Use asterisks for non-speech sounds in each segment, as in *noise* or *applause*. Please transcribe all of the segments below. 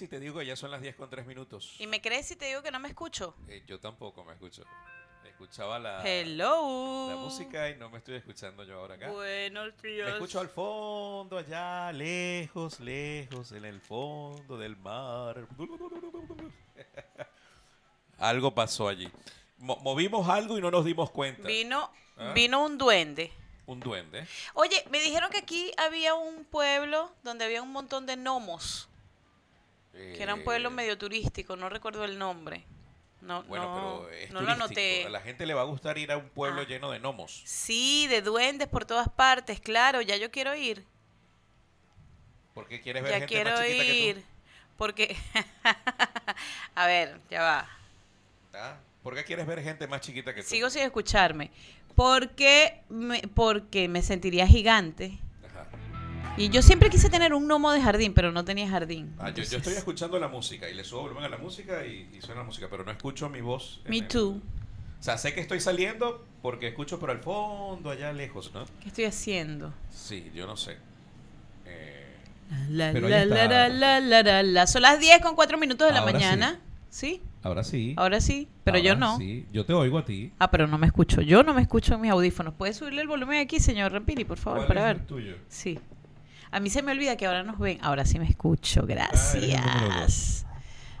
¿Me crees si te digo que ya son las 10 con 3 minutos? ¿Y me crees si te digo que no me escucho? Eh, yo tampoco me escucho. Escuchaba la, Hello. la música y no me estoy escuchando yo ahora acá. Buenos días. Me escucho al fondo, allá, lejos, lejos, en el fondo del mar. *laughs* algo pasó allí. Mo- movimos algo y no nos dimos cuenta. Vino, ¿Ah? vino un duende. Un duende. Oye, me dijeron que aquí había un pueblo donde había un montón de gnomos, que era un pueblo Eh, medio turístico, no recuerdo el nombre. No, Bueno, no, pero es no lo anoté. A la gente le va a gustar ir a un pueblo Ah. lleno de gnomos. Sí, de duendes por todas partes, claro, ya yo quiero ir. ¿Por qué quieres ver Ya gente quiero más chiquita ir. que tú? Porque, *laughs* a ver, ya va. ¿Ah? ¿Por qué quieres ver gente más chiquita que tú? Sigo sin escucharme. Porque me, porque me sentiría gigante. Y yo siempre quise tener un gnomo de jardín, pero no tenía jardín. Ah, yo, estoy escuchando la música y le subo volumen a la música y, y suena la música, pero no escucho mi voz. Me el- too. O sea, sé que estoy saliendo porque escucho por al fondo, allá lejos, ¿no? ¿Qué estoy haciendo? Sí, yo no sé. Eh, La, la, la, la. Son las 10 con 4 minutos de la Ahora mañana. ¿Sí? Ahora sí. Ahora sí, pero yo no. Sí, yo te oigo a ti. Ah, pero no me escucho. Yo no me escucho en mis audífonos. ¿Puedes subirle el volumen aquí, señor Rampini, por favor, ¿Cuál para es ver? el tuyo? Sí. A mí se me olvida que ahora nos ven. Ahora sí me escucho. Ah, eres Gracias.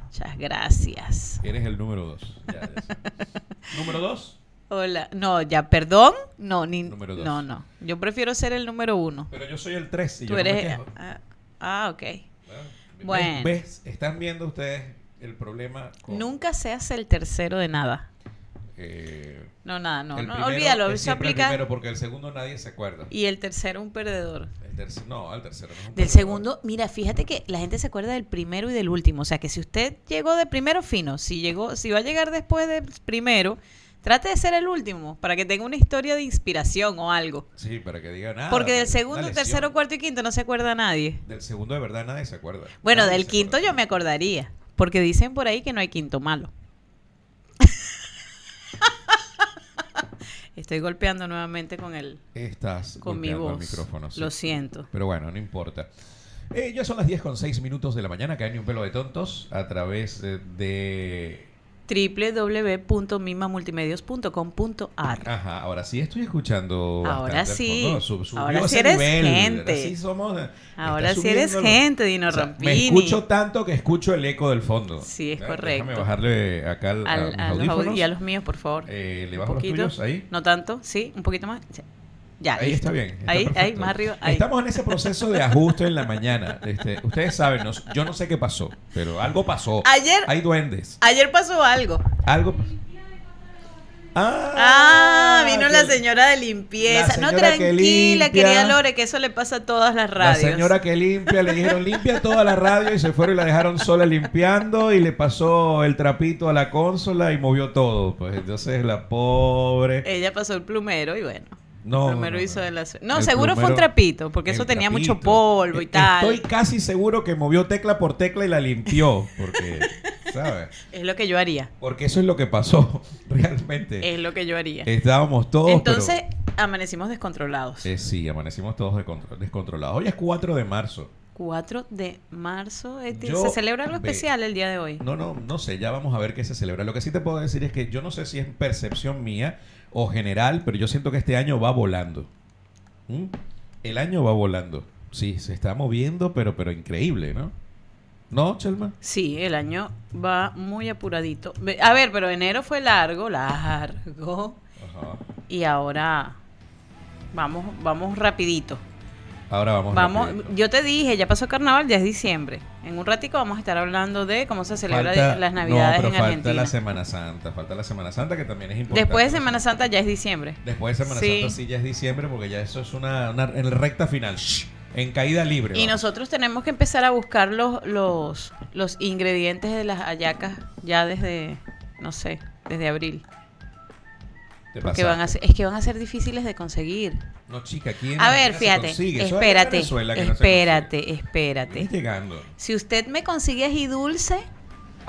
Muchas gracias. Eres el número dos. Ya, ya sé. *laughs* ¿Número dos? Hola. No, ya, perdón. No, ni. Número dos. No, no. Yo prefiero ser el número uno. Pero yo soy el 3 y Tú yo no me eres. ah, ah, ok. ¿Ves- Bueno. ¿Ves? ¿Están viendo ustedes el problema? con- Nunca seas el tercero de nada. eh, No, nada, no. no olvídalo. es Eso siempre el aplica. primero porque el segundo nadie se acuerda. Y el tercero, un perdedor. El no, el tercero no es un Del perdedor. segundo, mira, fíjate que la gente se acuerda del primero y del último. O sea, que si usted llegó de primero, fino. Si llegó, si va a llegar después del primero, trate de ser el último para que tenga una historia de inspiración o algo. Sí, para que diga nada. Porque del segundo, tercero, cuarto y quinto no se acuerda nadie. Del segundo de verdad nadie se acuerda. Bueno, Nadie del quinto acuerda. yo me acordaría. Porque dicen por ahí que no hay quinto malo. Estoy golpeando nuevamente con el Estás con mi voz. el micrófono. sí. Lo siento. Pero bueno, no importa. Eh, ya son las 10 con 6 minutos de la mañana, que hay ni un pelo de tontos a través eh, de... www.mimamultimedios.com.ar Ajá, ahora sí estoy escuchando. Ahora sí. fondo. Sub- subió Ahora sí eres nivel. gente. Ahora sí somos. eh, Ahora sí eres gente, Dino O sea, Rampini. Me escucho tanto que escucho el eco del fondo. Sí, es Ya, correcto. Déjame bajarle acá al, a mis a los y a los míos, por favor. Eh, ¿Le Un bajo los poquito. tuyos ahí? No tanto, sí, un poquito más. Sí. Ya, Ahí está bien. está ahí, ahí, más arriba. Ahí. Estamos en ese proceso de ajuste en la mañana. Este, ustedes saben, yo no sé qué pasó, pero algo pasó. Ayer, Hay duendes. ayer pasó algo. Algo pasó. Ah, Ah, vino que la señora de limpieza. la no, señora que tranquila, limpia. querida Lore, que eso le pasa a todas las La radios. señora que limpia, le dijeron limpia toda la radio y se fueron y la dejaron sola limpiando y le pasó el trapito a la consola y movió todo. Pues entonces la pobre... Ella pasó el plumero y bueno. No, el no, hizo no. de la... No, El seguro fue un trapito, porque eso tenía mucho polvo y Eh, tal. Estoy casi seguro que movió tecla por tecla y la limpió, porque, *laughs* ¿sabes? Es lo que yo haría. Porque eso es lo que pasó *laughs* realmente. Es lo que yo haría. Estábamos todos... Entonces, pero- amanecimos descontrolados. Eh, sí, amanecimos todos descontro- descontrolados. Hoy es 4 de marzo. 4 de marzo. eh, Yo- ¿Se celebra algo especial el día de hoy? No, no, no sé, ya vamos a ver qué se celebra. Lo que sí te puedo decir es que yo no sé si es percepción mía o general, pero yo siento que este año va volando. ¿Mm? El año va volando. Sí, se está moviendo, pero, pero increíble, ¿no? ¿No, Chelma? Sí, el año va muy apuradito. A ver, pero enero fue largo, largo. Ajá. Y ahora vamos, vamos rapidito. Ahora vamos. Vamos, rapidito. yo te dije, ya pasó carnaval, ya es diciembre. En un ratico vamos a estar hablando de cómo se celebra Falta- las navidades no, pero en falta Argentina. la Semana Santa, falta la Semana Santa que también es importante. Después de Semana Santa ya es diciembre. Después de Semana Sí. Santa sí ya es diciembre porque ya eso es una, una en recta final, Shh, en caída libre. Y vamos. nosotros tenemos que empezar a buscar los, los, los ingredientes de las hallacas ya desde, no sé, desde abril. Porque van a ser, es que van a ser difíciles de conseguir. No, chica, ¿quién A ver, se fíjate, de espérate, que no se espérate, espérate. Llegando. Si usted me consigue ají dulce,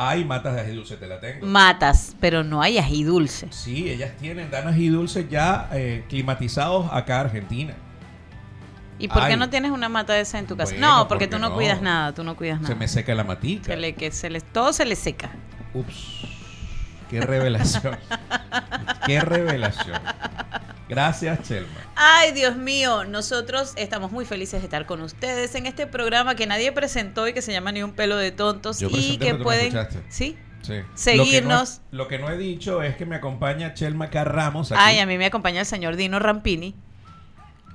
Ay, matas de ají dulce, te la tengo. matas, pero no hay ají dulce. Sí, ellas tienen danas y dulces ya eh, climatizados acá a Argentina. ¿Y por qué no tienes una mata de esa en tu casa? Bueno, no, porque ¿por tú no, no? cuidas nada, tú no cuidas nada. Se me seca la matica. Se le, que se le, todo se le seca. Ups. Qué revelación. Qué revelación. Gracias, Chelma. Ay, Dios mío, nosotros estamos muy felices de estar con ustedes en este programa que nadie presentó y que se llama Ni un pelo de tontos Yo y que pueden, sí. Sí. Seguirnos. Lo que, no, lo que no he dicho es que me acompaña Chelma Carramos aquí. Ay, a mí me acompaña el señor Dino Rampini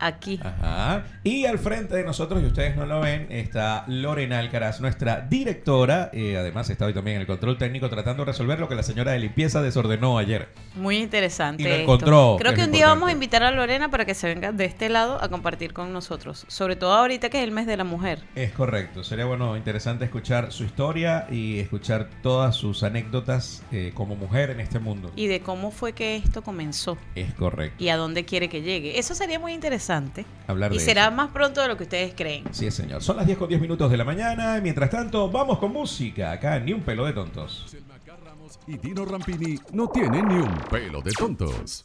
aquí. Ajá. Y al frente de nosotros, y ustedes no lo ven, está Lorena Alcaraz, nuestra directora. Eh, además, está hoy también en el control técnico tratando de resolver lo que la señora de limpieza desordenó ayer. Muy interesante. Y lo esto. encontró, Creo que que un día vamos a invitar a Lorena para que se venga de este lado a compartir con nosotros. Sobre todo ahorita que es el mes de la mujer. Es correcto. Sería bueno, interesante escuchar su historia y escuchar todas sus anécdotas eh, como mujer en este mundo. Y de cómo fue que esto comenzó Es correcto. y a dónde quiere que llegue. Eso sería muy interesante. Hablar Y de será eso. más pronto de lo que ustedes creen. Sí, señor. Son las 10 con 10 minutos de la mañana. Mientras tanto, vamos con música. Acá, ni un pelo de tontos. Selma Ramos y Dino Rampini no tienen ni un pelo de tontos.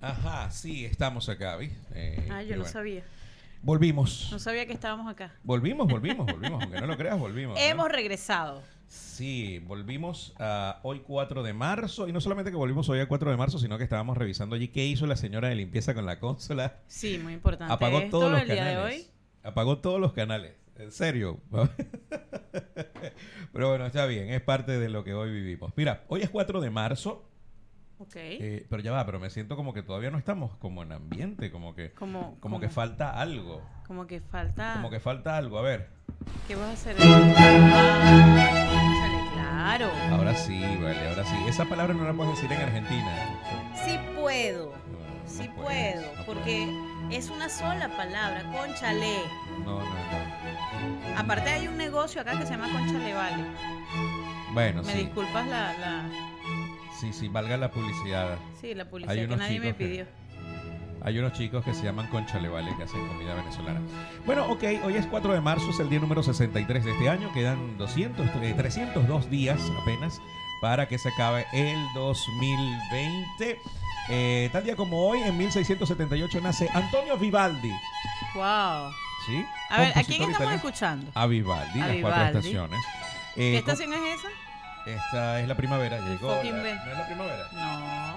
Ajá, sí, estamos acá, ¿viste? Eh, Ah, yo no bueno. sabía. Volvimos. No sabía que estábamos acá. Volvimos, volvimos, volvimos. Aunque no lo creas, volvimos. ¿no? Hemos regresado. Sí, volvimos a hoy 4 de marzo. Y no solamente que volvimos hoy a 4 de marzo, sino que estábamos revisando allí qué hizo la señora de limpieza con la consola. Sí, muy importante. Apagó Esto todos los el día canales. de hoy. Apagó todos los canales. En serio. *laughs* Pero bueno, está bien. Es parte de lo que hoy vivimos. Mira, hoy es 4 de marzo. Ok. eh, pero ya va, pero me siento como que todavía no estamos como en ambiente. Como que, como, como que falta algo. Como que falta. Como que falta algo. A ver. ¿Qué vas a hacer? Claro. Ahora sí, vale, ahora sí. Esa palabra no la puedes decir en Argentina. Sí puedo. No, Sí puedes, puedo. no porque es una sola palabra. Conchale. No, no, no. Aparte hay un negocio acá que se llama Conchale Vale. Bueno, Me sí. disculpas la, la, Sí, sí, valga la publicidad. sí, la publicidad Hay que nadie me chicos que- pidió. Hay unos chicos que se llaman Conchale Vale que hacen comida venezolana. Bueno, ok, hoy es 4 de marzo, es el día número 63 de este año. Quedan 200, eh, 302 días apenas para que se acabe el 2020. Eh, tal día como hoy, en 1678, nace Antonio Vivaldi. Wow. ¿Sí? A ver, ¿a quién estamos italiano. escuchando? A Vivaldi, A las cuatro estaciones. ¿Qué Eh, estación es esa? Esta es la primavera, llegó. la- ve- ¿No es la primavera? No.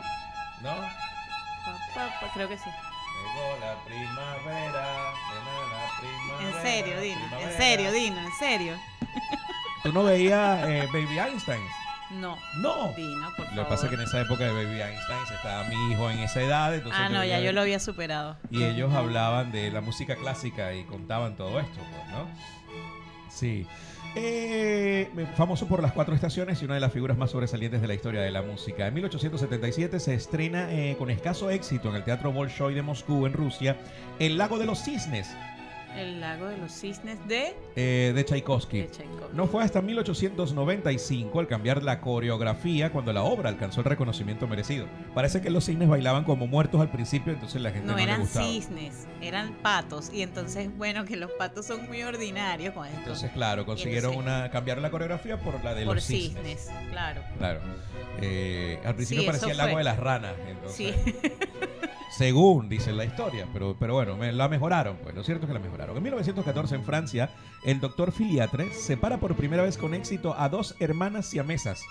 ¿No? Pa, pa, pa, creo que sí. Llegó la primavera, la primavera. En serio, Dino. En serio, Dino. En serio. ¿Tú no veías eh, Baby Einstein? No. No. Dino, por favor. Lo que pasa es que en esa época de Baby Einstein estaba mi hijo en esa edad. Entonces Ah, no, ya yo lo había superado. Y ellos hablaban de la música clásica y contaban todo esto, pues, ¿no? Sí. Eh, famoso por las cuatro estaciones y una de las figuras más sobresalientes de la historia de la música. En 1877 se estrena eh, con escaso éxito en el Teatro Bolshoi de Moscú, en Rusia, El Lago de los Cisnes, El lago de los cisnes de, eh, de Tchaikovsky. de Tchaikovsky. No fue hasta 1895 al cambiar la coreografía cuando la obra alcanzó el reconocimiento merecido. Parece que los cisnes bailaban como muertos al principio, entonces la gente no, No le eran gustaba. cisnes, eran patos. Y entonces, bueno, que los patos son muy ordinarios con esto. Entonces, claro, consiguieron entonces- una cambiar la coreografía por la de por los cisnes. cisnes, claro. Claro. Eh, al principio Sí, parecía el lago de las ranas. Entonces, Sí. *laughs* Según dice la historia, pero, pero bueno, me- la mejoraron, pues lo cierto es que la mejoraron. En 1914 en Francia, el doctor Filiatre separa por primera vez con éxito a dos hermanas siamesas.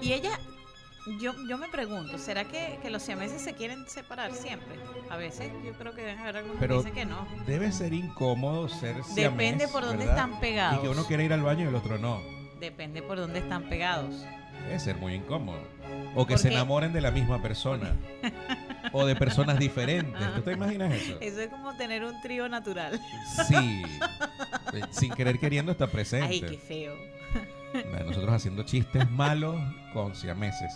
Y ella, yo, yo me pregunto, ¿será que, que los siameses se quieren separar siempre? A veces yo creo que deben haber algunos Pero que dicen que no. Debe ser incómodo ser siamés, Depende por dónde ¿verdad? están pegados. Y que uno quiere ir al baño y el otro no. Depende por dónde están pegados. Debe ser muy incómodo. O que se enamoren de la misma persona. *laughs* o de personas diferentes. ¿Tú te imaginas eso? Eso es como tener un trío natural. Sí. Eh, Sin querer queriendo está presente. Ay, qué feo. Nosotros haciendo chistes malos con siameses.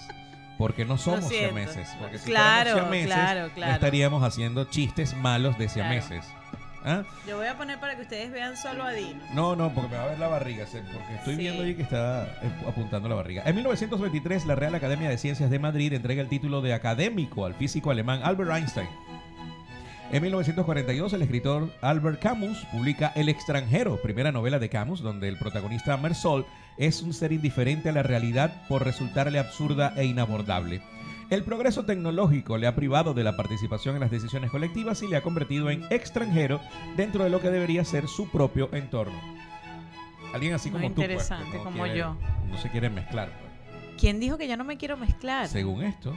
Porque no somos siameses. Porque si Claro, siameses, claro, no estaríamos haciendo chistes malos de Claro. Siameses. ¿Ah? Yo voy a poner para que ustedes vean solo a Dino. No, no, porque me va a ver la barriga, porque estoy Sí. viendo ahí que está eh, apuntando la barriga. En 1923, la Real Academia de Ciencias de Madrid entrega el título de académico al físico alemán Albert Einstein. En 1942, el escritor Albert Camus publica El extranjero, primera novela de Camus, donde el protagonista Mersol es un ser indiferente a la realidad por resultarle absurda e inabordable. El progreso tecnológico le ha privado de la participación en las decisiones colectivas y le ha convertido en extranjero dentro de lo que debería ser su propio entorno. Alguien así Muy como tú, pues, interesante, no como quiere- yo. No se quiere mezclar. pues. ¿Quién dijo que yo no me quiero mezclar? Según esto,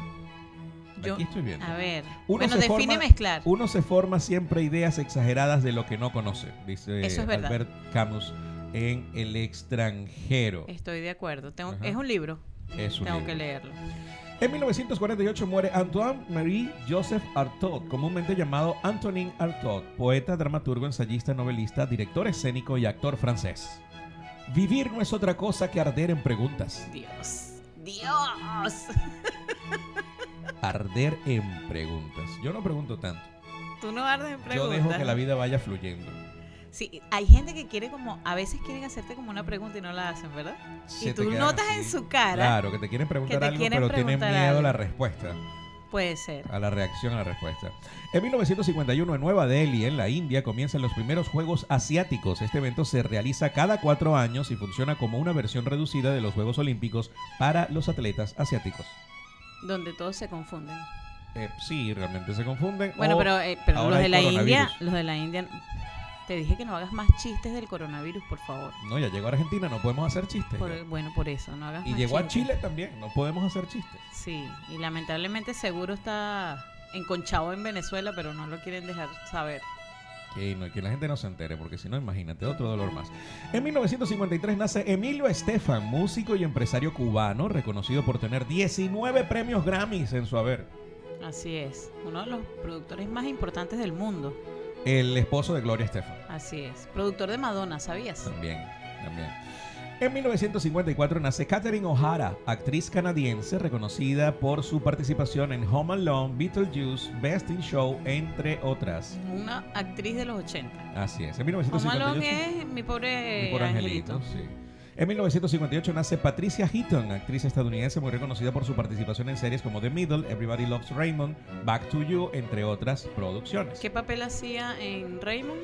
Yo- aquí estoy viendo. A ver. Uno bueno, define forma- mezclar. Uno se forma siempre ideas exageradas de lo que no conoce, dice Eso es verdad. Albert Camus en El extranjero. Estoy de acuerdo. Tengo, es un libro. Es un Tengo libro. que leerlo. En 1948 muere Antoine Marie Joseph Artaud, comúnmente llamado Antonin Artaud, poeta, dramaturgo, ensayista, novelista, director escénico y actor francés. Vivir no es otra cosa que arder en preguntas. Dios. Dios. *laughs* Arder en preguntas. Yo no pregunto tanto. Tú no ardes en Yo preguntas. dejo que la vida vaya fluyendo. Sí, hay gente que quiere como, a veces quieren hacerte como una pregunta y no la hacen, ¿verdad? Se y tú notas así. en su cara. Claro, que te quieren preguntar te algo, quieren pero tienen preguntar miedo a la respuesta. Puede ser. a la reacción a la respuesta. En 1951 en Nueva Delhi, en la India, comienzan los primeros Juegos Asiáticos. Este evento se realiza cada cuatro años y funciona como una versión reducida de los Juegos Olímpicos para los atletas asiáticos. Donde todos se confunden. Eh, sí, realmente se confunden. Bueno, pero, eh, pero los de la India, los de la India, te dije que no hagas más chistes del coronavirus, por favor. No, ya llegó a Argentina, no podemos hacer chistes. Por- bueno, por eso, no hagas y más llegó a. Chile también, no podemos hacer chistes. Sí, y lamentablemente seguro está enconchado en Venezuela, pero no lo quieren dejar saber. Que, no- que la gente no se entere, porque si no, imagínate, otro dolor más. En 1953 nace Emilio Estefan, músico y empresario cubano, reconocido por tener 19 premios Grammys en su haber. Así es, uno de los productores más importantes del mundo. El esposo de Gloria Estefan. Así es, productor de Madonna, ¿sabías? También, también. En 1954 nace Catherine O'Hara, actriz canadiense reconocida por su participación en Home Alone, Beetlejuice, Best in Show, entre otras. Una actriz de los 80. Así es. En Home 1958 Alone es mi pobre Mi angelito. angelito, sí. En 1958 nace Patricia Heaton, actriz estadounidense muy reconocida por su participación en series como The Middle, Everybody Loves Raymond, Back to You, entre otras producciones. ¿Qué papel hacía en Raymond?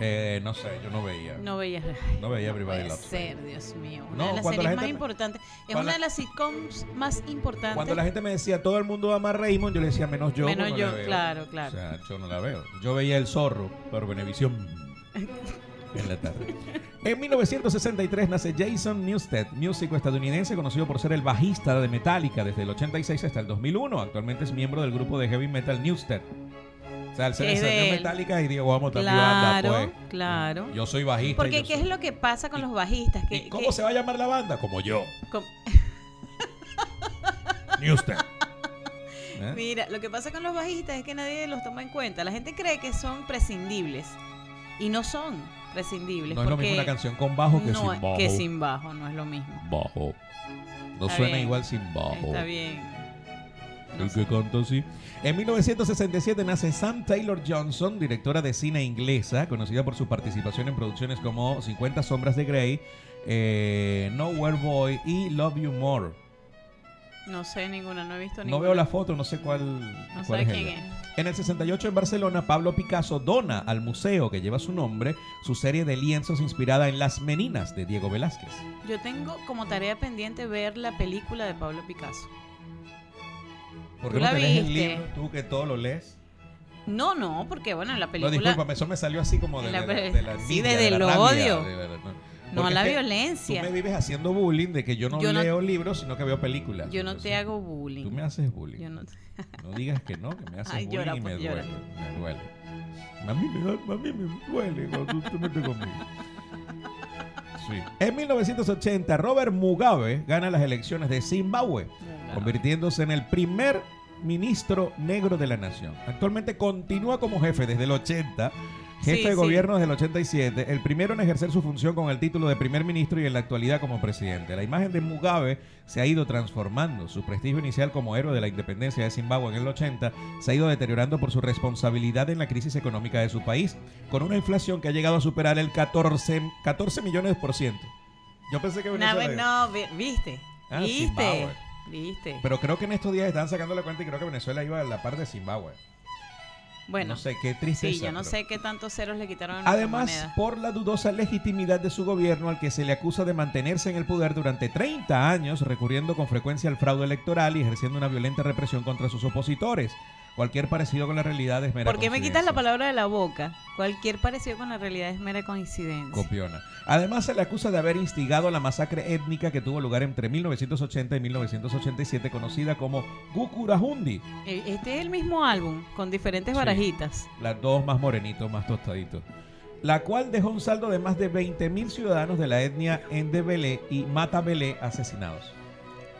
Eh, no sé, yo no veía. No veía. No veía Everybody puede Loves ser, Dios mío. Una No, de las cuando la series más gente me- importantes. Es una la- de las sitcoms más importantes. Cuando la gente me decía todo el mundo ama a Raymond, yo le decía menos yo. Menos no yo, la claro, claro. O sea, yo no la veo. Yo veía El Zorro por Venevisión *laughs* en la tarde. En 1963 nace Jason Newsted, músico estadounidense conocido por ser el bajista de Metallica desde el 86 hasta el 2001. Actualmente es miembro del grupo de heavy metal Newsted. O sea, el ser. Metallica y digo, vamos también banda, Claro, pues. claro. Yo soy bajista. Porque ¿qué soy- es lo que pasa con ¿Y- los bajistas? ¿Y Que, cómo que- se va a llamar la banda? Como yo. com- *laughs* Newsted. ¿Eh? Mira, lo que pasa con los bajistas es que nadie los toma en cuenta. La gente cree que son prescindibles y no son prescindibles. No es lo mismo una canción con bajo que no, sin bajo. que sin bajo, no es lo mismo. bajo. No Está suena bien. igual sin bajo. Está bien. No El que canta así. En 1967 nace Sam Taylor Johnson, directora de cine inglesa, conocida por su participación en producciones como 50 Sombras de Grey, eh, Nowhere Boy y Love You More. No sé ninguna, no he visto No ninguna. veo la foto, no sé cuál, No cuál sé es quién ella. es. En el 68 en Barcelona, Pablo Picasso dona al museo que lleva su nombre su serie de lienzos inspirada en Las Meninas de Diego Velázquez. Yo tengo como tarea pendiente ver la película de Pablo Picasso. ¿Por ¿Tú qué no la te lees el libro? Tú que todo lo lees. No, no, porque bueno, en la No, película discúlpame, eso me salió así como de, la, la de, pe- la *laughs* sí, desde de la el odio. No. Porque a la es que violencia. Tú me vives haciendo bullying de que yo no Yo no- leo libros, sino que veo películas. Yo no te Entonces, hago bullying. Tú me haces bullying. Yo no *laughs* No digas que no, que me haces Ay, bullying llora, y me llora. duele. Me duele. Mami me, da- mami me duele cuando tú te metes conmigo. Sí. En 1980, Robert Mugabe gana las elecciones de Zimbabue, convirtiéndose en el primer ministro negro de la nación. Actualmente continúa como jefe desde el 80, jefe Sí, de sí. gobierno desde el 87, el primero en ejercer su función con el título de primer ministro y en la actualidad como presidente. La imagen de Mugabe se ha ido transformando. Su prestigio inicial como héroe de la independencia de Zimbabue en el 80 se ha ido deteriorando por su responsabilidad en la crisis económica de su país, con una inflación que ha llegado a superar el 14, 14 millones de por ciento. Yo pensé que Venezuela... no, vi- viste. Ah, ¿Viste? Zimbabue. ¿Viste? Pero creo que en estos días están sacando la cuenta y creo que Venezuela iba a la par de Zimbabue. Bueno, no sé, qué tristeza. sí, yo no pero- sé qué tantos ceros le quitaron a Además, moneda. por la dudosa legitimidad de su gobierno al que se le acusa de mantenerse en el poder durante 30 años, recurriendo con frecuencia al fraude electoral y ejerciendo una violenta represión contra sus opositores. Cualquier parecido con la realidad es mera ¿Por qué me quitas la palabra de la boca? Cualquier parecido con la realidad es mera coincidencia. Copiona. Además, se le acusa de haber instigado la masacre étnica que tuvo lugar entre 1980 y 1987, conocida como Gukurahundi. E- Este es el mismo álbum, con diferentes Sí. barajitas. Las dos más morenitos, más tostaditos. La cual dejó un saldo de más de 20.000 ciudadanos de la etnia Endebele y Matabele asesinados.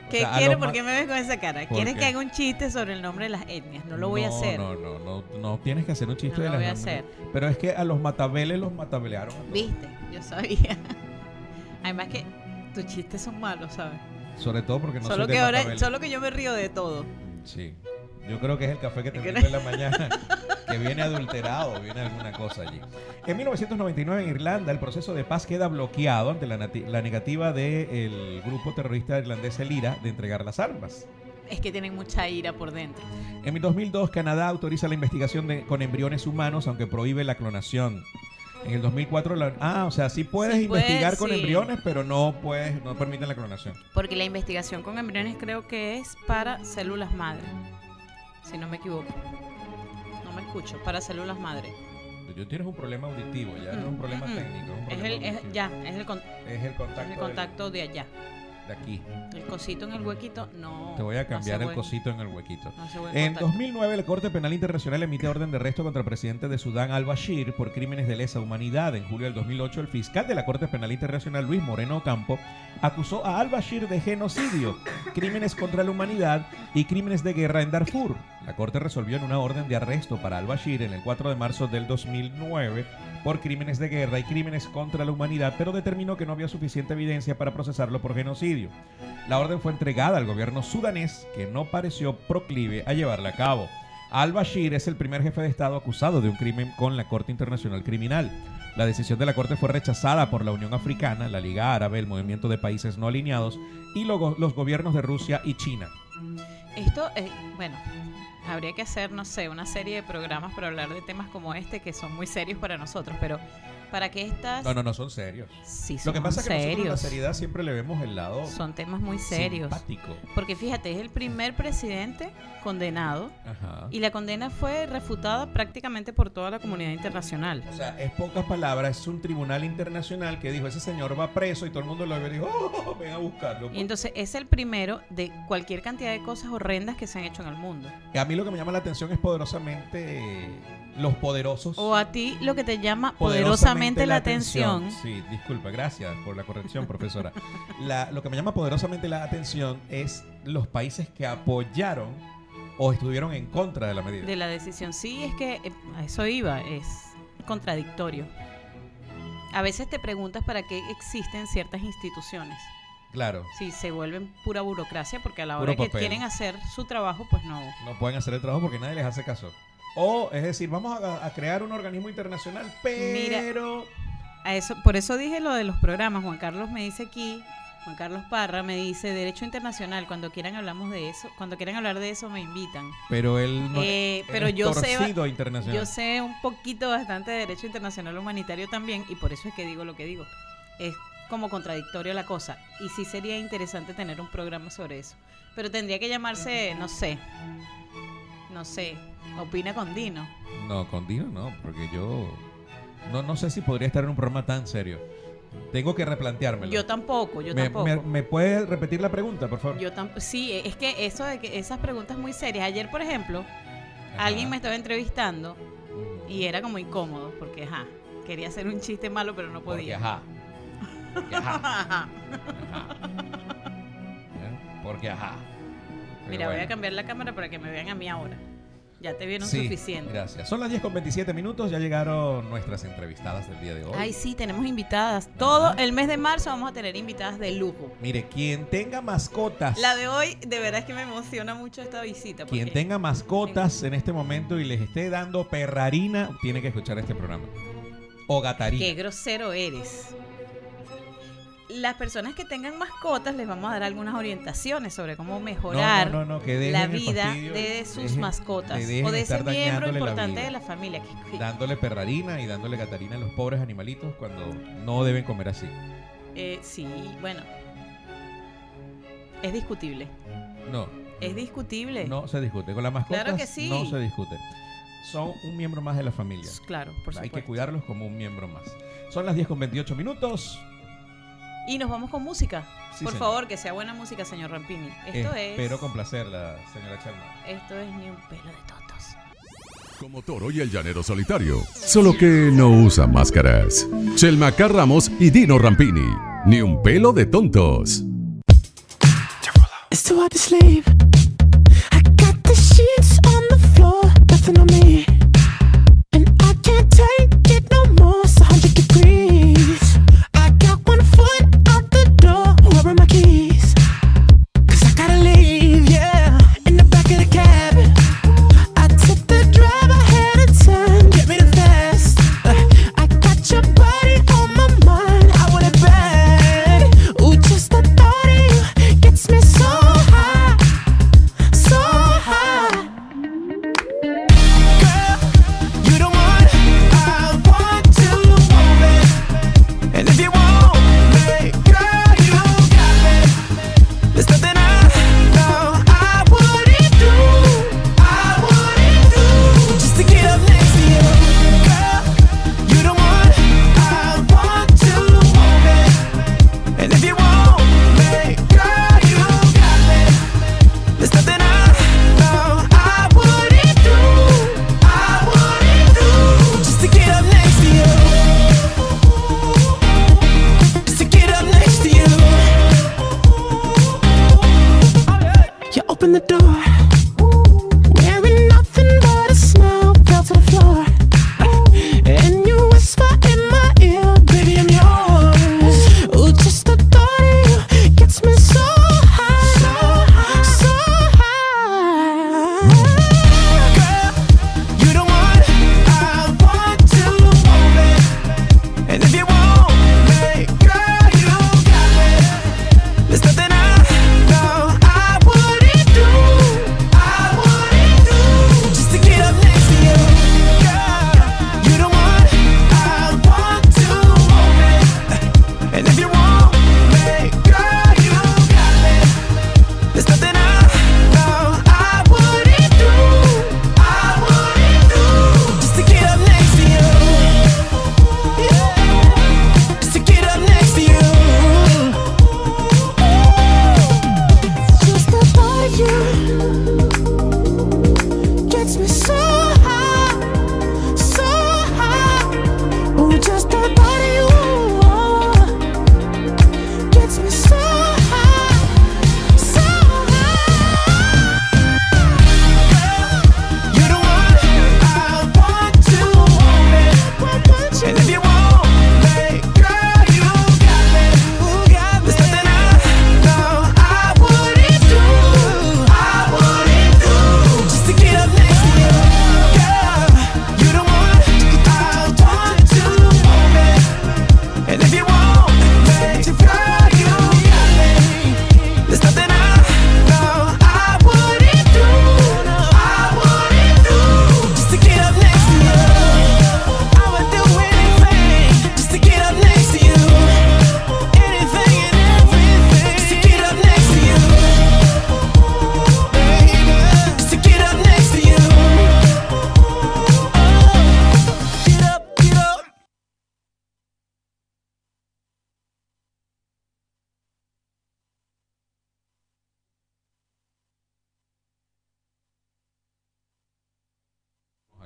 O ¿Qué sea, a quieres? los ¿Por qué me ves con esa cara? ¿Por ¿Quieres qué? que haga un chiste sobre el nombre de las etnias? No lo voy a hacer. No, no, no, no tienes que hacer un chiste No de lo las voy a hacer. Pero es que a los matabeles los matabelearon. ¿Viste? Yo sabía. *laughs* Además que tus chistes son malos, ¿sabes? Sobre todo porque no solo soy de que ahora, Matabele. solo que yo me río de todo. Sí. Yo creo que es el café que te sirve en la mañana, *laughs* que viene adulterado, viene alguna cosa allí. En 1999 en Irlanda el proceso de paz queda bloqueado ante la, la negativa del grupo terrorista irlandés El IRA de entregar las armas. Es que tienen mucha ira por dentro. En 2002 Canadá autoriza la investigación de- con embriones humanos aunque prohíbe la clonación. En el 2004 la- ah, o sea, sí puedes Sí investigar puedes, con sí. embriones, pero no puedes no permiten la clonación. Porque la investigación con embriones creo que es para células madre. Si no me equivoco. No me escucho, para células madre. Tú tienes un problema auditivo, ya no es un problema Mm, mm. técnico. Es, un Es problema el, es, auditivo. ya, es el, con- Es el contacto, es el del- contacto de allá. de aquí. El cosito en el huequito no. Te voy a cambiar el buen- cosito en el huequito. no En contacto. 2009, la Corte Penal Internacional emite orden de arresto contra el presidente de Sudán, al-Bashir, por crímenes de lesa humanidad. En julio del 2008, el fiscal de la Corte Penal Internacional, Luis Moreno Ocampo, acusó a al-Bashir de genocidio, crímenes contra la humanidad y crímenes de guerra en Darfur. La Corte resolvió en una orden de arresto para al-Bashir en el 4 de marzo del 2009 por crímenes de guerra y crímenes contra la humanidad, pero determinó que no había suficiente evidencia para procesarlo por genocidio. La orden fue entregada al gobierno sudanés, que no pareció proclive a llevarla a cabo. Al-Bashir es el primer jefe de Estado acusado de un crimen con la Corte Internacional Criminal. La decisión de la Corte fue rechazada por la Unión Africana, la Liga Árabe, el Movimiento de Países No Alineados y luego los gobiernos de Rusia y China. Esto, eh, bueno, habría que hacer, no sé, una serie de programas para hablar de temas como este que son muy serios para nosotros, pero para que estas No, no, no son serios. sí Lo que son pasa es que nosotros la seriedad siempre le vemos el lado son temas muy serios. simpático. Porque fíjate, es el primer presidente condenado Ajá. y la condena fue refutada prácticamente por toda la comunidad internacional. O sea, es pocas palabras, es un tribunal internacional que dijo, ese señor va preso y todo el mundo lo ve y dijo, oh, ven a buscarlo. Y entonces es el primero de cualquier cantidad de cosas horrendas que se han hecho en el mundo. A mí lo que me llama la atención es poderosamente los poderosos. O a ti lo que te llama poderosamente, la atención. Sí, disculpa, gracias por la corrección, profesora. *laughs* La- lo que me llama poderosamente la atención es los países que apoyaron o estuvieron en contra de la medida. de la decisión. Sí, es que eh, a eso iba, es contradictorio. A veces te preguntas para qué existen ciertas instituciones. Claro, Si se vuelven pura burocracia, porque a la Puro hora que papel. quieren hacer su trabajo, pues no. no pueden hacer el trabajo porque nadie les hace caso. O, es decir, vamos a, a crear un organismo internacional, pero... A eso, por eso dije lo de los programas. Juan Carlos me dice aquí, Juan Carlos Parra me dice Derecho Internacional. Cuando quieran hablamos de eso, cuando quieran hablar de eso me invitan. Pero él no Eh, él pero es yo sé- internacional. Yo sé un poquito bastante de Derecho Internacional Humanitario también y por eso es que digo lo que digo. Es como contradictorio la cosa. Y sí sería interesante tener un programa sobre eso. Pero tendría que llamarse, no sé, no sé, Opina con Dino. No, con Dino no, porque yo no, no sé si podría estar en un programa tan serio. Tengo que replanteármelo. Yo tampoco, yo me, tampoco. me- me puede repetir la pregunta, por favor? Yo tampoco. Sí, es que eso de que esas preguntas muy serias. Ayer, por ejemplo, Ajá. alguien me estaba entrevistando y era como incómodo porque, ajá, quería hacer un chiste malo, pero no Porque, podía. ajá. Porque ajá. *laughs* Ajá. ¿eh? Porque ajá. Pero Mira, voy a cambiar la cámara para que me vean a mí ahora. Ya te vieron Sí, suficiente. Gracias. Son las 10 con 27 minutos. Ya llegaron nuestras entrevistadas del día de hoy. Ay, sí, tenemos invitadas. Todo el mes de marzo vamos a tener invitadas de lujo. Mire, quien tenga mascotas. La de hoy, de verdad es que me emociona mucho esta visita. Quien tenga mascotas en este momento y les esté dando perrarina, tiene que escuchar este programa. O gatarina. Qué grosero eres. Las personas que tengan mascotas les vamos a dar algunas orientaciones sobre cómo mejorar no, no, no, que dejen la vida de sus dejen- mascotas o de ese miembro la importante de la familia. Dándole perrarina y dándole gatarina a los pobres animalitos cuando no deben comer así. eh, sí, bueno. Es discutible. No, Es discutible. no se discute. Con las mascotas Claro que sí. no se discute. Son un miembro más de la familia. Claro, por Hay supuesto. que cuidarlos como un miembro más. Son las 10 con 28 minutos. Y nos vamos con música. Sí, por señor. favor, que sea buena música, señor Rampini. Esto Espero es. complacerla, señora Chalma. Esto es ni un pelo de tontos. Como Toro y el Llanero Solitario. Solo que no usa máscaras. Chelma K. Ramos y Dino Rampini. Ni un pelo de tontos. It's too hard to sleep. I got the sheets on the floor, nothing on me.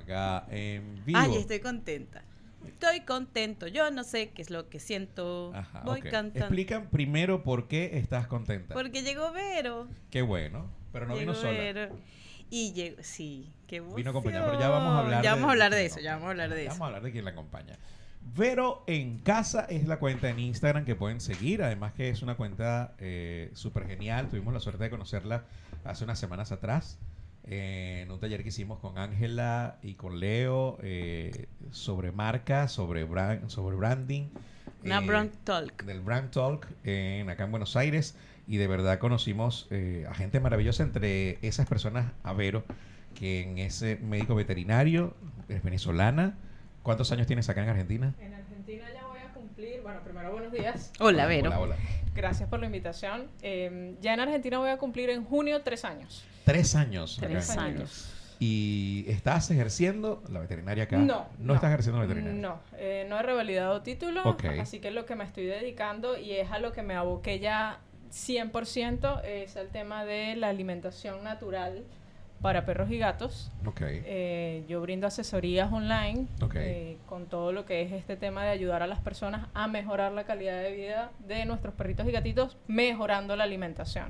Acá en vivo. Ay, estoy contenta. Estoy contento. Yo no sé qué es lo que siento. Ajá, Voy ok. cantando. Explican primero por qué estás contenta. Porque llegó Vero. Qué bueno, pero no vino sola. Vero. Y llegó, sí, qué Vino emoción. acompañada, pero ya vamos a hablar Ya vamos a hablar de eso, ya vamos a hablar de eso. Vamos a hablar de quién la acompaña. Vero en casa es la cuenta en Instagram que pueden seguir. Además que es una cuenta eh, súper genial. Tuvimos la suerte de conocerla hace unas semanas atrás. Eh, en un taller que hicimos con Ángela y con Leo eh, sobre marcas, sobre, brand, sobre branding. Una eh, brand talk. Del Brand Talk en, acá en Buenos Aires. Y de verdad conocimos eh, a gente maravillosa entre esas personas, a Vero, que en ese médico veterinario, es venezolana. ¿Cuántos años tienes acá en Argentina? En Argentina ya voy a cumplir, bueno, primero buenos días, Hola, Vero. Hola, hola. gracias por la invitación. Eh, ya en Argentina voy a cumplir en junio tres años. Tres años. Tres años. ¿Y estás ejerciendo la veterinaria acá? No. No, estás ejerciendo la veterinaria. No, eh, no he revalidado título, Ok. así que lo que me estoy dedicando y es a lo que me aboqué ya 100% es al tema de la alimentación natural para perros y gatos. Ok. Eh, yo brindo asesorías online Ok. eh, con todo lo que es este tema de ayudar a las personas a mejorar la calidad de vida de nuestros perritos y gatitos, mejorando la alimentación.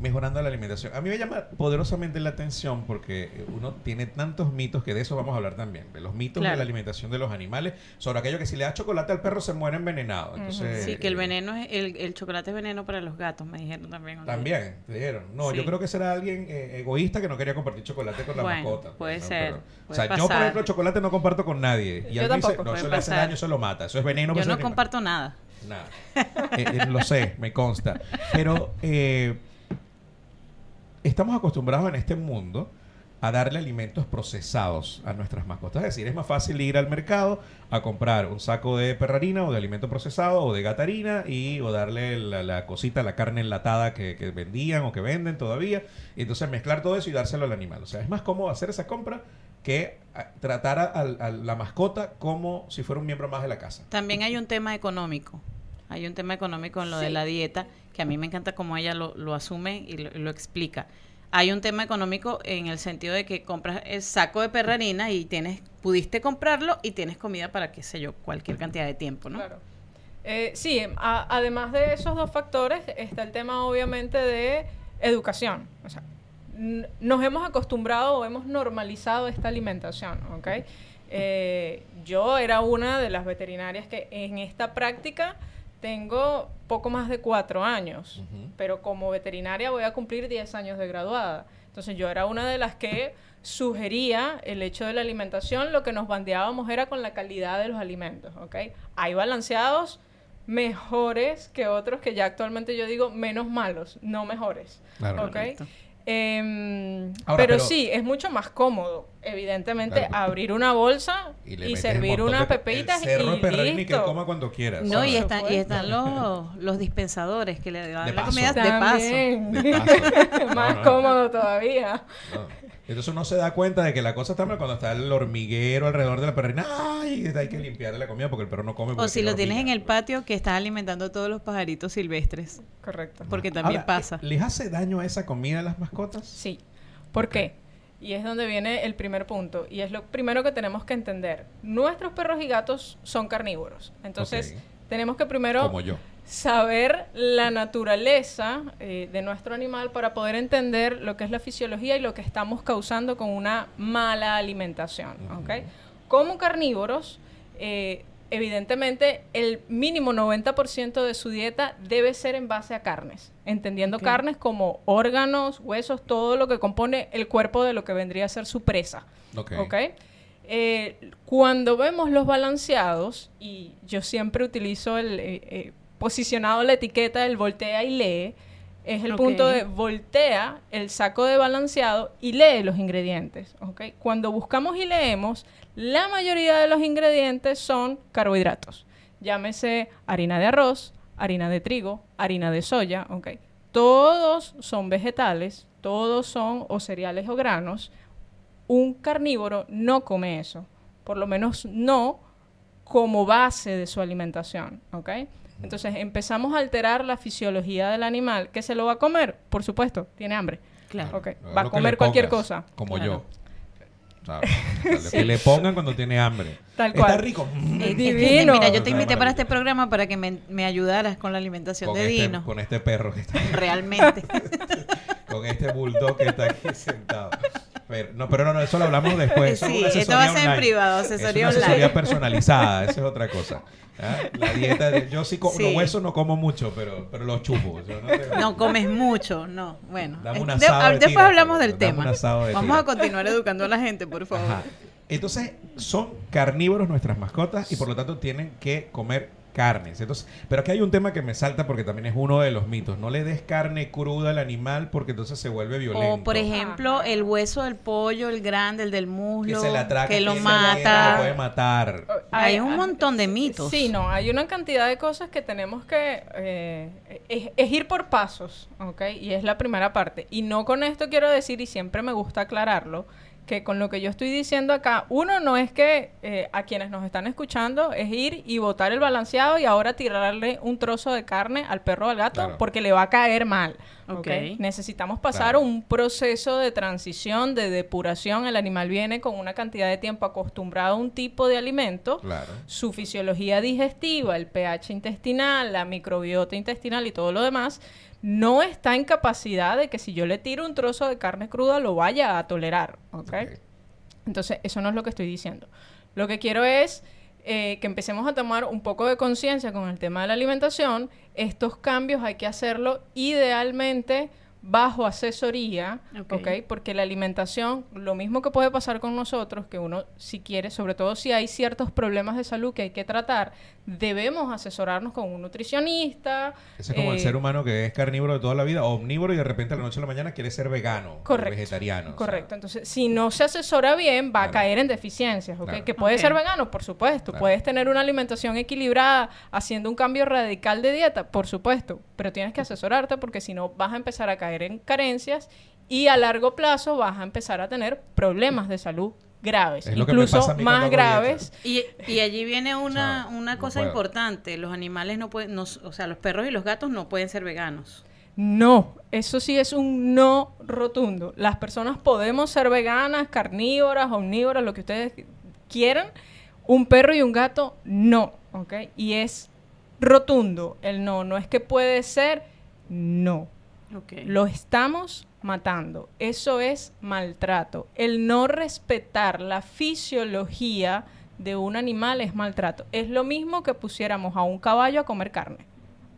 Mejorando la alimentación. A mí me llama poderosamente la atención porque uno tiene tantos mitos que de eso vamos a hablar también. De los mitos de la alimentación de los animales. Sobre aquello que si le das chocolate al perro se muere envenenado. Entonces, Sí, que el eh, veneno es, el, el chocolate es veneno para los gatos, me dijeron también. También, te dijeron. No, Sí. yo creo que será alguien eh, egoísta que no quería compartir chocolate con la Bueno, mascota. pues, puede ¿no? ser, o puede sea, yo, por ejemplo, chocolate no comparto con nadie. Y Yo alguien dice, no, eso le hace daño, eso lo mata. Eso es veneno. Yo no ese animal". comparto nada. Nada. Eh, eh, lo sé, me consta. Pero eh, estamos acostumbrados en este mundo a darle alimentos procesados a nuestras mascotas. Es decir, es más fácil ir al mercado a comprar un saco de perrarina o de alimento procesado o de gatarina y o darle la, la cosita, la carne enlatada que, que vendían o que venden todavía. Y entonces mezclar todo eso y dárselo al animal. O sea, es más cómodo hacer esa compra que tratar a, a- a la mascota como si fuera un miembro más de la casa. También hay un tema económico. Hay un tema económico en lo de la dieta, que a mí me encanta cómo ella lo, asume y lo, explica. Hay un tema económico en el sentido de que compras el saco de perrarina y tienes, pudiste comprarlo y tienes comida para, qué sé yo, cualquier cantidad de tiempo, ¿no? Claro. Eh, sí, además de esos dos factores, está el tema obviamente de educación. O sea, nos hemos acostumbrado o hemos normalizado esta alimentación, ¿ok? Eh, yo era una de las veterinarias que en esta práctica tengo poco más de cuatro años, pero como veterinaria voy a cumplir 10 años de graduada. Entonces yo era una de las que sugería el hecho de la alimentación, lo que nos bandeábamos era con la calidad de los alimentos, ¿ok? Hay balanceados mejores que otros que ya actualmente yo digo menos malos, no mejores, Claro. ¿ok? Em, Ahora, pero, pero- sí, es mucho más cómodo, evidentemente, Claro. abrir una bolsa Y, servir unas pepitas el y perrarina y que listo. coma cuando quieras. No, y, están, y están los, los dispensadores que le dan De la paso. comida de paso. También. De paso. *laughs* Más no. cómodo todavía. No. Entonces uno se da cuenta de que la cosa está mal cuando está el hormiguero alrededor de la perrina. ¡Ay! Hay que limpiarle la comida porque el perro no come. O si lo tienes en el pues. patio que estás alimentando a todos los pajaritos silvestres. Correcto. Porque también Ahora, pasa. ¿Les hace daño a esa comida a las mascotas? Sí. ¿Por qué? Y es donde viene el primer punto. Y es lo primero que tenemos que entender. Nuestros perros y gatos son carnívoros. Entonces, tenemos que primero Como yo. saber la naturaleza eh, de nuestro animal para poder entender lo que es la fisiología y lo que estamos causando con una mala alimentación. ¿ok? Como carnívoros, eh, evidentemente el mínimo 90% de su dieta debe ser en base a carnes, entendiendo carnes como órganos, huesos, todo lo que compone el cuerpo de lo que vendría a ser su presa. Ok. ¿ok? Eh, cuando vemos los balanceados, y yo siempre utilizo el eh, eh, posicionado la etiqueta del voltea y lee, es el punto de voltea el saco de balanceado y lee los ingredientes. ¿ok? Cuando buscamos y leemos, la mayoría de los ingredientes son carbohidratos. Llámese harina de arroz, harina de trigo, harina de soya. ¿ok? Todos son vegetales, todos son o cereales o granos un carnívoro no come eso, por lo menos no como base de su alimentación, ¿ok? Entonces empezamos a alterar la fisiología del animal, que se lo va a comer, por supuesto, tiene hambre, Claro. Va a comer cualquier cosa. Como Claro. yo. Que le pongan cuando tiene hambre. Tal Está cual. rico. Mm. Es- Divino. mira, yo te Está invité para este programa para que me, me ayudaras con la alimentación Con de este, Dino. con este perro que está *laughs* Realmente. *laughs* con este bulldog que está aquí sentado. Pero, no, pero no, no, eso lo hablamos después. Eso es Sí, una esto va a ser en privado, Es asesoría una asesoría online. personalizada, eso es otra cosa. ¿Ah? La dieta de, yo sí, Sí. los huesos no como mucho, pero, pero los chupo. no comes mucho, no. Bueno, Dame un de- asado de después tira, hablamos pero del tema. de Vamos a continuar educando a la gente, por favor. Ajá. Entonces, son carnívoros nuestras mascotas y por lo tanto tienen que comer carnes. Entonces, pero aquí hay un tema que me salta porque también es uno de los mitos. No le des carne cruda al animal porque entonces se vuelve violento. O, por ejemplo, el hueso del pollo, el grande, el del que muslo, se le atraca, que lo se le mata, lo puede matar. Hay un montón de mitos. Sí, no, hay una cantidad de cosas que tenemos que... eh, es, es ir por pasos, ¿ok? Y es la primera parte. Y no con esto quiero decir, y siempre me gusta aclararlo, que con lo que yo estoy diciendo acá, uno no es que eh, a quienes nos están escuchando es ir y botar el balanceado y ahora tirarle un trozo de carne al perro o al gato Claro. porque le va a caer mal. ¿ok? Ok. Necesitamos pasar Claro. un proceso de transición, de depuración. El animal viene con una cantidad de tiempo acostumbrado a un tipo de alimento Claro. su fisiología digestiva, el pH intestinal, la microbiota intestinal y todo lo demás, no está en capacidad de que si yo le tiro un trozo de carne cruda lo vaya a tolerar. ¿ok? Ok. Entonces, eso no es lo que estoy diciendo. Lo que quiero es eh, que empecemos a tomar un poco de conciencia con el tema de la alimentación. Estos cambios hay que hacerlo idealmente bajo asesoría, Ok. ¿ok? Porque la alimentación, lo mismo que puede pasar con nosotros, que uno si quiere, sobre todo si hay ciertos problemas de salud que hay que tratar, debemos asesorarnos con un nutricionista. Ese es como el eh, ser humano que es carnívoro de toda la vida, omnívoro y de repente a la noche a la mañana quiere ser vegano o Correcto. vegetariano. o sea, Correcto. Entonces, si no se asesora bien, va a caer en deficiencias, ¿ok? Claro. Que puede ser vegano, por supuesto. Claro. Puedes tener una alimentación equilibrada haciendo un cambio radical de dieta, por supuesto. Pero tienes que asesorarte porque si no vas a empezar a caer en carencias y a largo plazo vas a empezar a tener problemas de salud graves. Es incluso más graves. Y, y allí viene *laughs* una, O sea, una cosa importante. Los animales no pueden, no- o sea, los perros y los gatos no pueden ser veganos. No, eso sí es un no rotundo. Las personas podemos ser veganas, carnívoras, omnívoras, lo que ustedes quieran. Un perro y un gato, no, ¿ok? Y es rotundo el no. No es que puede ser, no. Lo estamos matando. Eso es maltrato. El no respetar la fisiología de un animal es maltrato. Es lo mismo que pusiéramos a un caballo a comer carne.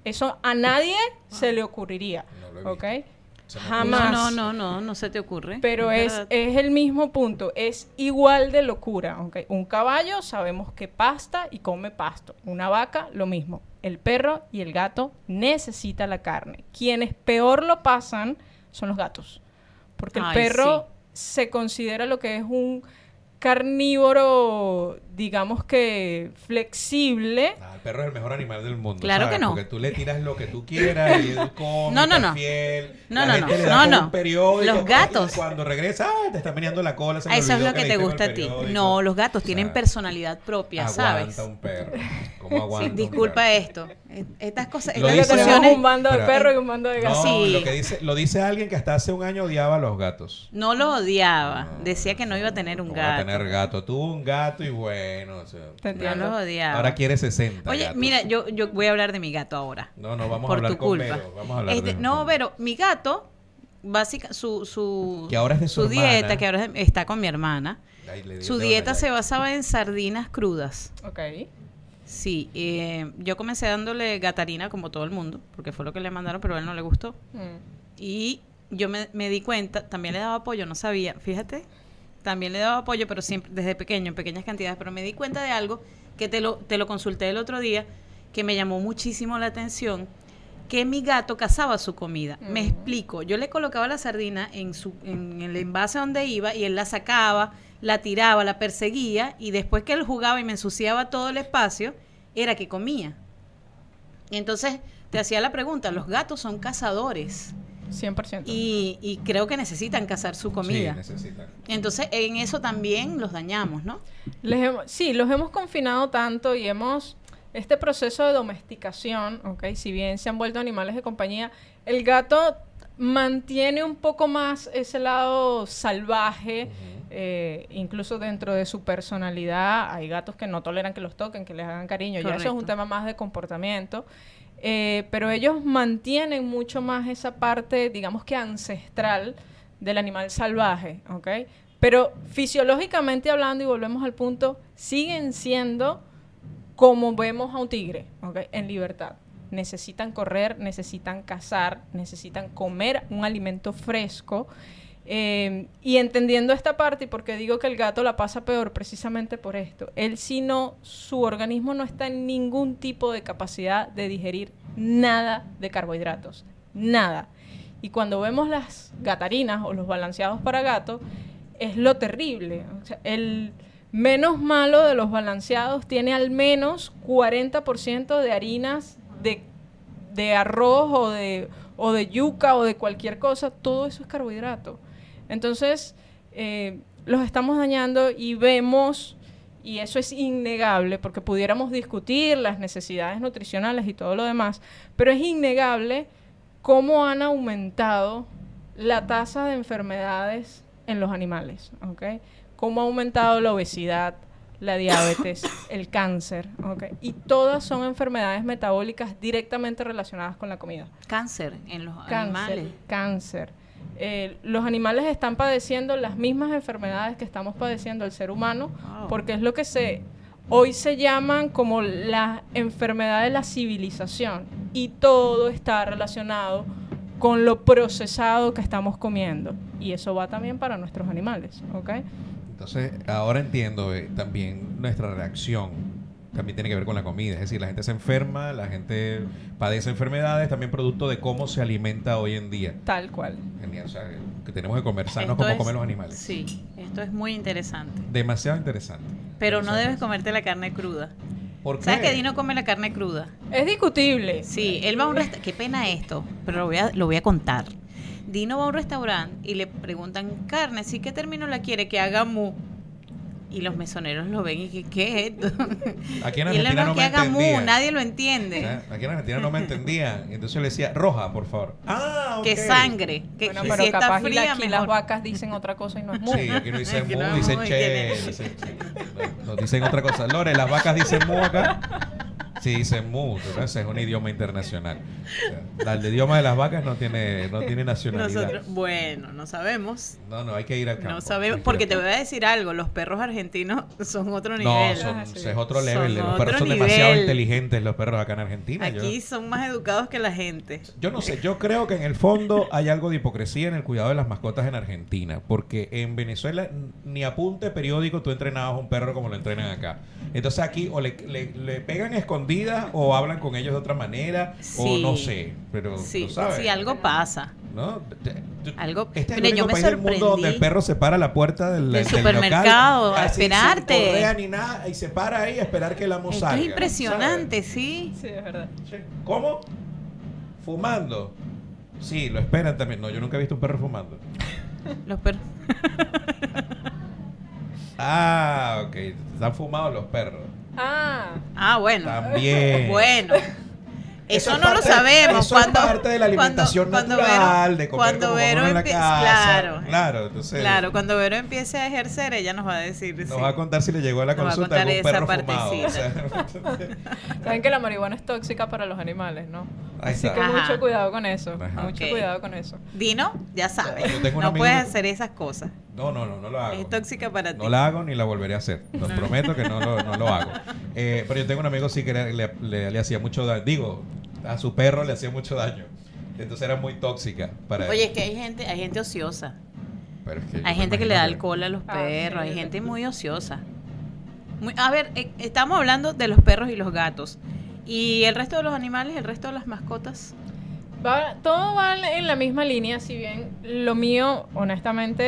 Eso a nadie se le ocurriría. No lo he visto. ¿Ok? Se me Jamás. No, no, no, no, no se te ocurre. Pero es, es el mismo punto, es igual de locura. ¿ok? Un caballo sabemos que pasta y come pasto. Una vaca, lo mismo. El perro y el gato necesitan la carne. Quienes peor lo pasan son los gatos. Porque el Ay, perro se considera lo que es un carnívoro, digamos que flexible. Ah, el perro es el mejor animal del mundo. Claro ¿sabes? que no. Porque tú le tiras lo que tú quieras y él come, No, no, no. fiel. No, la no, gente no. le da No, con no. un periódico, Los y gatos. Cuando regresa, ah, te está meneando la cola. se me Eso es lo que te gusta a ti. No, los gatos O tienen sea, personalidad propia, aguanta ¿sabes? un perro. ¿Cómo Sí, aguanta un disculpa perro? esto. Estas cosas, Lo Es estas que dice- tenemos discusiones un bando de perros y un bando de No, gatos. Sí. lo, que dice, lo dice alguien que hasta hace un año odiaba a los gatos. no los odiaba. Decía que no iba a tener un No va a gato. tener gato. Tuvo un gato y bueno. O sea, Te No entiendo. los odiaba. ahora quiere 60. Oye, gatos. mira, yo, yo voy a hablar de mi gato ahora. No, no, vamos a por hablar tu con culpa. Vero. Vamos a hablar Este, de- no, pero mi gato, básica, su, su, Que ahora es de su dieta, hermana. que ahora es- está con mi hermana, Ay, su dieta se basaba en sardinas crudas. Ok. Sí, eh, yo comencé dándole gatarina como todo el mundo, porque fue lo que le mandaron, pero a él no le gustó. Mm. Y yo me, me di cuenta, también le daba apoyo, no sabía, fíjate, también le daba apoyo, pero siempre desde pequeño, en pequeñas cantidades, pero me di cuenta de algo que te lo, te lo consulté el otro día, que me llamó muchísimo la atención, que mi gato cazaba su comida. Me explico, yo le colocaba la sardina en, su, en el envase donde iba y él la sacaba, la tiraba, la perseguía y después que él jugaba y me ensuciaba todo el espacio, era que comía. Entonces te hacía la pregunta, los gatos son cazadores 100%. y, y creo que necesitan cazar su Sí, comida. necesitan. Entonces en eso también los dañamos, ¿no? Les hemos- sí, los hemos confinado tanto y hemos... Este proceso de domesticación, ¿ok? Si bien se han vuelto animales de compañía, el gato mantiene un poco más ese lado salvaje, eh, incluso dentro de su personalidad, hay gatos que no toleran que los toquen, que les hagan cariño. Ya eso es un Correcto. tema más de comportamiento. Eh, pero ellos mantienen mucho más esa parte, digamos que ancestral del animal salvaje, ¿ok? Pero fisiológicamente hablando, y volvemos al punto, siguen siendo como vemos a un tigre, ¿ok? En libertad. Necesitan correr, necesitan cazar, necesitan comer un alimento fresco. Eh, y entendiendo esta parte, y porque digo que el gato la pasa peor precisamente por esto, él si no, su organismo no está en ningún tipo de capacidad de digerir nada de carbohidratos, nada. Y cuando vemos las gatarinas o los balanceados para gato, es lo terrible. O sea, el menos malo de los balanceados tiene al menos 40% de harinas de, arroz o de yuca o de cualquier cosa. Todo eso es carbohidrato. Entonces, eh, los estamos dañando y vemos, y eso es innegable, porque pudiéramos discutir las necesidades nutricionales y todo lo demás, pero es innegable cómo han aumentado la tasa de enfermedades en los animales, ¿ok? Cómo ha aumentado la obesidad, la diabetes, el cáncer, ¿ok? Y todas son enfermedades metabólicas directamente relacionadas con la comida. Cáncer en los Cáncer, animales. cáncer. Eh, los animales están padeciendo las mismas enfermedades que estamos padeciendo el ser humano, Wow. porque es lo que se hoy se llaman como la enfermedad de la civilización y todo está relacionado con lo procesado que estamos comiendo y eso va también para nuestros animales, ¿ok? Entonces, ahora entiendo eh, también nuestra reacción. También tiene que ver con la comida. Es decir, la gente se enferma, la gente padece enfermedades, también producto de cómo se alimenta hoy en día. Tal cual. Genial. O sea, que tenemos que conversarnos como es- comen los animales. Sí, esto es muy interesante. Demasiado interesante. Pero no debes comerte la carne cruda. ¿Por qué? ¿Sabes que Dino come la carne cruda? Es discutible. Sí, él va a un restaurante. Qué pena esto, pero lo voy, a, lo voy a contar. Dino va a un restaurante y le preguntan, carne, ¿sí qué término la quiere? Que haga mu. Y los mesoneros lo ven y que, ¿qué es esto? *laughs* Aquí en y Argentina no, no que me haga mu, entendía. nadie lo O entiende. sea, Aquí en Argentina no me entendían. Entonces yo le decía, roja, por favor. Ah, ok. Que sangre. Que Bueno, si pero está capaz y fría, aquí las vacas dicen otra cosa y no es muy. Sí, aquí no dicen mu, no, dicen che. dicen. No, no dicen otra cosa. Lore, las vacas dicen mu acá. Sí, dicen mu. Es un idioma internacional. O sea, el idioma de las vacas no tiene, no tiene nacionalidad. Nosotros, bueno, no sabemos. No, no, hay que ir al campo. No sabemos, porque te voy a decir algo, los perros argentinos *laughs* son otro campo. No, nivel. son, Ah, sí. es otro Son level. los otro perros son demasiado nivel. inteligentes, los perros acá en Argentina. Yo- Aquí son más educados que la gente. Yo no sé, yo creo que en el fondo hay algo de hipocresía en el cuidado de las mascotas en Argentina, porque en Venezuela ni apunte periódico tú entrenabas a un perro como lo entrenan acá. Entonces aquí o le, le- le pegan escondidas o hablan con ellos de otra manera o Sí. no sé, pero Sí, sabes, sí, algo pasa. ¿no? Algo- Este es el Mire, yo único me país del mundo donde el perro se para a la puerta del, Del local, supermercado, a así, esperarte. Sin correa ni nada, y se para ahí a esperar que el amo salga. es impresionante, ¿sabes? sí. Sí, es verdad. Sí. ¿Cómo? Fumando. Sí, lo esperan también. No, yo nunca he visto un perro fumando. *laughs* Los perros. *laughs* Ah, ok. Están fumados los perros. Ah, Ah, bueno. También. Bueno. *laughs* Eso, es no lo sabemos. Eso es cuando, parte de la alimentación cuando, natural, Vero, de comer cuando como Vero en la casa. Claro. Claro, entonces Claro, cuando Vero empiece a ejercer, ella nos va a decir. nos sí. va a contar si le llegó a la Nos va a consulta contar algún esa perro fumado. o sea, *laughs* saben que la marihuana es tóxica para los animales, ¿no? Ahí Así está. que Ajá. mucho cuidado con eso. Ajá. Mucho cuidado con eso. Dino, ya sabes. No puedes hacer esas cosas. No, no, no, no lo hago. Es tóxica para ti. No la hago ni la volveré a hacer. Los prometo que no lo, no lo hago. *laughs* Eh, pero yo tengo un amigo sí que le, le- le- le hacía mucho daño. Digo, a su perro le hacía mucho daño. Entonces era muy tóxica para Oye, él. es que hay gente, hay gente ociosa. Pero es que yo Hay gente que le da alcohol a los Ah, perros, sí. hay gente muy ociosa. Muy- a ver, eh, estamos hablando de los perros y los gatos. ¿Y el resto de los animales, el resto de las mascotas? Va- todo va en la misma línea, si bien lo mío, honestamente,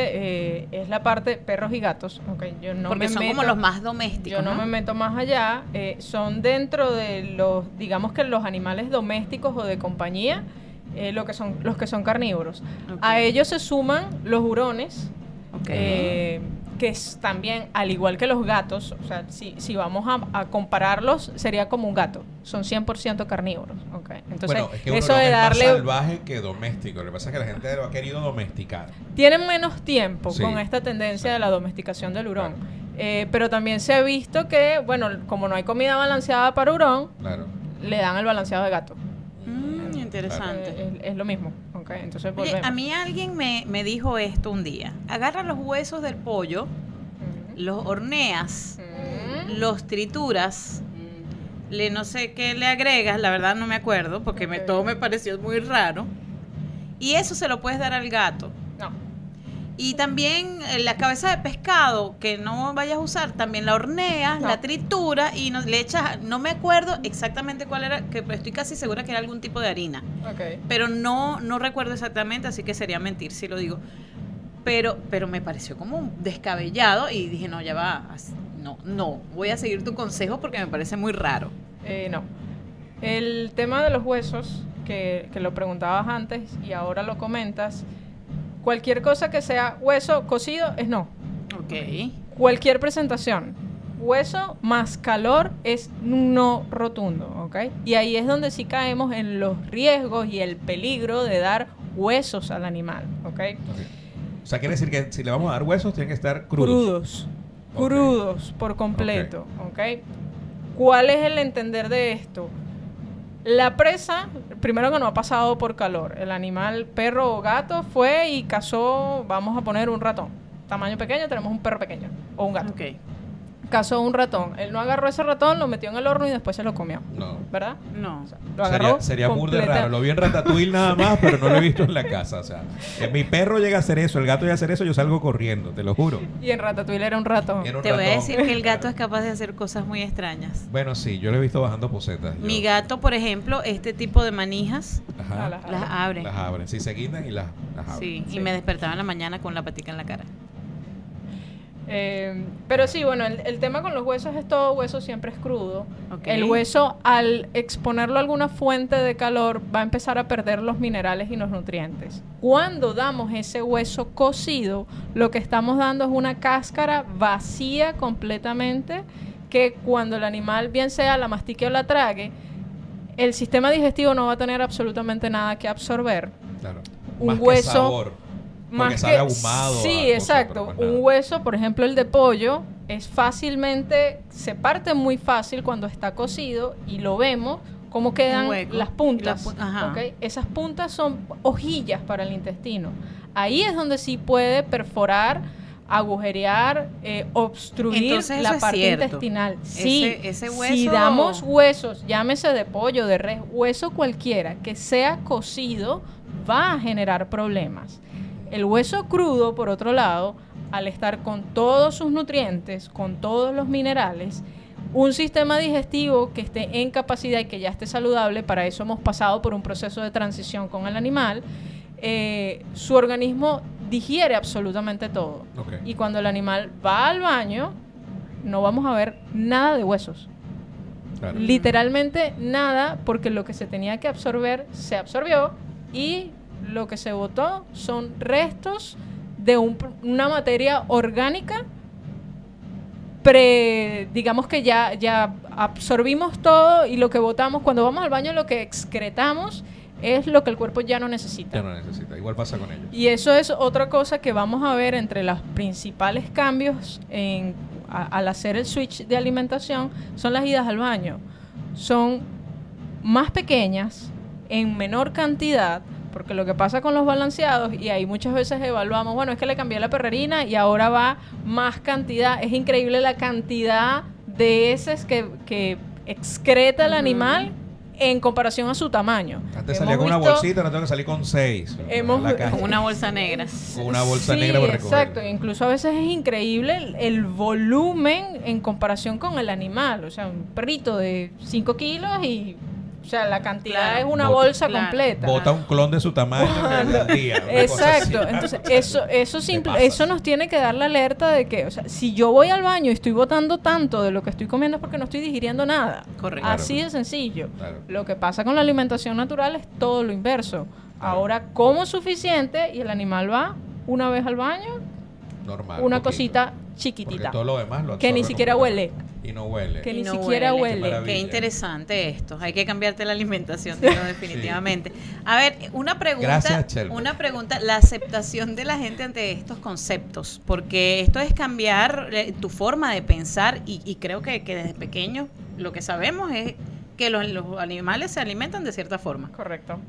eh, es la parte perros y gatos. Okay, yo no Porque me son como los más domésticos. Yo no, ¿no? me meto más allá. eh, son dentro de los, digamos que los animales domésticos o de compañía, eh, lo que son, los que son carnívoros. A ellos se suman los hurones, Ok. Que es también, al igual que los gatos, o sea, si, si vamos a, a compararlos, sería como un gato. Son 100% carnívoros. ¿ok? Entonces, bueno, es que eso de es darle... más salvaje que doméstico. Lo que pasa es que la gente lo ha querido domesticar. Tienen menos tiempo Sí. con esta tendencia de la domesticación del hurón. Eh, pero también se ha visto que, bueno, como no hay comida balanceada para hurón, Claro. le dan el balanceado de gato. Interesante. Eh, es, es lo mismo. Entonces Oye, a mí alguien me, me dijo esto un día. Agarra los huesos del pollo, los horneas, los trituras, le no sé qué le agregas, la verdad no me acuerdo, porque me, todo me pareció muy raro. Y eso se lo puedes dar al gato. Y también eh, la cabeza de pescado que no vayas a usar, también la horneas, No. la tritura y no, le echas, no me acuerdo exactamente cuál era, que pero estoy casi segura que era algún tipo de harina. Ok. Pero no, no recuerdo exactamente, así que sería mentir si lo digo. Pero, pero me pareció como un descabellado y dije, no, ya va, no, no, voy a seguir tu consejo porque me parece muy raro. Eh, no. El tema de los huesos, que, que lo preguntabas antes y ahora lo comentas, cualquier cosa que sea hueso cocido es no. Ok. Cualquier presentación, hueso más calor es no rotundo, ¿ok? Y ahí es donde sí caemos en los riesgos y el peligro de dar huesos al animal, ¿ok? Ok. O sea, quiere decir que si le vamos a dar huesos, tienen que estar crudos. Crudos. Crudos por completo, ¿ok? ¿Cuál es el entender de esto? La presa, primero que no ha pasado por calor. El animal, perro o gato, fue y cazó, vamos a poner un ratón. Tamaño pequeño, tenemos un perro pequeño o un gato. Ok. Cazó un ratón. Él no agarró ese ratón, lo metió en el horno y después se lo comió. No. ¿Verdad? No. Lo agarró. Sería, sería completa- raro. Lo vi en Ratatouille nada más, pero no lo he visto en la casa. O sea, eh, mi perro llega a hacer eso, el gato llega a hacer eso, yo salgo corriendo, te lo juro. Y en Ratatouille era un ratón. Era un Te voy a decir que el gato es capaz de hacer cosas muy extrañas. Bueno, sí, yo lo he visto bajando posetas. yo- Mi gato, por ejemplo, este tipo de manijas Ajá. Ah, las- abre. Las abren. Sí, se guindan y las, las abren. Sí, Sí. y me despertaba en la mañana con la patica en la cara. Eh, pero sí, bueno, el, el tema con los huesos es todo hueso siempre es crudo. El hueso, al exponerlo a alguna fuente de calor, va a empezar a perder los minerales y los nutrientes. Cuando damos ese hueso cocido, lo que estamos dando es una cáscara vacía completamente que cuando el animal, bien sea la mastique o la trague, el sistema digestivo no va a tener absolutamente nada que absorber. Claro. Un Más que hueso- Porque sabe ahumado. Sí, cosa, exacto. más Un hueso, por ejemplo, el de pollo, es fácilmente, se parte muy fácil cuando está cocido y lo vemos cómo quedan las la puntas. pu- ajá. Esas puntas son hojillas para el intestino. Ahí es donde sí puede perforar, agujerear, eh, obstruir Entonces, la parte cierto. intestinal. Sí, Ese- ese si damos huesos, llámese de pollo, de res, hueso cualquiera, que sea cocido, va a generar problemas. El hueso crudo, por otro lado, al estar con todos sus nutrientes, con todos los minerales, un sistema digestivo que esté en capacidad y que ya esté saludable, para eso hemos pasado por un proceso de transición con el animal, eh, su organismo digiere absolutamente todo. Y cuando el animal va al baño, no vamos a ver nada de huesos. Claro. Literalmente nada, porque lo que se tenía que absorber se absorbió y lo que se botó son restos de un una materia orgánica pre, digamos que ya, ya absorbimos todo y lo que botamos cuando vamos al baño lo que excretamos es lo que el cuerpo ya no necesita. Ya no necesita. Igual pasa con ellos. Y eso es otra cosa que vamos a ver entre los principales cambios en- a- al hacer el switch de alimentación, son las idas al baño. Son más pequeñas, en menor cantidad, porque lo que pasa con los balanceados, y ahí muchas veces evaluamos, bueno, es que le cambié la perrerina y ahora va más cantidad. Es increíble la cantidad de heces que, que excreta el animal en comparación a su tamaño. Antes Hemos salía con una bolsita, ahora tengo que salir con seis. Hemos-. Con una bolsa negra. Con una bolsa Sí, negra para recoger. Exacto, incluso a veces es increíble el, el volumen en comparación con el animal. O sea, un perrito de 5 kilos y. O sea, la cantidad Claro. es una Bota- bolsa claro. completa. Bota un clon de su tamaño en el día. Exacto, entonces eso eso *laughs* simple- eso nos tiene que dar la alerta de que, o sea, si yo voy al baño y estoy botando tanto de lo que estoy comiendo es porque no estoy digiriendo nada. Correcto. Así de sencillo. Claro. Lo que pasa con la alimentación natural es todo lo inverso. Claro. Ahora como suficiente y el animal va una vez al baño Normal. una poquito. cosita Porque chiquitita. todo lo demás lo Que ni siquiera huele. Y no huele. Que Y ni no siquiera huele. huele. Qué interesante esto. Hay que cambiarte la alimentación, Tino, *laughs* definitivamente. A ver, una pregunta. Gracias. Una pregunta, la aceptación de la gente ante estos conceptos, porque esto es cambiar eh, tu forma de pensar y, y creo que, que desde pequeños lo que sabemos es que los, los animales se alimentan de cierta forma. Correcto.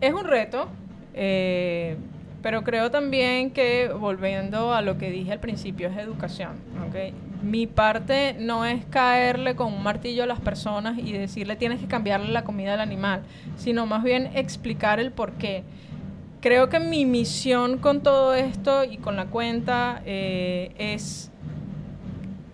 Es un reto, eh, pero creo también que, volviendo a lo que dije al principio, es educación. ¿ok? Mi parte no es caerle con un martillo a las personas y decirle tienes que cambiarle la comida al animal, sino más bien explicar el por qué. Creo que mi misión con todo esto y con la cuenta eh, es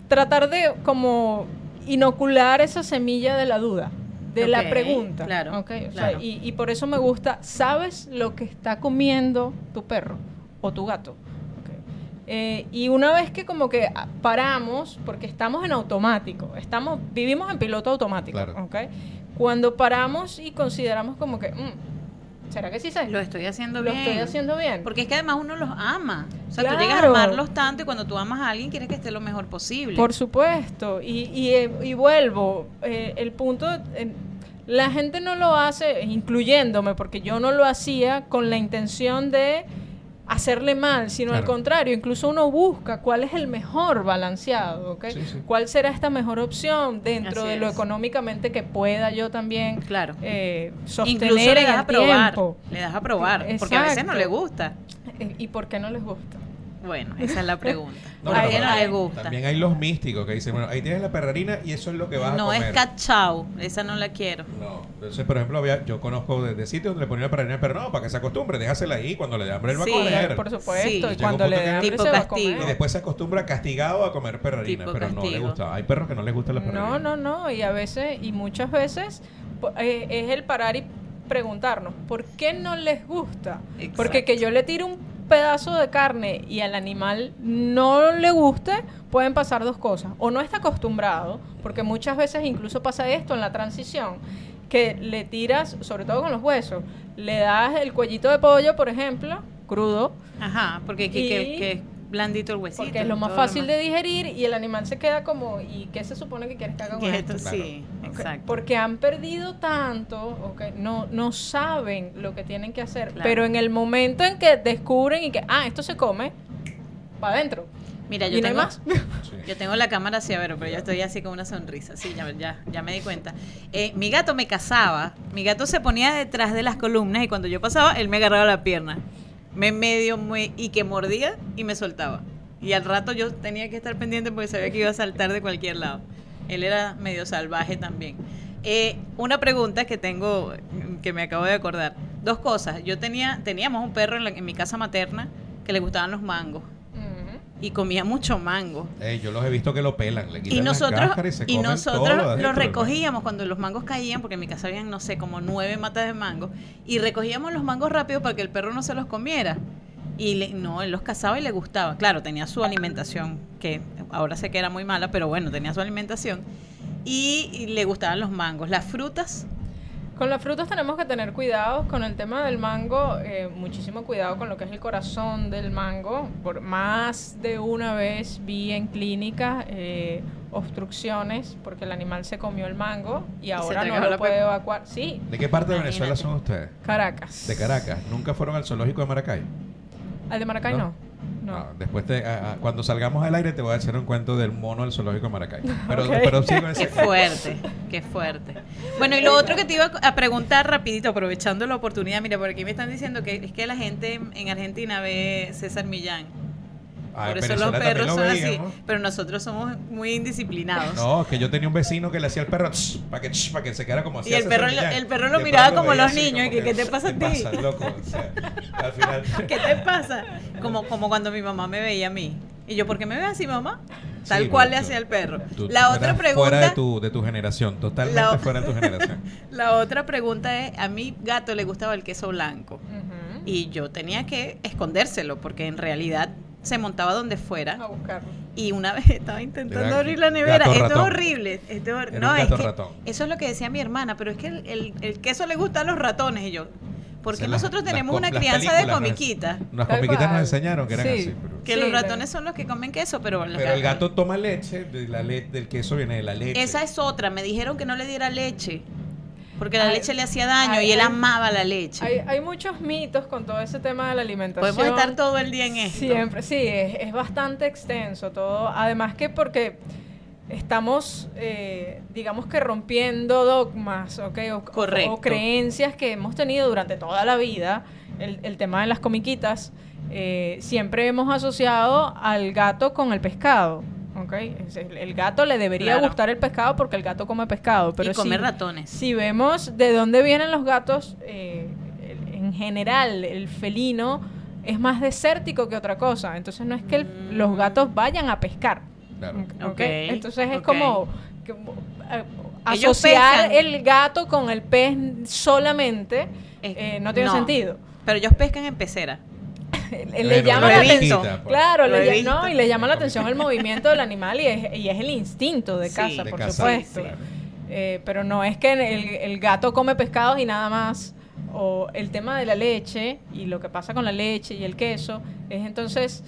tratar de como inocular esa semilla de la duda, de la pregunta. claro, ¿ok? O sea, claro. y, y por eso me gusta, ¿sabes lo que está comiendo tu perro o tu gato? Eh, y una vez que como que paramos, porque estamos en automático, estamos, vivimos en piloto automático, Claro. ¿ok? Cuando paramos y consideramos como que, "Mm, ¿será que sí sé? Lo estoy haciendo Lo bien. estoy haciendo bien. Porque es que además uno los ama. O sea, tú llegas a Claro. amarlos tanto y cuando tú amas a alguien quieres que esté lo mejor posible. Por supuesto, y, y, eh, y vuelvo, eh, el punto, eh, la gente no lo hace, incluyéndome, porque yo no lo hacía con la intención de hacerle mal, sino al contrario, incluso uno busca cuál es el mejor balanceado, ¿ok? Sí, sí. ¿Cuál será esta mejor opción dentro Así de lo es. económicamente que pueda yo también Claro. eh, sostener Incluso le en das el a probar. tiempo? Le das a probar. Porque a veces no le gusta. Eh, ¿Y por qué no les gusta? Bueno, esa es la pregunta. *laughs* No, ¿A no, quién no, no le no. gusta? También hay los místicos que dicen, bueno, ahí tienes la perrerina y eso es lo que vas No a es comer. cachao. Esa no la quiero. No. Entonces, por ejemplo, había, yo conozco de, de sitios donde le ponían la perrerina, pero no, para que se acostumbre, déjasela ahí, cuando le dé hambre él va Sí, a comer. Por supuesto, Sí. y cuando le que- hambre Tipo se va a castigo. comer. Y después se acostumbra castigado a comer perrerina, Tipo pero no le gusta. Hay perros que no les gusta la perrerina. No, no, no, y a veces, y muchas veces, eh, es el parar y preguntarnos, ¿por qué no les gusta? Porque que yo le tire un pedazo de carne y al animal no le guste, pueden pasar dos cosas. O no está acostumbrado, porque muchas veces incluso pasa esto en la transición, que le tiras, sobre todo con los huesos, le das el cuellito de pollo, por ejemplo, crudo, Ajá, porque que, Y- blandito el huesito. porque es lo más fácil de digerir y el animal se queda como, ¿y qué se supone que quieres que haga con esto? esto sí, exacto. Porque han perdido tanto, ok, no, no saben lo que tienen que hacer. Claro. Pero en el momento en que descubren y que, ah, esto se come, para adentro. Mira, y yo no tengo, más. *laughs* Sí. yo tengo la cámara así, a ver, pero yo estoy así con una sonrisa. Sí, ya, ya, ya me di cuenta. Eh, mi gato me cazaba. Mi gato se ponía detrás de las columnas y cuando yo pasaba, él me agarraba la pierna. Me medio y que mordía y me soltaba. Y al rato yo tenía que estar pendiente porque sabía que iba a saltar de cualquier lado. Él era medio salvaje también. Eh, una pregunta que tengo, mm, que me acabo de acordar. Dos cosas. Yo tenía, teníamos un perro en, la- en mi casa materna que le gustaban los mangos. Y comía mucho mango. Yo los he visto que lo pelan, le quitan Y nosotros, y se y comen todo nosotros los recogíamos cuando los mangos caían, porque en mi casa habían, no sé, como nueve matas de mango, y recogíamos los mangos rápido para que el perro no se los comiera. Y le- no, él los cazaba y le gustaba. Claro, tenía su alimentación, que ahora sé que era muy mala, pero bueno, tenía su alimentación. Y, y le gustaban los mangos. Las frutas, Con las frutas tenemos que tener cuidado con el tema del mango, eh, muchísimo cuidado con lo que es el corazón del mango. Por más de una vez vi en clínica eh, obstrucciones porque el animal se comió el mango y ahora no lo puede evacuar. Sí, ¿De qué parte de. Venezuela son ustedes? Caracas. De Caracas. ¿Nunca fueron al zoológico de Maracay? Al de Maracay ¿No? no. No. Después, te, a- a- cuando salgamos al aire, te voy a hacer un cuento del mono del zoológico de Maracay. *laughs* Pero, Ok. pero qué fuerte, qué fuerte. Bueno, y lo otro que te iba a preguntar rapidito, aprovechando la oportunidad, mira, por aquí me están diciendo que es que la gente en Argentina ve César Millán. Ah, Por eso los perros son así. Pero nosotros somos muy indisciplinados. No, que yo tenía un vecino que le hacía al perro para que, para que se quedara como así. Y el perro el perro lo Y miraba como los así, niños, como y que, ¿qué te pasa a ti? pasa, loco? O sea, *laughs* al final... ¿Qué te pasa? Como, como cuando mi mamá me veía a mí. Y yo, ¿por qué me ves así, mamá? Tal Sí, cual le hacía el perro. tú- La tú otra pregunta. Fuera de tu, de tu generación, totalmente La fuera de tu generación. *laughs* La otra pregunta es: a mi gato le gustaba el queso blanco. Y yo tenía que escondérselo porque en realidad se montaba donde A fuera. buscarlo. Y una vez *laughs* estaba intentando Era abrir la nevera. gato Esto es ratón. horrible. Esto es hor- no, es que ratón. eso es lo que decía mi hermana, pero es que el, el- el queso le gusta a los ratones. Y yo, ¿por qué O sea, nosotros las tenemos una crianza de películas nos- comiquita? Las comiquitas nos enseñaron que eran Sí. así. Pero... Que Sí, los ratones son los que comen queso, pero, Pero el gatos- gato toma leche, de la le- del queso viene de la leche. Esa es otra. Me dijeron que no le diera leche. Porque la Ay, leche le hacía daño ay, y él amaba la leche. Hay, hay muchos mitos con todo ese tema de la alimentación. Podemos estar todo el día en esto. Siempre, sí, es, es bastante extenso todo. Además que porque estamos, eh, digamos que rompiendo dogmas, ¿ok? O, Correcto. o creencias que hemos tenido durante toda la vida. El, el tema de las comiquitas, eh, siempre hemos asociado al gato con el pescado. El, el gato le debería Claro. gustar el pescado porque el gato come pescado. Pero y comer si- ratones. si vemos de dónde vienen los gatos, eh, en general el felino es más desértico que otra cosa. Entonces no es que el- Mm. los gatos vayan a pescar. Claro. Entonces es como que, eh, asociar el gato con el pez solamente Es- eh, no tiene sentido. Pero ellos pescan en pecera. *laughs* Le llama la atención. Pues. Claro, le, no, y le llama la atención el movimiento del animal y es, y es el instinto de Sí. caza, De por supuesto. claro. Eh, pero no es que el, el gato come pescados y nada más. O el tema de la leche y lo que pasa con la leche y el queso es entonces.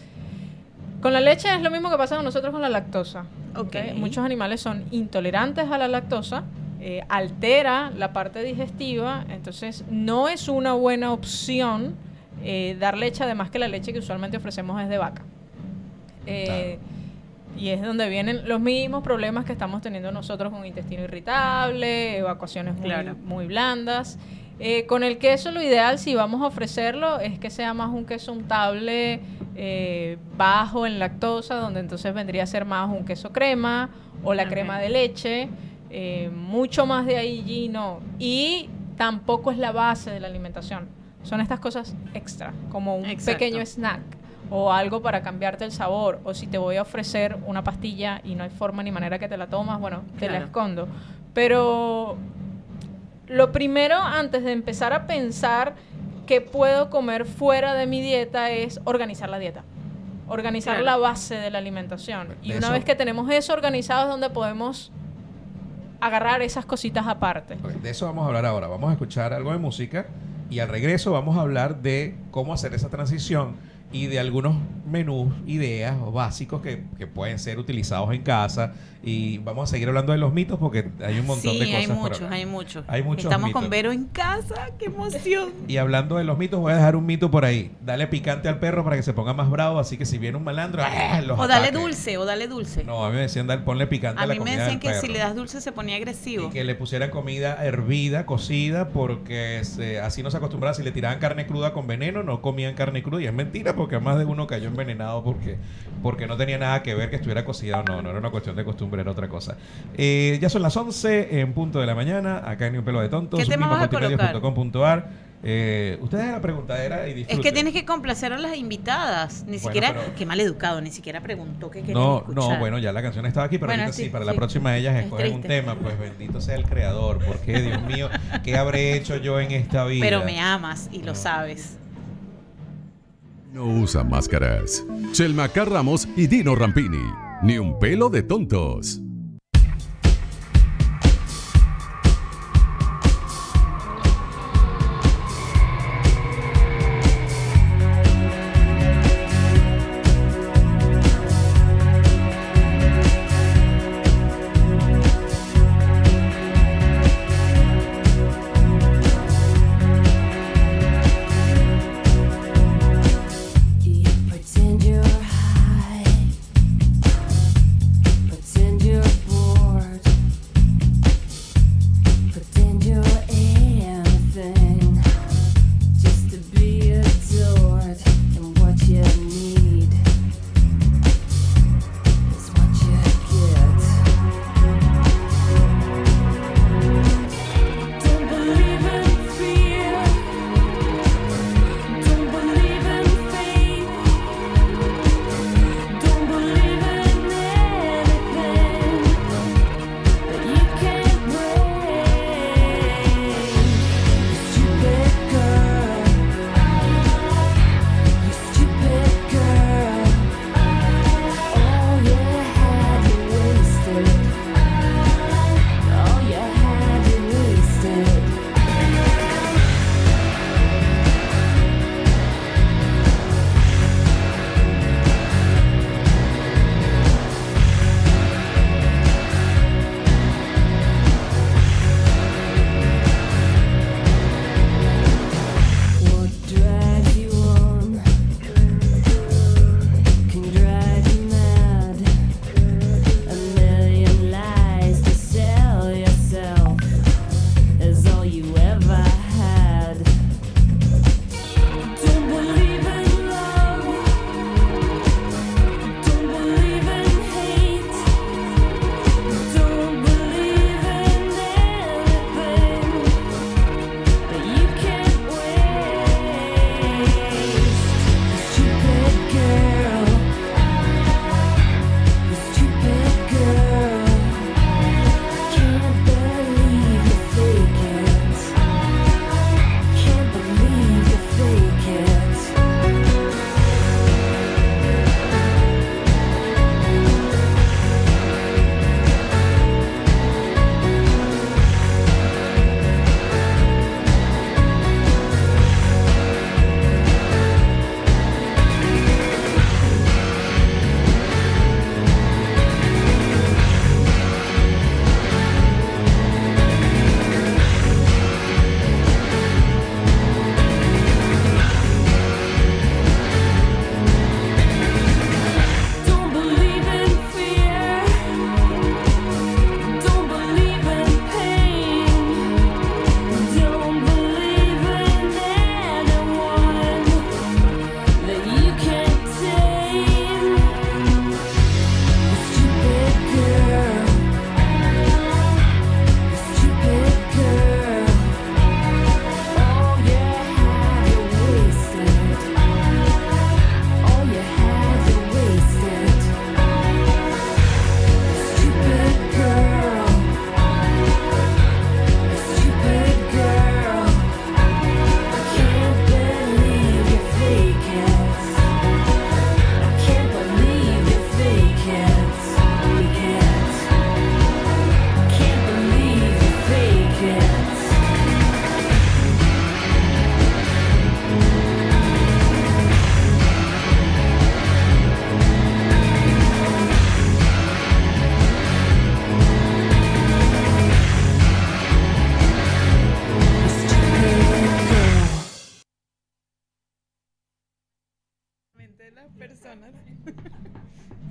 Con la leche es lo mismo que pasa con nosotros con la lactosa. Ok. ¿ok? Muchos animales son intolerantes a la lactosa, eh, altera la parte digestiva, entonces no es una buena opción eh, dar leche, además que la leche que usualmente ofrecemos es de vaca. Eh, Y es donde vienen los mismos problemas que estamos teniendo nosotros con intestino irritable, evacuaciones muy, Claro. muy blandas. Eh, con el queso lo ideal, si vamos a ofrecerlo, es que sea más un queso untable eh, bajo en lactosa, donde entonces vendría a ser más un queso crema o la crema de leche. eh, mucho más de ahí no. Y tampoco es la base de la alimentación. Son estas cosas extra, como un Exacto. pequeño snack o algo para cambiarte el sabor. O si te voy a ofrecer una pastilla y no hay forma ni manera que te la tomas, bueno, te la escondo. Pero lo primero antes de empezar a pensar que puedo comer fuera de mi dieta es organizar la dieta. Organizar Claro. la base de la alimentación. Y una eso- vez que tenemos eso organizado es donde podemos agarrar esas cositas aparte. De eso vamos a hablar ahora. Vamos a escuchar algo de música y al regreso vamos a hablar de cómo hacer esa transición y de algunos menús, ideas o básicos que, que pueden ser utilizados en casa. Y vamos a seguir hablando de los mitos porque hay un montón sí, de cosas. hay muchos, hay muchos. Hay muchos Estamos mitos. con Vero en casa, qué emoción. Y hablando de los mitos, voy a dejar un mito por ahí. Dale picante al perro para que se ponga más bravo. Así que si viene un malandro, ¡ah! los O dale ataque. dulce, o dale dulce. No, a mí me decían, dale, ponle picante a, a la mí me comida decían que si le das dulce se ponía Y agresivo. que le pusieran comida hervida, cocida, porque se- así no se acostumbraba. Si le tiraban carne cruda con veneno, no comían carne cruda. Y es mentira, porque más de uno cayó envenenado porque, porque no tenía nada que ver que estuviera cocida o no. No era una cuestión de costumbre, era otra cosa. Eh, ya son las 11 en punto de la mañana, acá en Ni un pelo de tontos. ¿Qué tema vas a colocar? .com.ar. Eh, ustedes la preguntadera y Es disfruten. que tienes que complacer a las invitadas. Ni Bueno, siquiera, pero- qué mal educado, ni siquiera preguntó qué querían No, escuchar. no, bueno, ya la canción estaba aquí, pero Bueno, ahorita sí, sí, para la sí. próxima ellas Es escogen un tema, pues bendito sea el creador, porque Dios mío, ¿qué habré hecho yo en esta vida? Pero me amas y lo sabes. No usa máscaras. Chelma Ramos y Dino Rampini. Ni un pelo de tontos.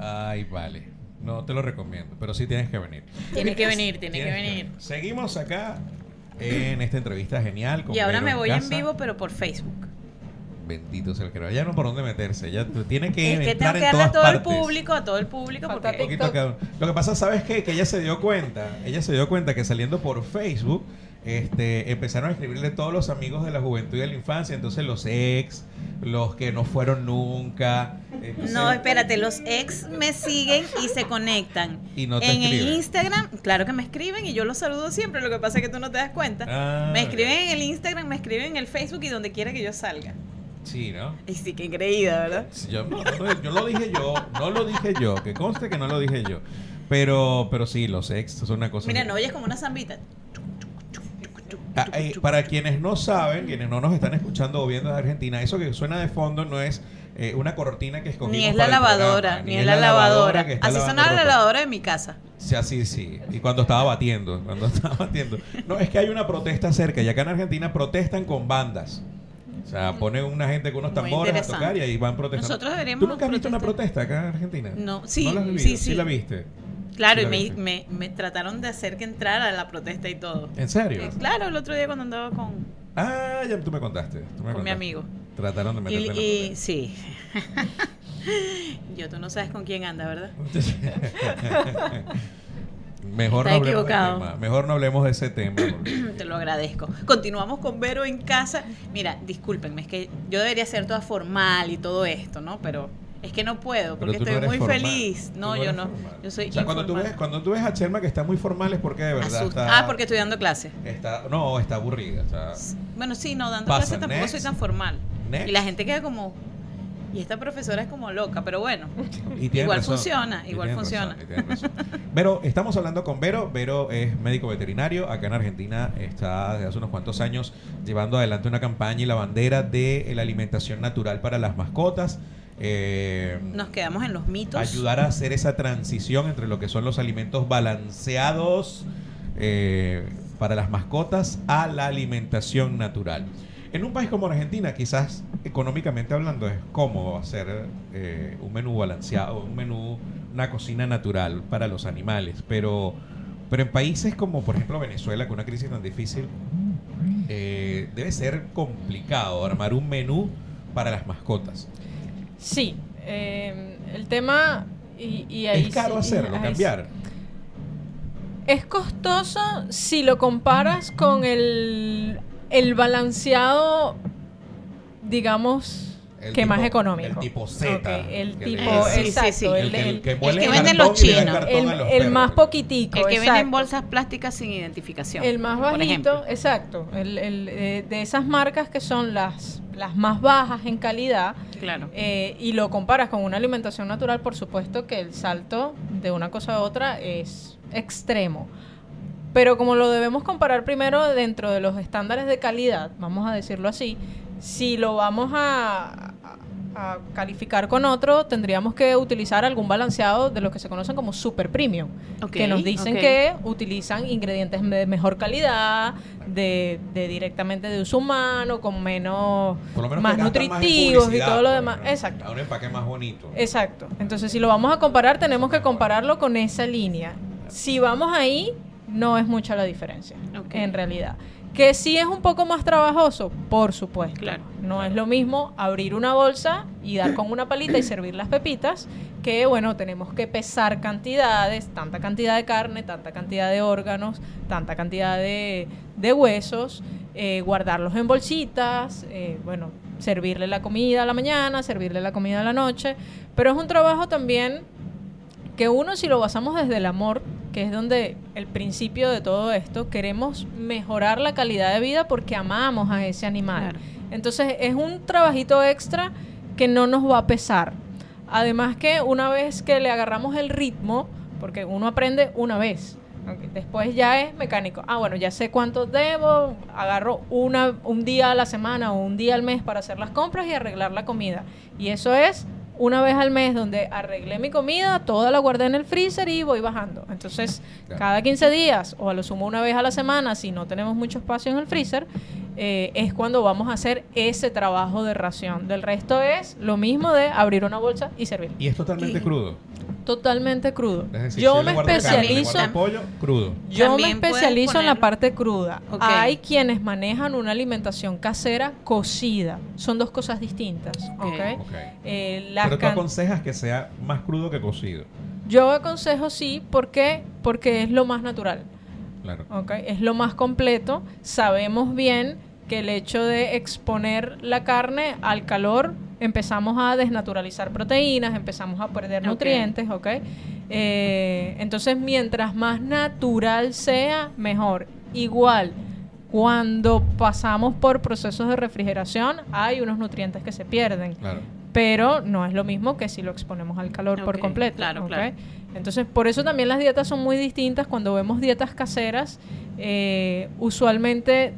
Ay, vale. No te lo recomiendo, pero sí tienes que venir. Tiene que venir, tiene que Tienes venir. Seguimos acá en esta entrevista genial. con Y ahora Vero me voy en vivo, pero por Facebook. Bendito sea el que lo Ya no por dónde meterse. Ya tiene que Es que tengo que darle a todo el público, a todo el público, porque. Lo que pasa, ¿sabes qué? Que ella se dio cuenta, ella se dio cuenta que saliendo por Facebook, este, empezaron a escribirle todos los amigos de la juventud y de la infancia, entonces los ex, los que no fueron nunca. entonces- No, espérate, los ex me siguen y se conectan. Y no te en el. Instagram, claro que me escriben y yo los saludo siempre, lo que pasa es que tú no te das cuenta. Ah, me escriben en el Instagram, me escriben en el Facebook y donde quiera que yo salga. Sí, ¿no? Y sí, que increíble, ¿verdad? Yo, no, no, yo lo dije yo, no lo dije yo, que conste que no lo dije yo. Pero, pero sí, los ex son una cosa. Mira, no oyes como una zambita. Ah, eh, para quienes no saben, quienes no nos están escuchando o viendo de Argentina, eso que suena de fondo no es eh, una cortina que escogimos Ni es la para lavadora, programa, ni es la lavadora. Así sonaba la lavadora de mi casa. Sí, así sí. Y cuando estaba batiendo, cuando *laughs* estaba batiendo. No, es que hay una protesta cerca y acá en Argentina protestan con bandas. O sea, ponen una gente con unos tambores a tocar y ahí van protestando. Nosotros deberíamos ¿Tú nunca has visto una protesta acá en Argentina? No, sí, ¿No la has vivido? sí, sí. la viste? Claro, y me, me, me trataron de hacer que entrara a la protesta y todo. ¿En serio? Eh, Claro, el otro día cuando andaba con, Ah, ya tú me contaste. tú me con mi contaste. amigo. Trataron de Y, meterte en la y- sí. *laughs* Yo, tú no sabes con quién anda, ¿verdad? *laughs* Mejor no, tema. Mejor no hablemos de ese tema. *coughs* porque- Te lo agradezco. Continuamos con Vero en casa. Mira, discúlpenme, es que yo debería ser toda formal y todo esto, ¿no? Pero es que no puedo, porque no estoy muy formal. feliz. No, yo no. formal. Yo soy O sea, cuando tú, ves, cuando tú ves a Chelma que está muy formal es porque de verdad Asusta. está... Ah, porque estoy dando clase. está no, está aburrida. Bueno, sí, no, dando clase tampoco next. soy tan formal. Next. Y la gente queda como, y esta profesora es como loca, pero bueno. *laughs* y Igual razón. funciona, igual funciona. razón, y. Vero, estamos hablando con Vero. Vero es médico veterinario. Acá en Argentina está desde hace unos cuantos años llevando adelante una campaña y la bandera de la alimentación natural para las mascotas. Eh, Nos quedamos en los mitos. ayudar a hacer esa transición entre lo que son los alimentos balanceados eh, para las mascotas a la alimentación natural. En un país como Argentina, quizás económicamente hablando, es cómodo hacer eh, un menú balanceado, un menú, una cocina natural para los animales, pero, pero en países como por ejemplo Venezuela, con una crisis tan difícil, eh, debe ser complicado armar un menú para las mascotas. Sí, eh, el tema y, y ahí es caro sí- hacerlo, cambiar. sí. Es costoso si lo comparas con el, el balanceado, digamos, El que tipo- más económico. el tipo Z, el tipo, le- sí, sí, exacto. sí. El, El que- el- el que el- venden los chinos. el- más poquitico. El que exacto. bolsas plásticas sin identificación. El más bajito, exacto. El, el, eh, de esas marcas que son las, las más bajas en calidad Claro. eh, y lo comparas con una alimentación natural, por supuesto que el salto de una cosa a otra es extremo. Pero como lo debemos comparar primero dentro de los estándares de calidad, vamos a decirlo así, si lo vamos a, a- calificar con otro, tendríamos que utilizar algún balanceado de los que se conocen como super premium, que nos dicen que utilizan ingredientes de mejor calidad, de, de directamente de uso humano, con menos Por lo menos más nutritivos y todo lo pues, demás. Exacto. A un empaque más bonito. Exacto. Entonces, si lo vamos a comparar, tenemos que compararlo con esa línea. Si vamos ahí, no es mucha la diferencia, en realidad. Que sí es un poco más trabajoso, por supuesto. Claro. No es lo mismo abrir una bolsa y dar con una palita y servir las pepitas, que bueno, tenemos que pesar cantidades, tanta cantidad de carne, tanta cantidad de órganos, tanta cantidad de, de huesos, eh, guardarlos en bolsitas, eh, bueno, servirle la comida a la mañana, servirle la comida a la noche, pero es un trabajo también que uno si lo basamos desde el amor, que es donde el principio de todo esto, queremos mejorar la calidad de vida porque amamos a ese animal. Claro. Entonces es un trabajito extra que no nos va a pesar. Además que una vez que le agarramos el ritmo, porque uno aprende una vez, después ya es mecánico. Ah, bueno, ya sé cuánto debo, agarro una, un día a la semana o un día al mes para hacer las compras y arreglar la comida. Y eso es una vez al mes donde arreglé mi comida, toda la guardé en el freezer y voy bajando. Entonces, Claro. cada 15 días o a lo sumo una vez a la semana, si no tenemos mucho espacio en el freezer, eh, es cuando vamos a hacer ese trabajo de ración. Del resto es lo mismo de abrir una bolsa y servir. Y es totalmente Y- crudo. Totalmente crudo. Es decir, yo si me carne, especializo guardo pollo crudo. Yo me También puedes especializo en la parte cruda. Ok. Hay quienes manejan una alimentación casera cocida. Son dos cosas distintas. Ok. ¿ok? Ok. Eh, las Pero tú can- aconsejas que sea más crudo que cocido. Yo aconsejo sí, ¿por qué? Porque es lo más natural. Claro. Es lo más completo. Sabemos bien que el hecho de exponer la carne al calor empezamos a desnaturalizar proteínas, empezamos a perder nutrientes, ¿ok? Eh, entonces, mientras más natural sea, mejor. Igual, cuando pasamos por procesos de refrigeración, hay unos nutrientes que se pierden Claro. pero no es lo mismo que si lo exponemos al calor por completo. claro, ¿ok? claro. Entonces, por eso también las dietas son muy distintas. Cuando vemos dietas caseras, eh, usualmente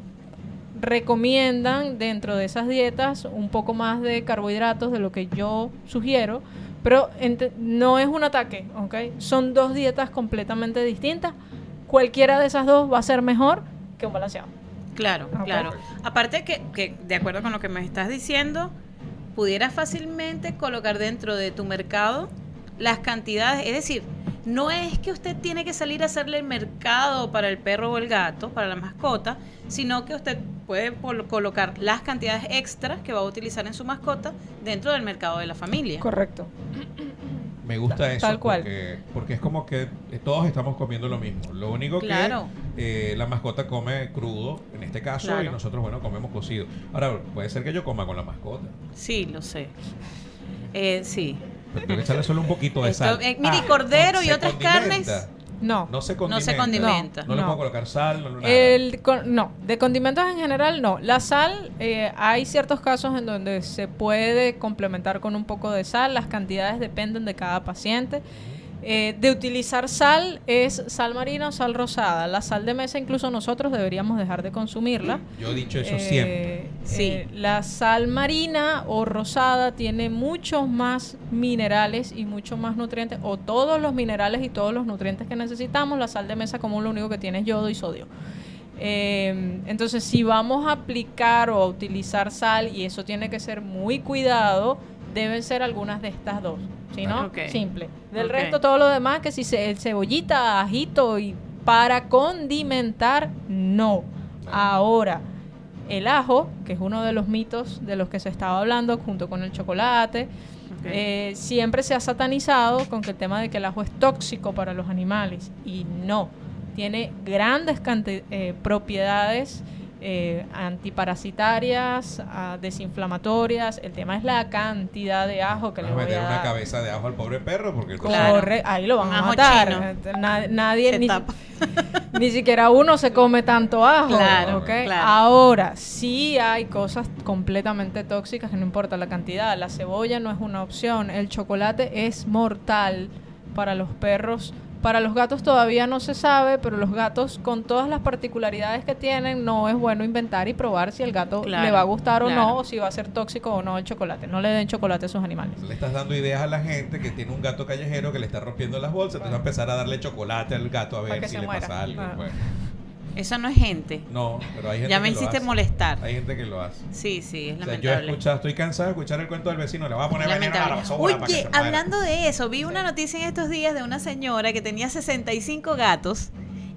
recomiendan dentro de esas dietas un poco más de carbohidratos de lo que yo sugiero, pero no es un ataque, ¿ok? Son dos dietas completamente distintas. Cualquiera de esas dos va a ser mejor que un balanceado. Claro, claro. Aparte que, que, de acuerdo con lo que me estás diciendo, pudieras fácilmente colocar dentro de tu mercado las cantidades, es decir, no es que usted tiene que salir a hacerle el mercado para el perro o el gato, para la mascota, sino que usted puede colocar las cantidades extras que va a utilizar en su mascota dentro del mercado de la familia. Correcto. Me gusta eso. Tal cual. Porque, porque es como que eh, todos estamos comiendo lo mismo. Lo único Claro. que eh, la mascota come crudo, en este caso, Claro. y nosotros, bueno, comemos cocido. Ahora, puede ser que yo coma con la mascota. Sí, lo sé. Eh, sí. Tengo que echarle solo un poquito de Esto- sal. eh, mire, y cordero y otras condimenta. carnes. No. No se No condimenta. se condimenta. No, le No. puedo colocar sal, no, nada. El, con- no, de condimentos en general no. La sal, eh, hay ciertos casos en donde se puede complementar con un poco de sal. Las cantidades dependen de cada paciente. Eh, de utilizar sal es sal marina o sal rosada. La sal de mesa incluso nosotros deberíamos dejar de consumirla. Yo he dicho eso Eh, siempre. Sí. eh, la sal marina o rosada tiene muchos más minerales y muchos más nutrientes, o todos los minerales y todos los nutrientes que necesitamos. La sal de mesa común lo único que tiene es yodo y sodio. Eh, entonces, si vamos a aplicar o a utilizar sal, y eso tiene que ser muy cuidado, deben ser algunas de estas dos. Si no, Ok. simple. Del resto, todo lo demás, que si se, el cebollita, ajito y para condimentar, no. Ahora, el ajo, que es uno de los mitos de los que se estaba hablando junto con el chocolate, eh, siempre se ha satanizado con que el tema de que el ajo es tóxico para los animales y no. Tiene grandes eh, propiedades eh, antiparasitarias, ah, desinflamatorias. El tema es la cantidad de ajo que le voy a meter una cabeza de ajo al pobre perro porque Claro. Corre, ahí lo van a matar. nadie, ni, *laughs* ni siquiera uno se come tanto ajo. Claro, ¿ok? claro. Ahora, sí hay cosas completamente tóxicas que no importa la cantidad. La cebolla no es una opción. El chocolate es mortal para los perros. Para los gatos todavía no se sabe, pero los gatos con todas las particularidades que tienen, no es bueno inventar y probar si el gato Claro, le va a gustar o claro. no, o si va a ser tóxico o no el chocolate. No le den chocolate a sus animales. Le estás dando ideas a la gente que tiene un gato callejero que le está rompiendo las bolsas. Entonces va a empezar a darle chocolate al gato a ver si se le muera. pasa algo. Ah. pues. Eso no es gente. No, pero hay gente Ya me que lo hiciste hace. molestar. Hay gente que lo hace. Sí, sí, es O sea, yo he lamentable. escuchado, estoy cansado de escuchar el cuento del vecino. Le voy a poner veneno a la Lamentable. basura para que Oye, hablando de eso, vi una noticia en estos días de una señora que tenía 65 gatos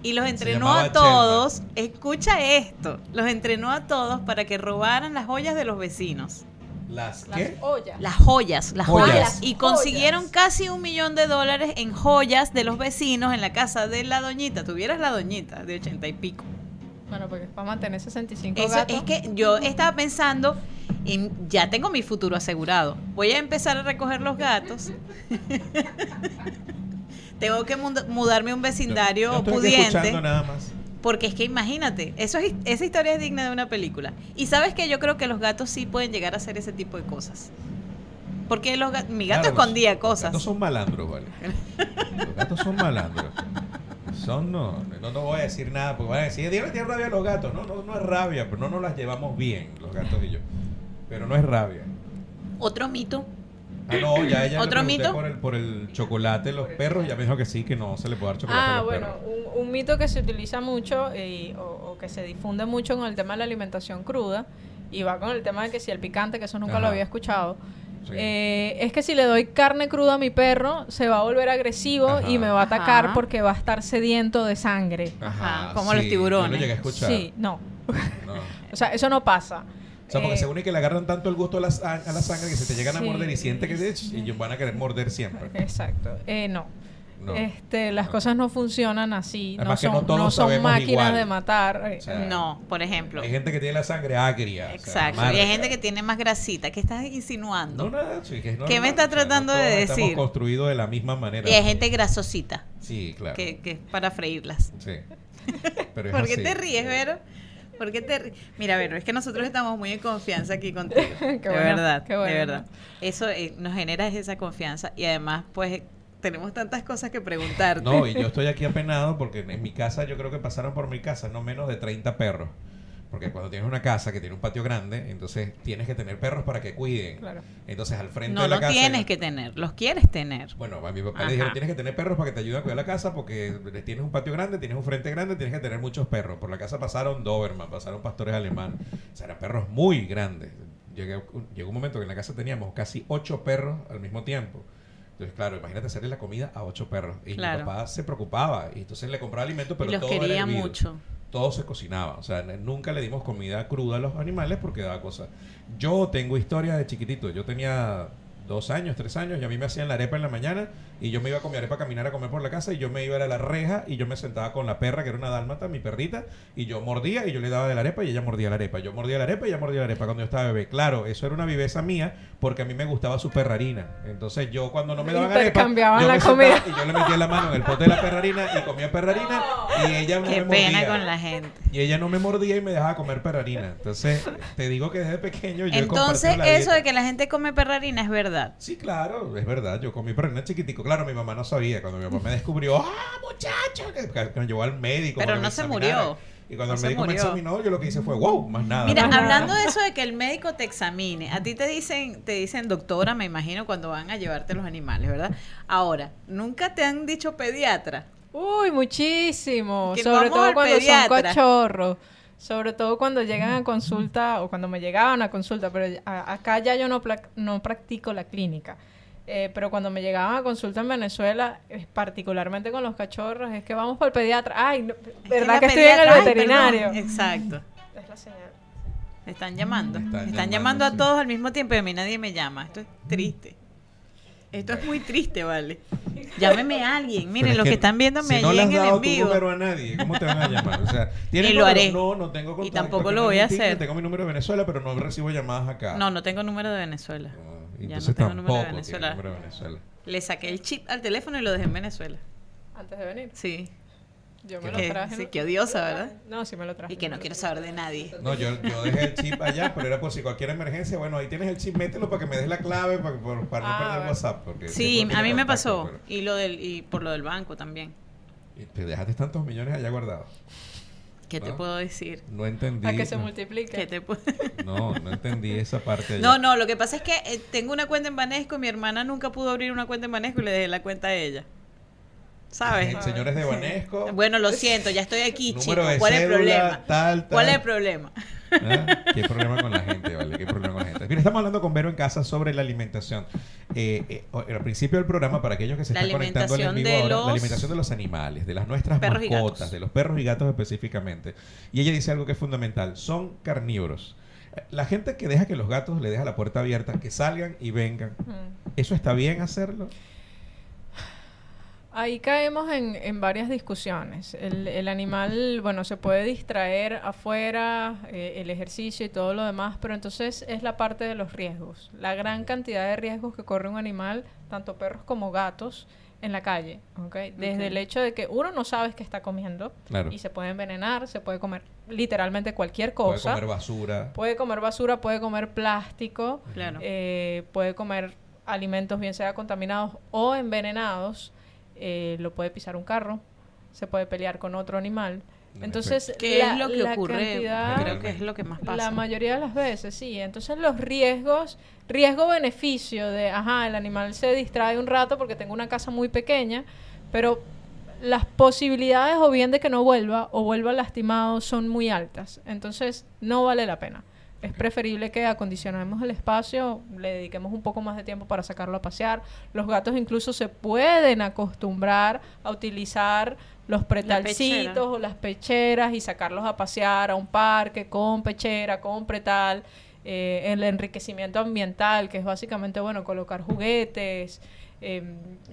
y los entrenó a todos. Escucha esto, los entrenó a todos para que robaran las joyas de los vecinos. ¿Las Las qué? ollas. Las joyas, las Joyas. y consiguieron joyas. casi un millón de dólares en joyas de los vecinos en la casa de la doñita. Tuvieras la doñita de ochenta y pico. Bueno, porque para mantener 65 Eso gatos. es que yo estaba pensando en ya tengo mi futuro asegurado. Voy a empezar a recoger los gatos. *laughs* tengo que mud- mudarme a un vecindario estoy aquí pudiente. escuchando nada más. Porque es que imagínate, eso es, esa historia es digna de una película. Y sabes que yo creo que los gatos sí pueden llegar a hacer ese tipo de cosas. Porque los ga- mi gato Claro, los- escondía Los cosas. gatos son malandros, ¿vale? Los gatos son malandros. Son, no, no, no voy a decir nada, porque van a decir, Dios tiene rabia a los gatos. No, no, no es rabia, pero no nos las llevamos bien, los gatos y yo. Pero no es rabia. Otro mito. Ah, no, ya ella ¿Otro le mito? por el, por el chocolate, los perros, y ya me dijo que sí, que no se le puede dar chocolate a Ah, los bueno, un, un mito que se utiliza mucho y- o, o que se difunde mucho con el tema de la alimentación cruda y va con el tema de que si el picante, que eso nunca lo había escuchado. Sí. Eh, es que si le doy carne cruda a mi perro, se va a volver agresivo Ajá. y me va a atacar Ajá. porque va a estar sediento de sangre. Ajá, como los tiburones. Yo lo llegué a escuchar. Sí, no. No. *laughs* O sea, eso no pasa. O sea, porque Eh, según es que le agarran tanto el gusto a la, a la sangre que se te llegan a morder y siente que y ellos van a querer morder siempre. Exacto. Eh, no. No. Este, las No. cosas no funcionan así. No Además que son, no todos no son máquinas igual. de matar. eh, O sea, No, por ejemplo. Hay gente que tiene la sangre agria. o sea, Exacto. y hay gente que tiene más grasita. ¿Qué estás insinuando? No, nada, sí, que es ¿Qué me está o sea, no tratando de todos decir? Estamos construidos de la misma manera. y hay gente grasosita, Sí, claro. que, que es para freírlas. Sí. *laughs* Pero es ¿Por qué te ríes, Vero? ¿Por qué te? Mira, Vero, es que nosotros estamos muy en confianza aquí contigo. *laughs* de bueno, verdad, qué bueno. de verdad. Eso eh, nos genera esa confianza y además, pues, tenemos tantas cosas que preguntarte. No, y yo estoy aquí apenado porque en mi casa yo creo que pasaron por mi casa no menos de 30 perros. Porque cuando tienes una casa que tiene un patio grande, entonces tienes que tener perros para que cuiden. Claro. Entonces al frente no, de la no casa... tienes que tener, los quieres tener. Bueno, a mi papá Ajá. le dijeron, tienes que tener perros para que te ayuden a cuidar la casa porque tienes un patio grande, tienes un frente grande, tienes que tener muchos perros. Por la casa pasaron Doberman, pasaron pastores alemanes. O sea, eran perros muy grandes. Llegué- llegó un momento que en la casa teníamos casi ocho perros al mismo tiempo. Entonces, claro, imagínate hacerle la comida a ocho perros. Y Claro. mi papá se preocupaba. Y entonces le compraba alimentos, pero y los todo era quería hervido. mucho. Todo se cocinaba. O sea, nunca le dimos comida cruda a los animales porque daba cosas. Yo tengo historia de chiquitito. Yo tenía dos años, tres años, y a mí me hacían la arepa en la mañana y yo me iba con mi arepa a caminar a comer por la casa y yo me iba a la reja y yo me sentaba con la perra, que era una dálmata, mi perrita, y yo mordía y yo le daba de la arepa y ella mordía la arepa. Yo mordía la arepa y ella mordía la arepa cuando yo estaba bebé. Claro, eso era una viveza mía porque a mí me gustaba su perrarina. Entonces yo cuando no me daban arepa, yo la me sentaba comida. y yo le metía la mano en el pote de la perrarina y comía perrarina y ella no Qué me pena mordía. con la gente. Y ella no me mordía y me dejaba comer perrarina. Entonces, te digo que desde pequeño yo he Entonces, la eso dieta. de que la gente come perrarina es verdad. Sí, claro, es verdad. Yo comí perrarina chiquitico. Claro, mi mamá no sabía. Cuando mi mamá me descubrió, *laughs* ¡ah, muchacho! Que, que me llevó al médico. Pero no se examinara. murió. Y cuando No el médico me examinó, yo lo que hice fue, wow, más nada. Mira, más nada. hablando de eso de que el médico te examine, a ti te dicen, te dicen doctora, me imagino, cuando van a llevarte los animales, ¿verdad? Ahora, ¿nunca te han dicho pediatra? Uy, muchísimo. Sobre todo cuando pediatra. son cachorros. Sobre todo cuando llegan a consulta o cuando me llegaban a consulta. Pero a- acá ya yo no, no practico la clínica. Eh, pero cuando me llegaban a consulta en Venezuela, eh, particularmente con los cachorros, es que vamos para el pediatra. Ay, no, ¿verdad que estoy en el Ay, veterinario? Exacto. Es la señal. Te están llamando. Me Están, están llamando, llamando, a sí. todos al mismo tiempo y a mí nadie me llama. Esto es triste. Esto es muy triste, ¿vale? Llámeme a *laughs* alguien. Miren, los que que están viéndome si no allí le has en el dado en tu número a nadie, ¿cómo te van a llamar? O sea, *laughs* ¿tienes Y lo número? haré. No, no tengo Y contacto. tampoco lo voy a hacer. Tengo mi número de Venezuela, pero no recibo llamadas acá. No, no tengo número de Venezuela. Ah, Ya no tengo tampoco número de tiene Venezuela. número de Venezuela. Le saqué el chip al teléfono y lo dejé en Venezuela. Antes de venir. Sí. Yo me lo traje. sí, ¿no? qué odiosa, ¿verdad? No, sí me lo traje. Y que no quiero saber de nadie. No, yo, yo dejé el chip allá, pero era por si cualquier emergencia. Bueno, ahí tienes el chip, mételo para que me des la clave para, para no Ah, perder bueno. WhatsApp. Porque Sí, a mí me contacto, pasó. Y lo del y por lo del banco también. pero- y te dejaste tantos millones allá guardados. ¿Qué te ¿No? puedo decir? No entendí. A que se no, multiplique. ¿Qué te *laughs* no, no entendí esa parte. allá. No, no, lo que pasa es que eh, tengo una cuenta en Banesco mi hermana nunca pudo abrir una cuenta en Banesco y le dejé la cuenta a ella. ¿Sabes? Eh, Señores de Banesco. *laughs* Bueno, lo siento, ya estoy aquí, Número chicos. de ¿Cuál es el problema? tal, tal. ¿Cuál es el problema? ¿Ah? ¿Qué problema con la gente, vale? ¿Qué problema con la gente? Mira, estamos hablando con Vero en casa sobre la alimentación. Eh, eh, al principio del programa, para aquellos que se La están conectando al en alimentación vivo de ahora, los- la alimentación de los animales, de las nuestras Perros mascotas, de los perros y gatos específicamente. Y ella dice algo que es fundamental, son carnívoros. Eh, La gente que deja que los gatos le deja la puerta abierta, que salgan y vengan, Mm. ¿eso está bien hacerlo? Ahí caemos en, en varias discusiones. El, el animal, bueno, se puede distraer afuera, eh, el ejercicio y todo lo demás, pero entonces es la parte de los riesgos. La gran cantidad de riesgos que corre un animal, tanto perros como gatos, en la calle. Desde el hecho de que uno no sabe qué está comiendo Claro. y se puede envenenar, se puede comer literalmente cualquier Puede cosa. comer basura. Puede comer basura, puede comer plástico, Claro. eh, puede comer alimentos bien sea contaminados o envenenados, eh, lo puede pisar un carro, se puede pelear con otro animal. En Entonces, ¿Qué la- es lo que ocurre? cantidad- Creo que es lo que más pasa. la mayoría de las veces, sí. Entonces los riesgos, riesgo-beneficio de, ajá, el animal se distrae un rato porque tengo una casa muy pequeña, pero las posibilidades o bien de que no vuelva o vuelva lastimado son muy altas. Entonces no vale la pena. Es preferible que acondicionemos el espacio, le dediquemos un poco más de tiempo para sacarlo a pasear. Los gatos incluso se pueden acostumbrar a utilizar los pretalcitos o las pecheras y sacarlos a pasear a un parque con pechera, con pretal. eh, el enriquecimiento ambiental, que es básicamente, bueno, colocar juguetes. eh,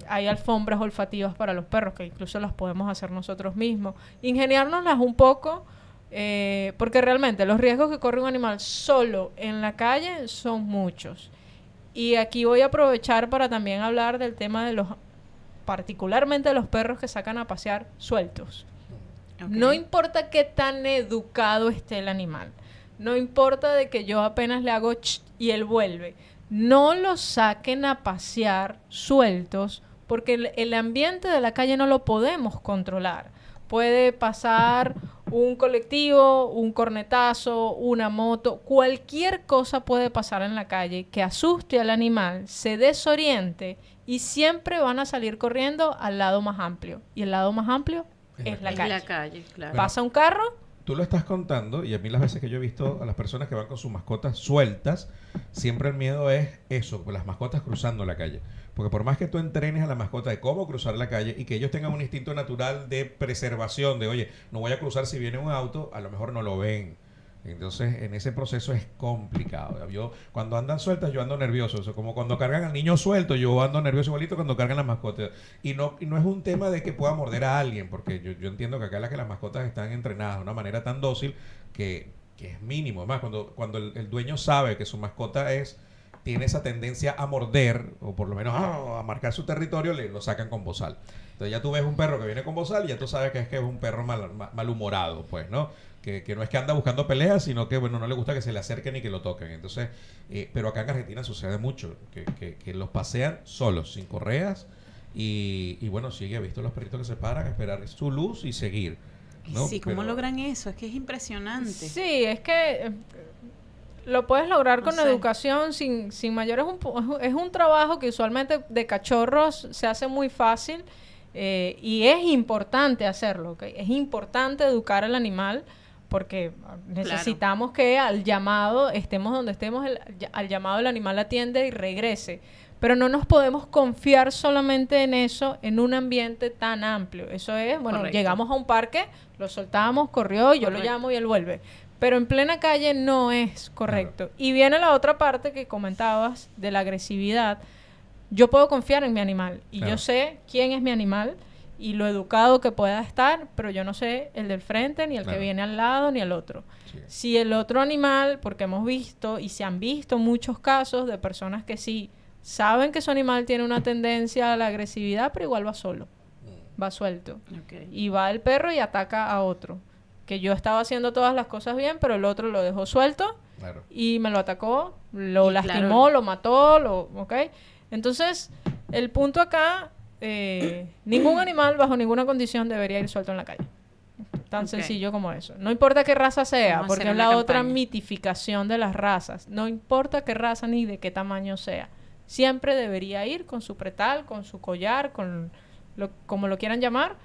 hay alfombras olfativas para los perros, que incluso las podemos hacer nosotros mismos. Ingeniárnoslas un poco, eh, porque realmente los riesgos que corre un animal solo en la calle son muchos. Y aquí voy a aprovechar para también hablar del tema de los, particularmente de los perros que sacan a pasear sueltos. No importa qué tan educado esté el animal. No importa de que yo apenas le hago ch y él vuelve. No los saquen a pasear sueltos porque el, el ambiente de la calle no lo podemos controlar. Puede pasar un colectivo, un cornetazo, una moto, cualquier cosa puede pasar en la calle que asuste al animal, se desoriente y siempre van a salir corriendo al lado más amplio. Y el lado más amplio Es es la calle. la calle, claro. Pasa un carro, Tú lo estás contando y a mí las veces que yo he visto a las personas que van con sus mascotas sueltas, siempre el miedo es eso, con las mascotas cruzando la calle. Porque por más que tú entrenes a la mascota de cómo cruzar la calle y que ellos tengan un instinto natural de preservación, de oye, no voy a cruzar si viene un auto, a lo mejor no lo ven. Entonces, en ese proceso es complicado. Yo, cuando andan sueltas, yo ando nervioso. Como cuando cargan al niño suelto, yo ando nervioso igualito cuando cargan las mascotas. Y no, y no es un tema de que pueda morder a alguien, porque yo, entiendo que acá las que las mascotas están entrenadas de una manera tan dócil que, que es mínimo. Además, cuando, cuando el dueño sabe que su mascota es tiene esa tendencia a morder, o por lo menos ah, a marcar su territorio, le lo sacan con bozal. Entonces ya tú ves un perro que viene con bozal y ya tú sabes que es que es un perro mal, ma- malhumorado, pues, ¿no? Que, que no es que anda buscando peleas, sino que, bueno, no le gusta que se le acerquen y que lo toquen. Entonces, eh, pero acá en Argentina sucede mucho, que, que, que los pasean solos, sin correas, y, y bueno, sí, he visto los perritos que se paran a esperar su luz y seguir. ¿no? Sí, ¿cómo Pero- logran eso? Es que es impresionante. Sí, es que eh, lo puedes lograr No con sé. educación sin, sin mayor. Es un, es un trabajo que usualmente de cachorros se hace muy fácil eh, y es importante hacerlo. ¿ok? Es importante educar al animal porque necesitamos que al llamado, estemos donde estemos, el- al llamado el animal atiende y regrese. Pero no nos podemos confiar solamente en eso, en un ambiente tan amplio. Eso es, bueno, Correcto. llegamos a un parque, lo soltamos, corrió, yo lo llamo y él vuelve. Pero en plena calle no es correcto. Y viene la otra parte que comentabas de la agresividad. Yo puedo confiar en mi animal y Claro. yo sé quién es mi animal y lo educado que pueda estar, pero yo no sé el del frente, ni el Claro. que viene al lado, ni el otro. Sí. Si el otro animal, porque hemos visto y se han visto muchos casos de personas que sí saben que su animal tiene una tendencia a la agresividad, pero igual va solo, va suelto. Y va el perro y ataca a otro. Que yo estaba haciendo todas las cosas bien, pero el otro lo dejó suelto Claro. y me lo atacó, lo Y lastimó, claro. lo mató, lo, ¿ok? Entonces, el punto acá, eh, ningún animal bajo ninguna condición debería ir suelto en la calle. Tan sencillo como eso. No importa qué raza sea, Vamos porque es la otra mitificación de las razas. No importa qué raza ni de qué tamaño sea. Siempre debería ir con su pretal, con su collar, con lo, como lo quieran llamar,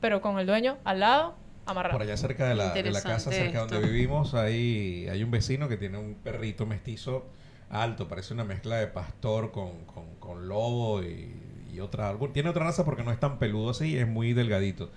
pero con el dueño al lado, amarrado. Por allá cerca de la, de la casa, cerca esto. donde vivimos, hay, hay un vecino que tiene un perrito mestizo alto, parece una mezcla de pastor con, con, con lobo y, y otra. tiene otra raza porque no es tan peludo así, es muy delgadito.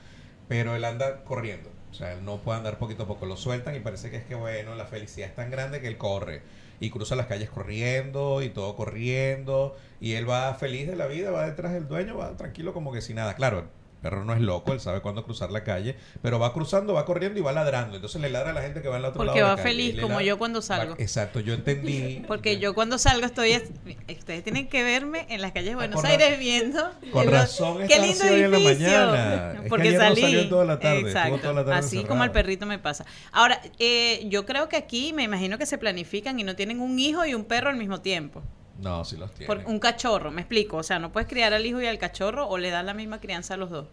Pero él anda corriendo. O sea, él no puede andar poquito a poco. Lo sueltan y parece que es que, bueno, la felicidad es tan grande que él corre. Y cruza las calles corriendo y todo corriendo. Y él va feliz de la vida, va detrás del dueño, va tranquilo como que sin nada. Claro, perro no es loco, él sabe cuándo cruzar la calle. Pero va cruzando, va corriendo y va ladrando. Entonces le ladra a la gente que va al otro Porque lado. de va calle. feliz, como yo cuando va- salgo. exacto, yo entendí. *laughs* Porque yo cuando salgo estoy... es- Ustedes tienen que verme en las calles de Buenos con Aires ra- viendo... Con razón ¡Qué lindo así hoy en la mañana. Es que Porque ayer no salí. salió toda la tarde, Exacto. toda la tarde Así encerrado. como al perrito me pasa. Ahora, eh, yo creo que aquí me imagino que se planifican y no tienen un hijo y un perro al mismo tiempo. No, sí los tiene. Por un cachorro, me explico. O sea, no puedes criar al hijo y al cachorro o le das la misma crianza a los dos.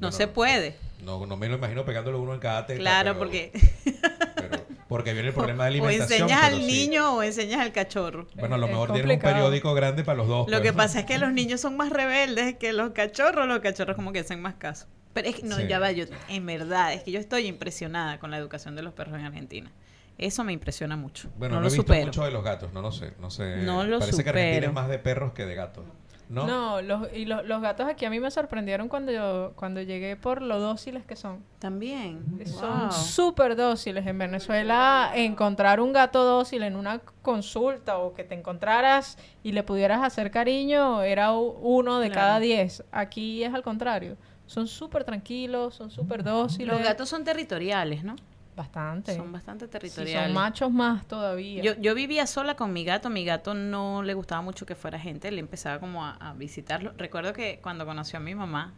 No se puede. No, no me lo imagino pegándolo uno en cada teta. Claro, pero- porque *laughs* pero- porque viene el problema de o alimentación. enseñas pero al sí. niño o enseñas al cachorro. Bueno, a lo Es mejor tienes un periódico grande para los dos. Lo pues. que pasa es que los niños son más rebeldes que los cachorros. Los cachorros como que hacen más caso. Pero es que, no, Sí. ya va, yo, en verdad, es que yo estoy impresionada con la educación de los perros en Argentina. Eso me impresiona mucho. Bueno, no no, lo he visto supero. mucho de los gatos, no lo sé. No sé. No lo Parece que Argentina supero. es más de perros que de gatos. ¿No? No, los, y los, los gatos aquí a mí me sorprendieron cuando yo, cuando llegué por lo dóciles que son. También. Son Wow. súper dóciles. En Venezuela, encontrar un gato dócil en una consulta o que te encontraras y le pudieras hacer cariño era uno de Claro. cada diez. Aquí es al contrario. Son súper tranquilos, son súper dóciles. Los gatos son territoriales, ¿no? Bastante. Son bastante territoriales. son machos más todavía. Yo, yo vivía sola con mi gato, mi gato no le gustaba mucho que fuera gente, le empezaba como a, a visitarlo. Recuerdo que cuando conoció a mi mamá,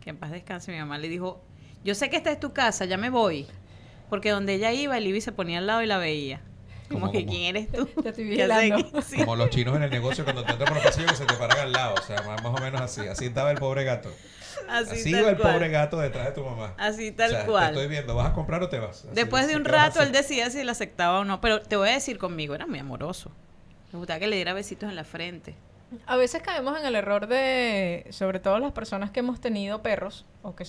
que en paz descanse, mi mamá le dijo, yo sé que esta es tu casa, ya me voy. Porque donde ella iba, el Ibi se ponía al lado y la veía. Como Como- que, como- ¿quién eres tú? *laughs* Te estoy *laughs* ¿Qué haces vigilando. aquí? Sí. Como los chinos en el negocio cuando te entran por los pasillos que se te paran al lado. O sea, más, más o menos así. Así estaba el pobre gato. Así, Así, tal iba el cual. pobre gato detrás de tu mamá. Así tal O sea, cual. Te estoy viendo, ¿vas a comprar o te vas? Así, Después de un rato, él decía si la aceptaba o no. Pero te voy a decir conmigo, era muy amoroso. Me gustaba que le diera besitos en la frente. A veces caemos en el error de, sobre todo las personas que hemos tenido perros, o que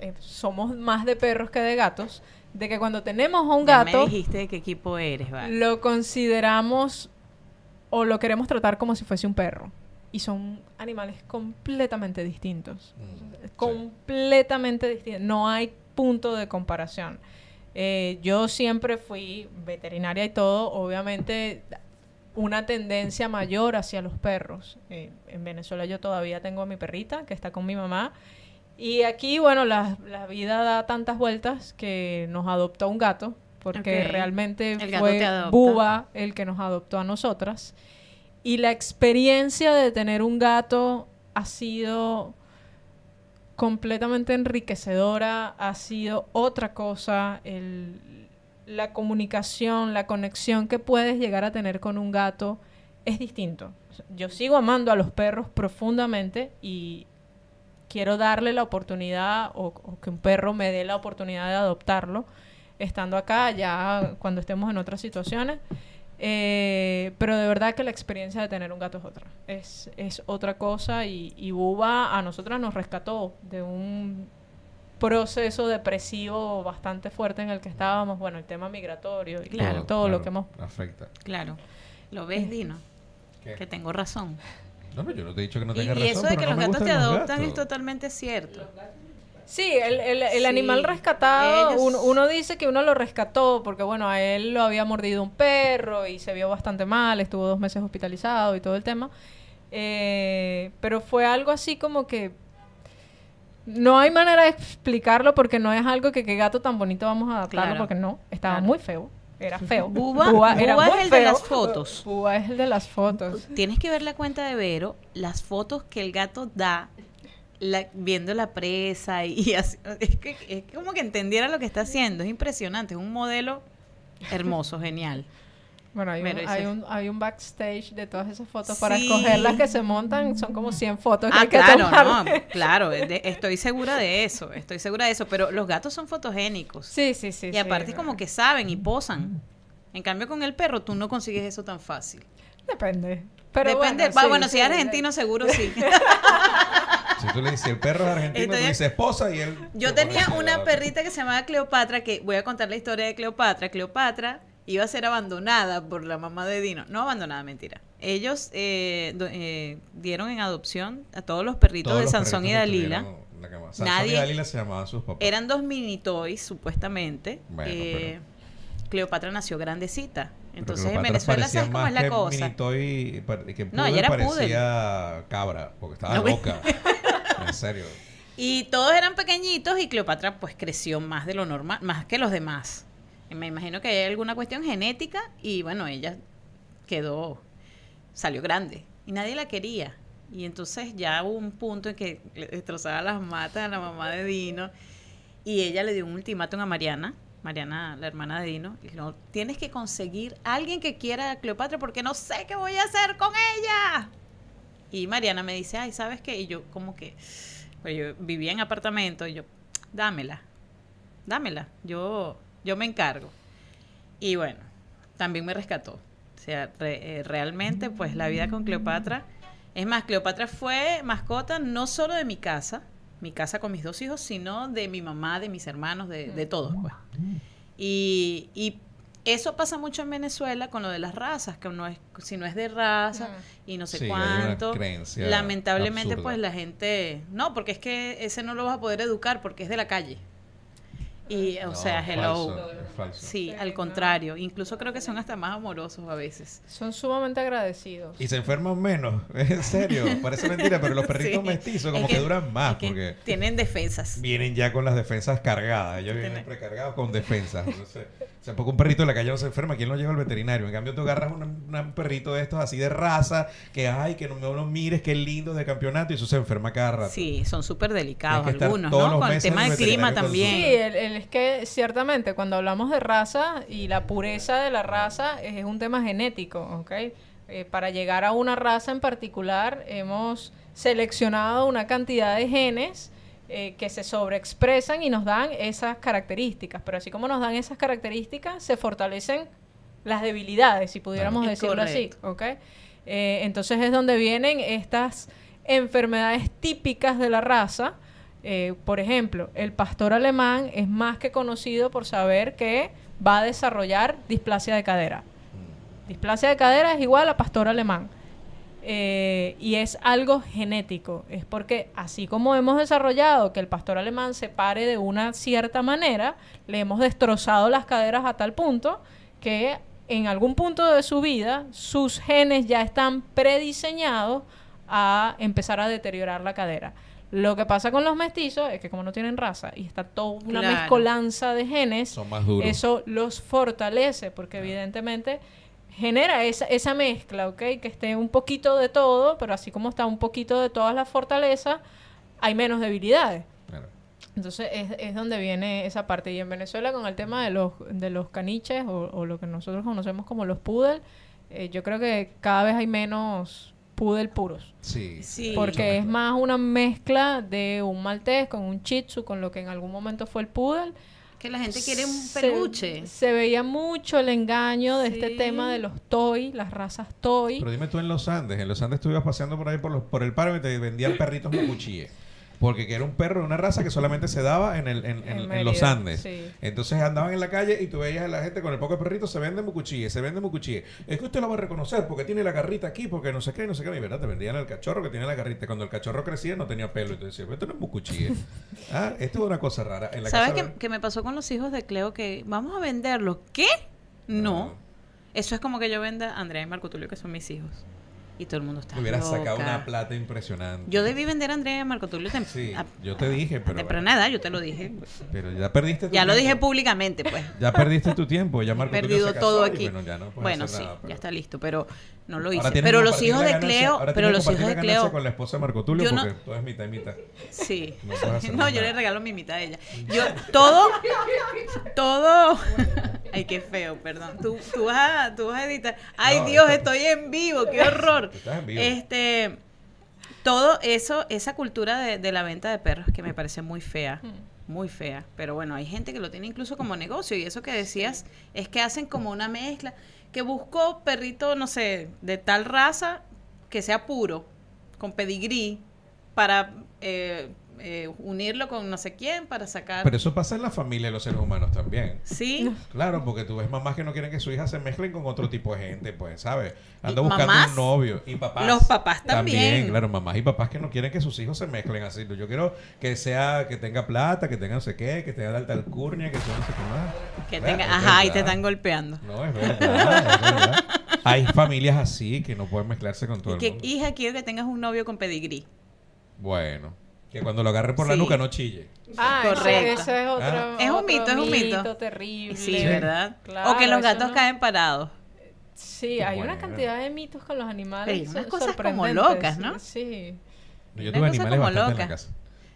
eh, somos más de perros que de gatos, de que cuando tenemos a un Ya gato, me dijiste de qué equipo eres, vale. lo consideramos o lo queremos tratar como si fuese un perro. Y son animales completamente distintos. Mm, sí. completamente distintos. No hay punto de comparación. Eh, yo siempre fui veterinaria y todo, obviamente una tendencia mayor hacia los perros. Eh, en Venezuela yo todavía tengo a mi perrita que está con mi mamá. Y aquí, bueno, la, la vida da tantas vueltas que nos adoptó un gato, porque realmente El fue adopta. Buba el que nos adoptó a nosotras. Y la experiencia de tener un gato ha sido completamente enriquecedora, ha sido otra cosa, la comunicación, la conexión que puedes llegar a tener con un gato es distinto. Yo sigo amando a los perros profundamente y quiero darle la oportunidad o, o que un perro me dé la oportunidad de adoptarlo estando acá, ya cuando estemos en otras situaciones. Eh, pero de verdad que la experiencia de tener un gato es otra. Es, es otra cosa y, y Buba a nosotras nos rescató de un proceso depresivo bastante fuerte en el que estábamos. Bueno, el tema migratorio y Claro. todo lo claro, que hemos... Afecta. Claro. ¿Lo ves, Dino? ¿Qué? Que tengo razón. No, yo no te he dicho que no y, tengas y razón. eso de que no los gatos te los adoptan es totalmente cierto. Sí, el, el- el Sí. animal rescatado, Ellos- uno, uno dice que uno lo rescató porque, bueno, a él lo había mordido un perro y se vio bastante mal, estuvo dos meses hospitalizado y todo el tema. Eh, pero fue algo así como que no hay manera de explicarlo porque no es algo que qué gato tan bonito vamos a adaptarlo Claro. porque no, estaba Claro. muy feo, era feo. Buba- era Buba es el de las fotos. Buba es el de las fotos. Tienes que ver la cuenta de Vero, las fotos que el gato da la- viendo la presa y, así. Es, que, es como que entendiera lo que está haciendo. Es impresionante. Es un modelo hermoso, *laughs* genial. Bueno, hay, Pero un, hay, un, hay un backstage de todas esas fotos para escoger las que se montan. Son como 100 fotos que Ah, hay que claro, tomar. no, *laughs* claro, de- estoy segura de eso, estoy segura de eso, pero los gatos son fotogénicos. Sí, sí, sí. y sí, aparte como que saben y posan. En cambio con el perro tú no consigues eso tan fácil. Depende. Pero Depende, bueno, sí, bueno, si es argentino seguro sí. *laughs* Si tú le dices el perro es argentino, Estoy- tú dices esposa y él. Yo tenía una perrita que se llamaba Cleopatra, que voy a contar la historia de Cleopatra. Cleopatra iba a ser abandonada por la mamá de Dino. No abandonada, mentira. Ellos eh, do- eh, dieron en adopción a todos los perritos Todos de los Sansón y perritos Dalila. Sansón Nadie- y Dalila se llamaban sus papás. Eran dos mini toys, supuestamente. Bueno, Eh, Cleopatra nació grandecita. Entonces en Venezuela, ¿sabes cómo es la cosa? Minitoy, que No, ella era parecía cabra, porque estaba No, loca. *laughs* en serio. Y todos eran pequeñitos y Cleopatra pues creció más de lo normal, más que los demás. Y Me imagino que hay alguna cuestión genética y bueno, ella quedó, salió grande y nadie la quería. Y entonces ya hubo un punto en que le destrozaba las matas a la mamá de Dino y ella le dio un ultimátum a Mariana, Mariana, la hermana de Dino, y no, tienes que conseguir a alguien que quiera a Cleopatra porque no sé qué voy a hacer con ella. Y Mariana me dice, ay, ¿sabes qué? Y yo como que, pues yo vivía en apartamento y yo, dámela, dámela, yo, yo me encargo. Y bueno, también me rescató. O sea, eh, realmente, pues la vida con Cleopatra. Es más, Cleopatra fue mascota no solo de mi casa, mi casa con mis dos hijos, sino de mi mamá, de mis hermanos, de, de todos, pues. Y, y Eso pasa mucho en Venezuela con lo de las razas, que no es, si no es de raza y no sé Sí, cuánto. Lamentablemente, absurda. pues la gente. No, porque es que ese no lo vas a poder educar porque es de la calle. Y, o No, sea, es hello. falso, es falso. Sí, al no. contrario. Incluso creo que son hasta más amorosos a veces. Son sumamente agradecidos. Y se enferman menos, *laughs* en serio, parece mentira, pero los perritos Sí. mestizos como Es que, duran más es que porque tienen defensas. vienen ya con las defensas cargadas, ellos vienen precargados con defensas. Entonces, o sea, porque un perrito de la calle no se enferma, ¿quién lo lleva al veterinario? En cambio, tú agarras un, un perrito de estos así de raza, que ay, que no, no lo mires, que lindo de campeonato, y eso se enferma cada rato. Sí, son súper delicados algunos, todos ¿no? los Con el tema del el clima también. Sí, el, el- es que ciertamente cuando hablamos de raza y la pureza de la raza es un tema genético, ¿ok? Eh, para llegar a una raza en particular hemos seleccionado una cantidad de genes eh, que se sobreexpresan y nos dan esas características, pero así como nos dan esas características, se fortalecen las debilidades, si pudiéramos decirlo así, correcto. ¿ok? Eh, entonces es donde vienen estas enfermedades típicas de la raza. Eh, por ejemplo, el pastor alemán es más que conocido por saber que va a desarrollar displasia de cadera. Displasia de cadera es igual a pastor alemán. Eh, y es algo genético. Es porque así como hemos desarrollado que el pastor alemán se pare de una cierta manera, le hemos destrozado las caderas a tal punto que en algún punto de su vida sus genes ya están prediseñados a empezar a deteriorar la cadera. Lo que pasa con los mestizos es que como no tienen raza y está toda una Claro. mezcolanza de genes, Son más duros. eso los fortalece porque evidentemente genera esa, esa mezcla, ¿ok? Que esté un poquito de todo, pero así como está un poquito de todas las fortalezas, hay menos debilidades. Claro. Entonces es, es donde viene esa parte. Y en Venezuela con el tema de los, de los caniches o, o lo que nosotros conocemos como los poodle, eh, yo creo que cada vez hay menos poodle puros. Sí. Sí. Porque es más una mezcla de un maltés con un shih tzu, con lo que en algún momento fue el poodle. Que la gente quiere un Se- peluche. Se, veía mucho el engaño de este tema de los toy, las razas toy. Pero dime tú en los Andes, en los Andes tú ibas paseando por ahí por, los, por el paro y te vendían perritos mucuchíes. Porque que era un perro de una raza que solamente se daba en, el, en, en- En en los Andes. sí. Entonces andaban en la calle y tú veías a la gente con el poco de perritos, se vende mucuchíes, se vende mucuchíes. Es que usted lo va a reconocer porque tiene la garrita aquí, porque no sé qué, no sé qué. Y verdad, te vendían el cachorro que tiene la garrita. Cuando el cachorro crecía no tenía pelo. Y tú decías, esto no es mucuchíes. *laughs* ah, esto es una cosa rara. En la ¿Sabes qué, qué me pasó con los hijos de Cleo? Que vamos a venderlos. ¿Qué? No. Eso es como que yo venda a Andrea y Marco Tulio, que son mis hijos. Y todo el mundo está hubieras sacado una plata impresionante. Yo debí vender a Andrea Marco Tulio Sí, a- yo te dije, pero... edad, yo te lo dije. Pero ya perdiste tu Ya lo dije públicamente, pues. *laughs* Ya perdiste tu tiempo, ya He Marco Tulio perdido se todo aquí. Bueno, ya no Bueno, sí, nada, pero- ya está listo, pero no lo hice. Pero los hijos de Cleo, pero los hijos de Cleo, con la esposa de Marco Tulio Yo no- porque todo es mitad y mitad. Sí. No yo le nada. regalo mi mitad a ella. Yo, todo, todo. *laughs* Ay, qué feo, perdón. Tú, tú, vas, a, tú vas a editar. Ay, Dios, estoy en vivo, qué horror. Estás en vivo. Este, todo eso, esa cultura de, de la venta de perros que me parece muy fea. Muy fea. Pero bueno, hay gente que lo tiene incluso como negocio. Y eso que decías es que hacen como una mezcla. Que busco perrito, no sé, de tal raza que sea puro, con pedigrí, para eh, eh, unirlo con no sé quién, para sacar. Pero eso pasa en la familia de los seres humanos también. sí. Claro, porque tú ves mamás que no quieren que su hija se mezclen con otro tipo de gente, pues, ¿sabes? Anda buscando mamás, un novio. Y papás. los papás también. claro, mamás y papás que no quieren que sus hijos se mezclen así. Yo quiero que sea, que tenga plata, que tenga no sé qué, que tenga alta alcurnia, que sea no sé qué más. Que tenga, ajá, y te están golpeando. No, es verdad, es verdad. Hay familias así que no pueden mezclarse con todo Y el que, mundo. hija, quiero que tengas un novio con pedigrí. Bueno, que cuando lo agarre por la Sí. nuca no chille. Ah, Correcto. ese es otro. Ah. Es un otro mito, es un mito. terrible. Sí, ¿verdad? Claro, o que los eso gatos no- caen parados. Sí, hay una Bueno. cantidad de mitos con los animales. Pero hay unas cosas como locas, ¿no? Sí. Yo Una tuve animales como bastante en loca. la casa.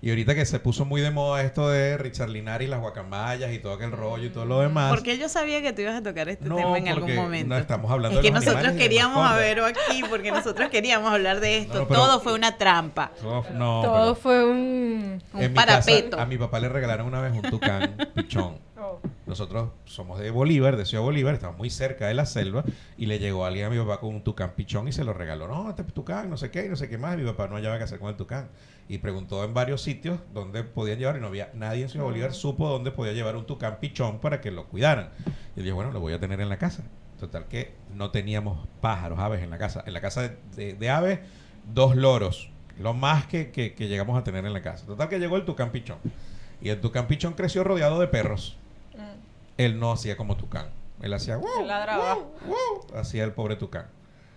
Y ahorita que se puso muy de moda esto de Richard Linares y las guacamayas y todo aquel rollo y todo lo demás. Porque yo sabía que tú ibas a tocar este No, tema en algún momento. no estamos hablando es de que los nosotros queríamos haberlo aquí porque nosotros queríamos hablar de esto. No, pero- Todo fue una trampa. No, Todo pero fue un. Casa, parapeto. a mi papá le regalaron una vez un tucán *laughs* pichón. Oh. Nosotros somos de Bolívar, de Ciudad Bolívar, estamos muy cerca de la selva y le llegó alguien a mi papá con un tucán pichón y se lo regaló. No, este tucán, no sé qué, no sé qué más. Y mi papá no hallaba qué hacer con el tucán. Y preguntó en varios sitios dónde podían llevar y no había nadie en Ciudad Bolívar supo dónde podía llevar un tucán pichón para que lo cuidaran. Y yo dije, bueno, lo voy a tener en la casa. Total que no teníamos pájaros, aves en la casa. En la casa de, de- de aves, dos loros. Lo más que, que- que llegamos a tener en la casa. Total que llegó el tucán pichón. Y el tucán pichón creció rodeado de perros. Él no hacía como tucán. Él hacía... "Wow, Él ladraba. wow, wow", hacía el pobre tucán.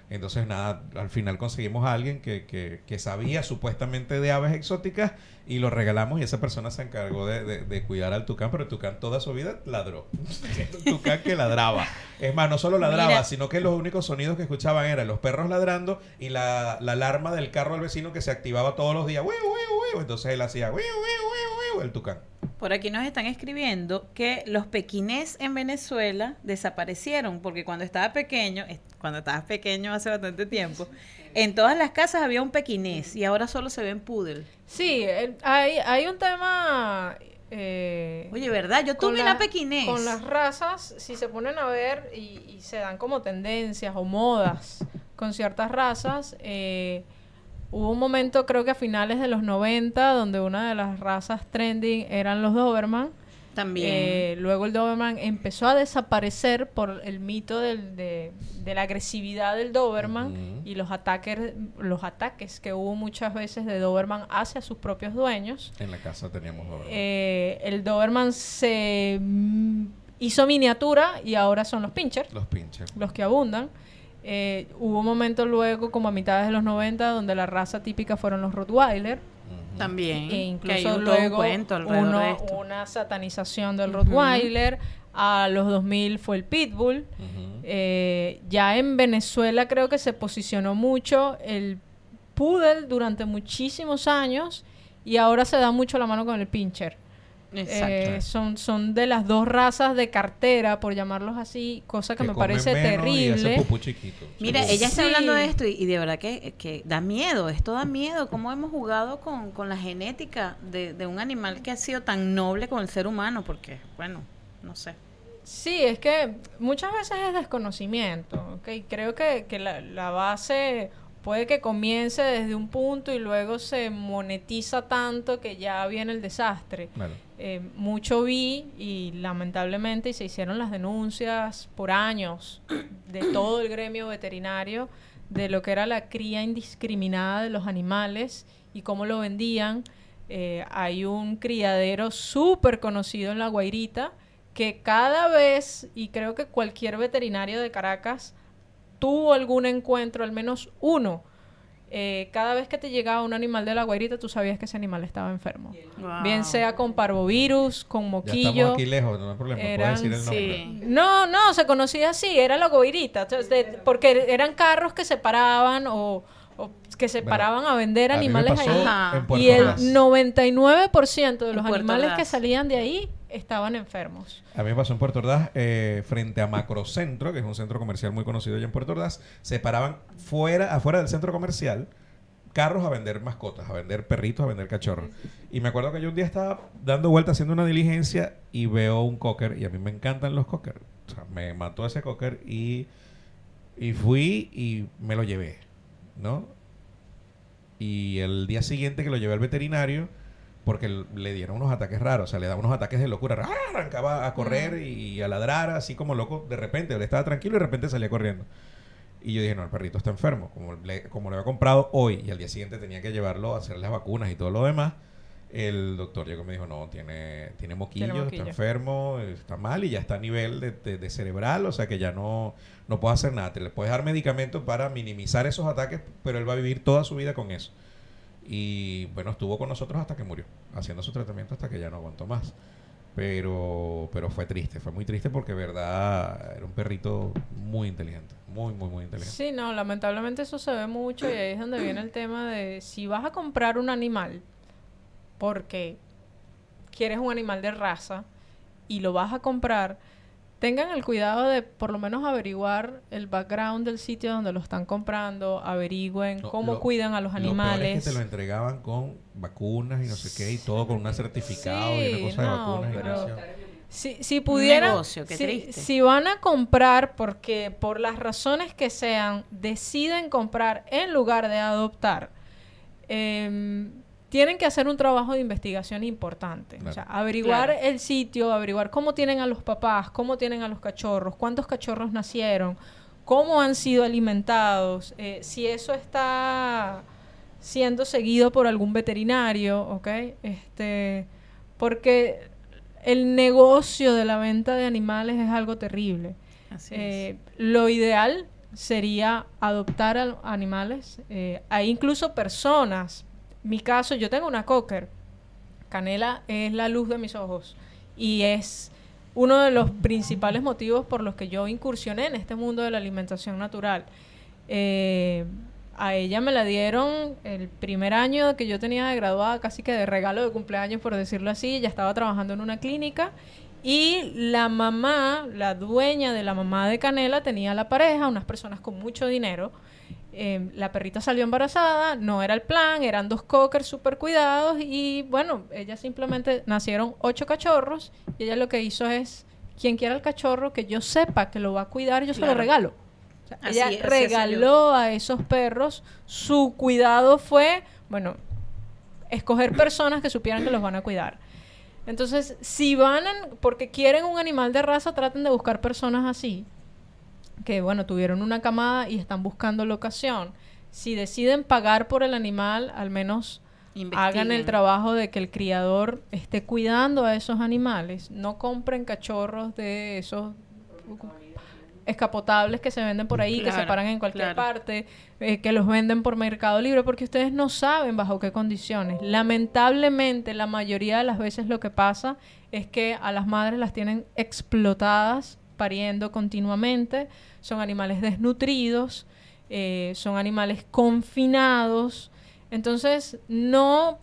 Entonces, nada, al final conseguimos a alguien que, que- que sabía supuestamente de aves exóticas y lo regalamos y esa persona se encargó de, de- de cuidar al tucán, pero el tucán toda su vida ladró. el *laughs* tucán que ladraba. Es más, no solo ladraba, Mira. sino que los únicos sonidos que escuchaban eran los perros ladrando y la, la alarma del carro del vecino que se activaba todos los días. "Wiu, wiu, wiu". Entonces él hacía Tucán. Por aquí nos están escribiendo que los pequinés en Venezuela desaparecieron porque cuando estaba pequeño, cuando estabas pequeño hace bastante tiempo, en todas las casas había un pequinés y ahora solo se ven poodle. Sí, hay, hay un tema... eh, Oye, ¿verdad? Yo con tuve la- una pequinés. Con las razas, si se ponen a ver y, y se dan como tendencias o modas con ciertas razas, eh, hubo un momento creo que a finales de los 90 donde una de las razas trending eran los Doberman. También. Eh, luego el Doberman empezó a desaparecer por el mito del- de, de la agresividad del Doberman y los ataques, los ataques que hubo muchas veces de Doberman hacia sus propios dueños. En la casa teníamos dos. Eh, el Doberman se mm, hizo miniatura y ahora son los pincher, los pinches. los que abundan. Eh, hubo un momento luego, como a mitades de los 90, donde la raza típica fueron los Rottweiler. También. E que hay incluso un, un luego cuento alrededor uno- de esto. una satanización del. Rottweiler. A los 2000 fue el Pitbull. Eh, ya en Venezuela creo que se posicionó mucho el Poodle durante muchísimos años y ahora se da mucho la mano con el Pincher. Exacto. Eh, son, son de las dos razas de cartera, por llamarlos así, cosa que, me parece terrible. chiquito. Mira, Sí. ella está Sí. hablando de esto y, y de verdad que, que da miedo, esto da miedo, cómo hemos jugado con, con la genética de, de un animal que ha sido tan noble con el ser humano, porque, bueno, no sé. Sí, es que muchas veces es desconocimiento, ¿ok? Creo que, que la, la base puede que comience desde un punto y luego se monetiza tanto que ya viene el desastre. Claro. Eh, mucho vi y lamentablemente se hicieron las denuncias por años de *coughs* todo el gremio veterinario de lo que era la cría indiscriminada de los animales y cómo lo vendían. Eh, hay un criadero súper conocido en La Guairita que cada vez, y creo que cualquier veterinario de Caracas tuvo algún encuentro, al menos uno, eh, cada vez que te llegaba un animal de La Guairita, tú sabías que ese animal estaba enfermo. Wow. Bien sea con parvovirus, con Ya moquillo. estamos aquí lejos, no hay problema. eran- Puedes decir el nombre. Sí. No, no, se conocía así, era la Guairita. entonces, de- porque eran carros que se paraban o, o que se Bueno, paraban a vender A animales pasó ahí. Y el Ordaz. 99% de los animales que salían de ahí estaban enfermos. A mí me pasó en Puerto Ordaz, eh, frente a Macrocentro, que es un centro comercial muy conocido allá en Puerto Ordaz, se paraban fuera, afuera del centro comercial carros a vender mascotas, a vender perritos, a vender cachorros. Y me acuerdo que yo un día estaba dando vuelta haciendo una diligencia y veo un cocker, y a mí me encantan los cocker. O sea, me mató ese cocker y, y fui y me lo llevé, ¿no? Y el día siguiente que lo llevé al veterinario, porque le dieron unos ataques raros, o sea, le daban unos ataques de locura. ¡Ah! Arrancaba a correr y a ladrar, así como loco, de repente. Él estaba tranquilo y de repente salía corriendo. Y yo dije, no, el perrito está enfermo. Como le, como lo había comprado hoy y al día siguiente tenía que llevarlo a hacer las vacunas y todo lo demás, el doctor llegó y me dijo, no, tiene, tiene moquillo, Tiene moquillo. está enfermo, está mal y ya está a nivel de, de- de cerebral, o sea que ya no, no puede hacer nada. Te le puedes dar medicamentos para minimizar esos ataques, pero él va a vivir toda su vida con eso. Y bueno, estuvo con nosotros hasta que murió, haciendo su tratamiento hasta que ya no aguantó más. Pero, pero fue triste, fue muy triste porque, verdad, era un perrito muy inteligente, muy, muy, muy inteligente. Sí, no, lamentablemente eso se ve mucho y ahí es donde viene el tema de si vas a comprar un animal porque quieres un animal de raza y lo vas a comprar, tengan el cuidado de por lo menos averiguar el background del sitio donde lo están comprando, averigüen No, cómo lo- cuidan a los Lo peor es animales. que te lo entregaban con vacunas y no sé qué, y todo con un certificado y Sí, una cosa de no, vacunas. y pero- nación. Si, si pudieran, negocio, qué si, si van a comprar porque por las razones que sean deciden comprar en lugar de adoptar, em, tienen que hacer un trabajo de investigación importante. O sea, averiguar Claro. el sitio, averiguar cómo tienen a los papás, cómo tienen a los cachorros, cuántos cachorros nacieron, cómo han sido alimentados, eh, si eso está siendo seguido por algún veterinario, ¿ok? Este, porque el negocio de la venta de animales es algo terrible. Así es. Eh, lo ideal sería adoptar a- animales. eh, hay incluso personas. Mi caso, yo tengo una cocker. Canela es la luz de mis ojos. Y es uno de los principales motivos por los que yo incursioné en este mundo de la alimentación natural. Eh, a ella me la dieron el primer año que yo tenía de graduada, casi que de regalo de cumpleaños, por decirlo así. Ella estaba trabajando en una clínica y la mamá, la dueña de la mamá de Canela, tenía la pareja, unas personas con mucho dinero. Eh, la perrita salió embarazada, no era el plan, eran dos cockers súper cuidados y bueno, ella simplemente nacieron ocho cachorros y ella lo que hizo es, quien quiera el cachorro, que yo sepa que lo va a cuidar, yo se lo regalo. O sea, ella es, regaló a esos perros, su cuidado fue, bueno, escoger personas que supieran que los van a cuidar. Entonces, si van, en- porque quieren un animal de raza, traten de buscar personas así, que bueno, tuvieron una camada y están buscando locación. Si deciden pagar por el animal, al menos hagan el trabajo de que el criador esté cuidando a esos animales. No compren cachorros de esos escapotables que se venden por ahí, que se paran en cualquier claro. parte, eh, que los venden por Mercado Libre, porque ustedes no saben bajo qué condiciones. Lamentablemente, la mayoría de las veces lo que pasa es que a las madres las tienen explotadas, pariendo continuamente, son animales desnutridos, eh, son animales confinados. Entonces, no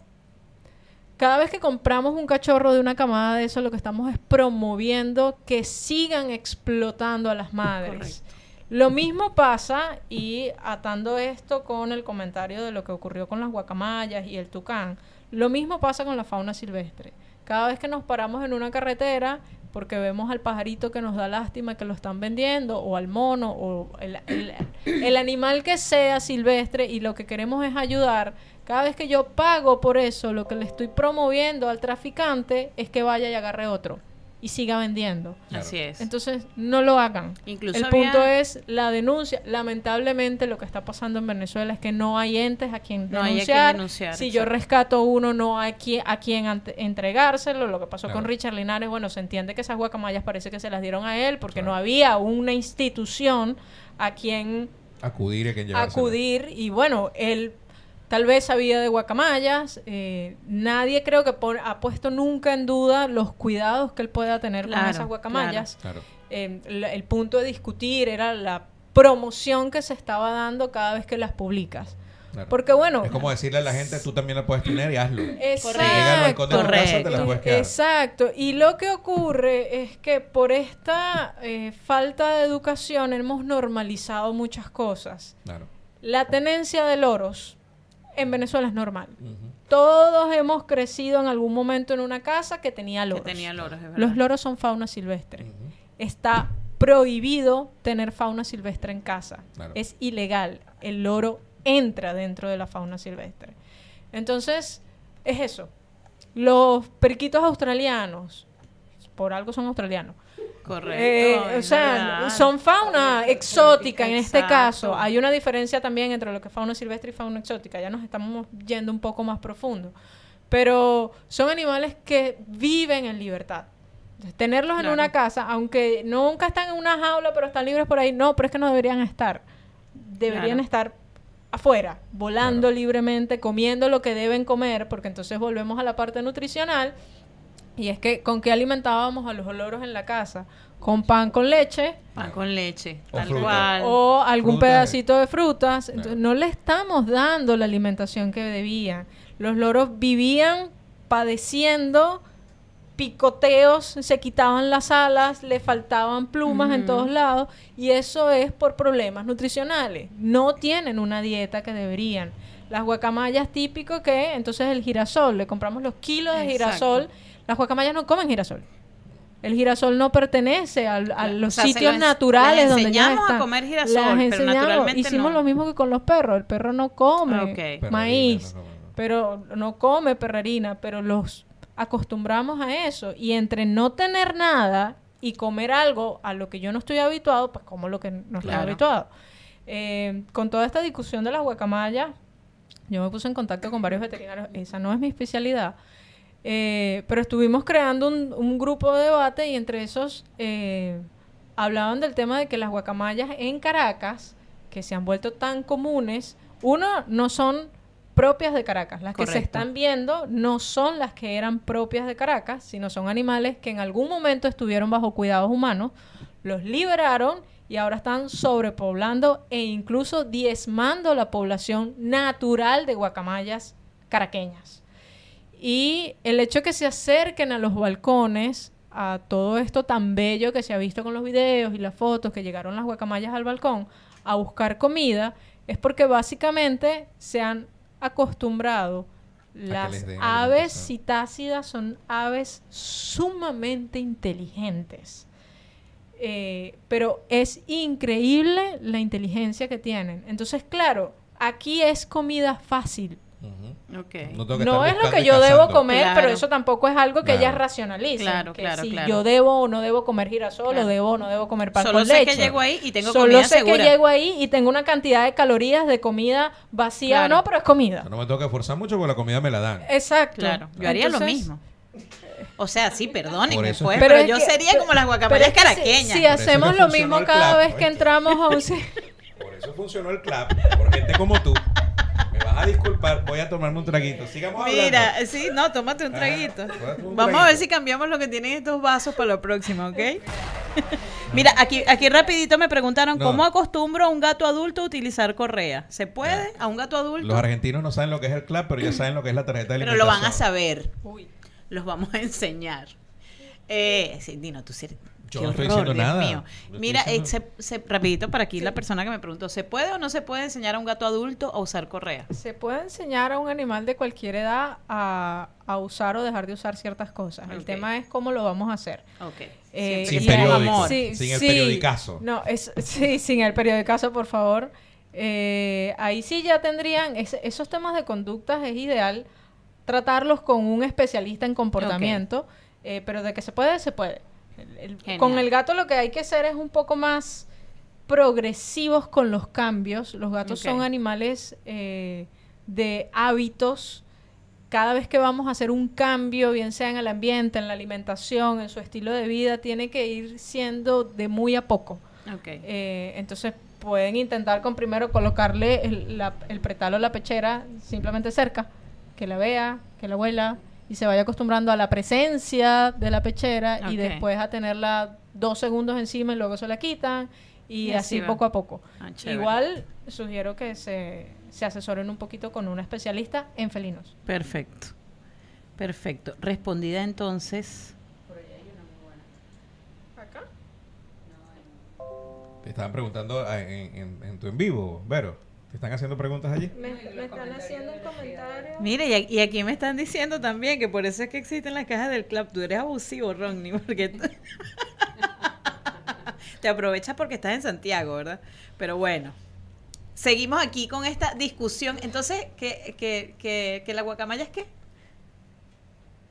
cada vez que compramos un cachorro de una camada de eso, lo que estamos es promoviendo que sigan explotando a las *laughs* madres. Lo mismo pasa, y atando esto con el comentario de lo que ocurrió con las guacamayas y el tucán, lo mismo pasa con la fauna silvestre. Cada vez que nos paramos en una carretera, porque vemos al pajarito que nos da lástima que lo están vendiendo, o al mono, o el, el- animal que sea silvestre, y lo que queremos es ayudar, cada vez que yo pago por eso, lo que le estoy promoviendo al traficante es que vaya y agarre otro y siga vendiendo. Así es. Entonces, no lo hagan. Incluso el había- punto es la denuncia. Lamentablemente, lo que está pasando en Venezuela es que no hay entes a quien No hay a quien denunciar. denunciar, si yo rescato uno, no hay qui- a quien entregárselo. Lo que pasó con. Richard Linares, bueno, se entiende que esas guacamayas parece que se las dieron a él porque Claro. no había una institución a quien Acudir a quien llevárselo. acudir y bueno, él tal vez sabía de guacamayas, eh, nadie creo que pon- ha puesto nunca en duda los cuidados que él pueda tener con esas guacamayas. Claro. Eh, la- el punto de discutir era la promoción que se estaba dando cada vez que las publicas. claro. Porque bueno, Es como decirle a la gente, tú también la puedes tener y hazlo. Exacto. Si llega al balcón de tu casa, te la Correcto. puedes quedar. Exacto. Y lo que ocurre es que por esta eh, falta de educación hemos normalizado muchas cosas. Claro. La tenencia de loros en Venezuela es normal. Todos hemos crecido en algún momento en una casa que tenía que loros. tenía loros, es verdad. Los loros son fauna silvestre. Está prohibido tener fauna silvestre en casa. Claro. Es ilegal. El loro entra dentro de la fauna silvestre. Entonces, es eso. Los periquitos australianos, por algo son australianos, Correcto. eh, o sea, verdad. son fauna exótica en este Exacto. caso. Hay una diferencia también entre lo que es fauna silvestre y fauna exótica. Ya nos estamos yendo un poco más profundo. Pero son animales que viven en libertad. Entonces, tenerlos en una casa, aunque nunca están en una jaula, pero están libres por ahí, no, pero es que no deberían estar. Deberían Claro. estar afuera, volando Claro. libremente, comiendo lo que deben comer, porque entonces volvemos a la parte nutricional. Y es que, ¿con qué alimentábamos a los loros en la casa? Con pan con leche Pan con leche, O tal fruta. cual. o algún pedacito de frutas. Entonces, no le estamos dando la alimentación que debían. Los loros vivían padeciendo picoteos, se quitaban las alas, le faltaban plumas en todos lados y eso es por problemas nutricionales. No tienen una dieta que deberían. Las guacamayas típico que entonces el girasol, le compramos los kilos de Exacto. girasol. Las guacamayas no comen girasol. El girasol no pertenece al- a, los o sea, se sitios naturales les donde ya enseñamos a comer girasol, Las pero enseñamos. naturalmente Hicimos no. lo mismo que con los perros. El perro no come maíz, no, no. pero no come perrerina, pero los acostumbramos a eso. Y entre no tener nada y comer algo a lo que yo no estoy habituado, pues como lo que no estoy Claro. habituado. Eh, con toda esta discusión de las guacamayas, yo me puse en contacto con varios veterinarios, esa no es mi especialidad, eh, pero estuvimos creando un, un grupo de debate y entre esos eh, hablaban del tema de que las guacamayas en Caracas, que se han vuelto tan comunes, uno, no son propias de Caracas. Las que se están viendo no son las que eran propias de Caracas, sino son animales que en algún momento estuvieron bajo cuidados humanos, los liberaron y ahora están sobrepoblando e incluso diezmando la población natural de guacamayas caraqueñas. Y el hecho que se acerquen a los balcones, a todo esto tan bello que se ha visto con los videos y las fotos que llegaron las guacamayas al balcón a buscar comida, es porque básicamente se han acostumbrado. Las aves citácidas son aves sumamente inteligentes. Eh, pero es increíble la inteligencia que tienen. Entonces, claro, aquí es comida fácil. No, es lo que yo debo comer, Claro. pero eso tampoco es algo que Claro. ellas racionalicen. Claro, que claro, si claro. yo debo o no debo comer girasol, Claro. o debo o no debo comer pan Solo con sé leche. que llego ahí y tengo Solo comida sé segura. que llego ahí y tengo una cantidad de calorías de comida vacía Claro. o no, pero es comida. No me tengo que esforzar mucho porque la comida me la dan. Exacto. Claro, yo haría lo mismo. O sea, sí, perdónenme, pues, es pero, yo que- sería como las guacamayas es que si- caraqueñas. Si, hacemos lo mismo cada clap, vez que entramos a un... *laughs* Por eso funcionó el clap. Por gente como tú. Vas a disculpar. Voy a tomarme un traguito. Sigamos hablando. Mira, sí, no, tómate un Ah, traguito. tómate un Vamos a ver si cambiamos lo que tienen estos vasos para lo próximo, ¿ok? *laughs* Mira, aquí, aquí rapidito me preguntaron No. cómo acostumbro a un gato adulto a utilizar correa. ¿Se puede a un gato adulto? Los argentinos no saben lo que es el clap, pero ya *clears throat* saben lo que es la tarjeta de Pero lo van a saber. Uy. Los vamos a enseñar. Eh, sí, Dino, tú sí eres- Yo qué no estoy horror, diciendo Dios nada. mío. Yo estoy Mira, eh, se, se- rapidito para aquí la persona que me preguntó, ¿se puede o no se puede enseñar a un gato adulto a usar correa? Se puede enseñar a un animal de cualquier edad a, a usar o dejar de usar ciertas cosas. El tema es cómo lo vamos a hacer. Ok. Eh, Sin periódico, amor. Sí, sin el sí. periodicazo. No, es, sí, sin el periodicazo, por favor. Eh, ahí sí ya tendrían, esos temas de conductas es ideal tratarlos con un especialista en comportamiento, eh, pero de que se puede, se puede. El- el- Genial. con el gato lo que hay que hacer es un poco más progresivos con los cambios. Los gatos son animales eh, de hábitos. Cada vez que vamos a hacer un cambio, bien sea en el ambiente, en la alimentación, en su estilo de vida, tiene que ir siendo de muy a poco. Eh, entonces pueden intentar con primero colocarle el, la- el pretal o la pechera simplemente cerca, que la vea, que la huela y se vaya acostumbrando a la presencia de la pechera y después a tenerla dos segundos encima y luego se la quitan y, Y así va. poco a poco. Ah. Igual sugiero que se, se asesoren un poquito con un especialista en felinos. Perfecto. Perfecto. Respondida entonces. ¿Acá? Te estaban preguntando ah, en, en- en tu en vivo, Vero. ¿Te están haciendo preguntas allí? Me, me están haciendo el comentario. Mire, y, aquí me están diciendo también que por eso es que existen las cajas del club. Tú eres abusivo, Ronnie, porque *laughs* te aprovechas porque estás en Santiago, ¿verdad? Pero bueno, seguimos aquí con esta discusión. Entonces, ¿que, que, que, que la guacamaya es qué?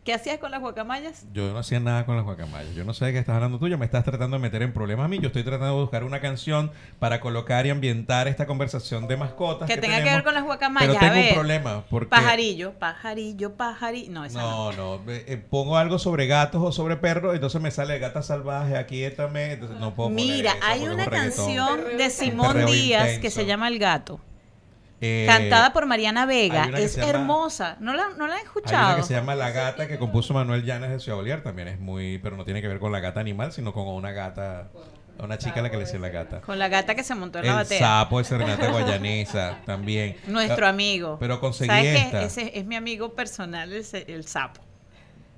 ¿Qué hacías con las guacamayas? Yo no hacía nada con las guacamayas. Yo no sé de qué estás hablando tú. Ya me estás tratando de meter en problemas a mí. Yo estoy tratando de buscar una canción para colocar y ambientar esta conversación de mascotas. Que tenga que ver con las guacamayas. Pero a tengo ver. un problema. Porque Pajarillo, pajarillo, pajarillo. No, esa no. No, no. eh, pongo algo sobre gatos o sobre perros, entonces me sale gata salvaje, aquíétame. Entonces no puedo poner Mira, eso hay una un canción de Simón Díaz que se llama El Gato. Eh, cantada por Mariana Vega. hay que Es llama- hermosa. ¿No la, no la Hay escuchado? una que se llama La Gata que compuso Manuel Llanes de Ciudad Bolívar. También es muy. Pero no tiene que ver con la gata animal, sino con una gata. A una chica a la que le decía la gata. Con la gata que se montó en la El batea. sapo de Serenata Guayanesa también. *laughs* Nuestro Ah, amigo. Pero conseguí ¿Sabes esta. Ese es mi amigo personal, el, el sapo.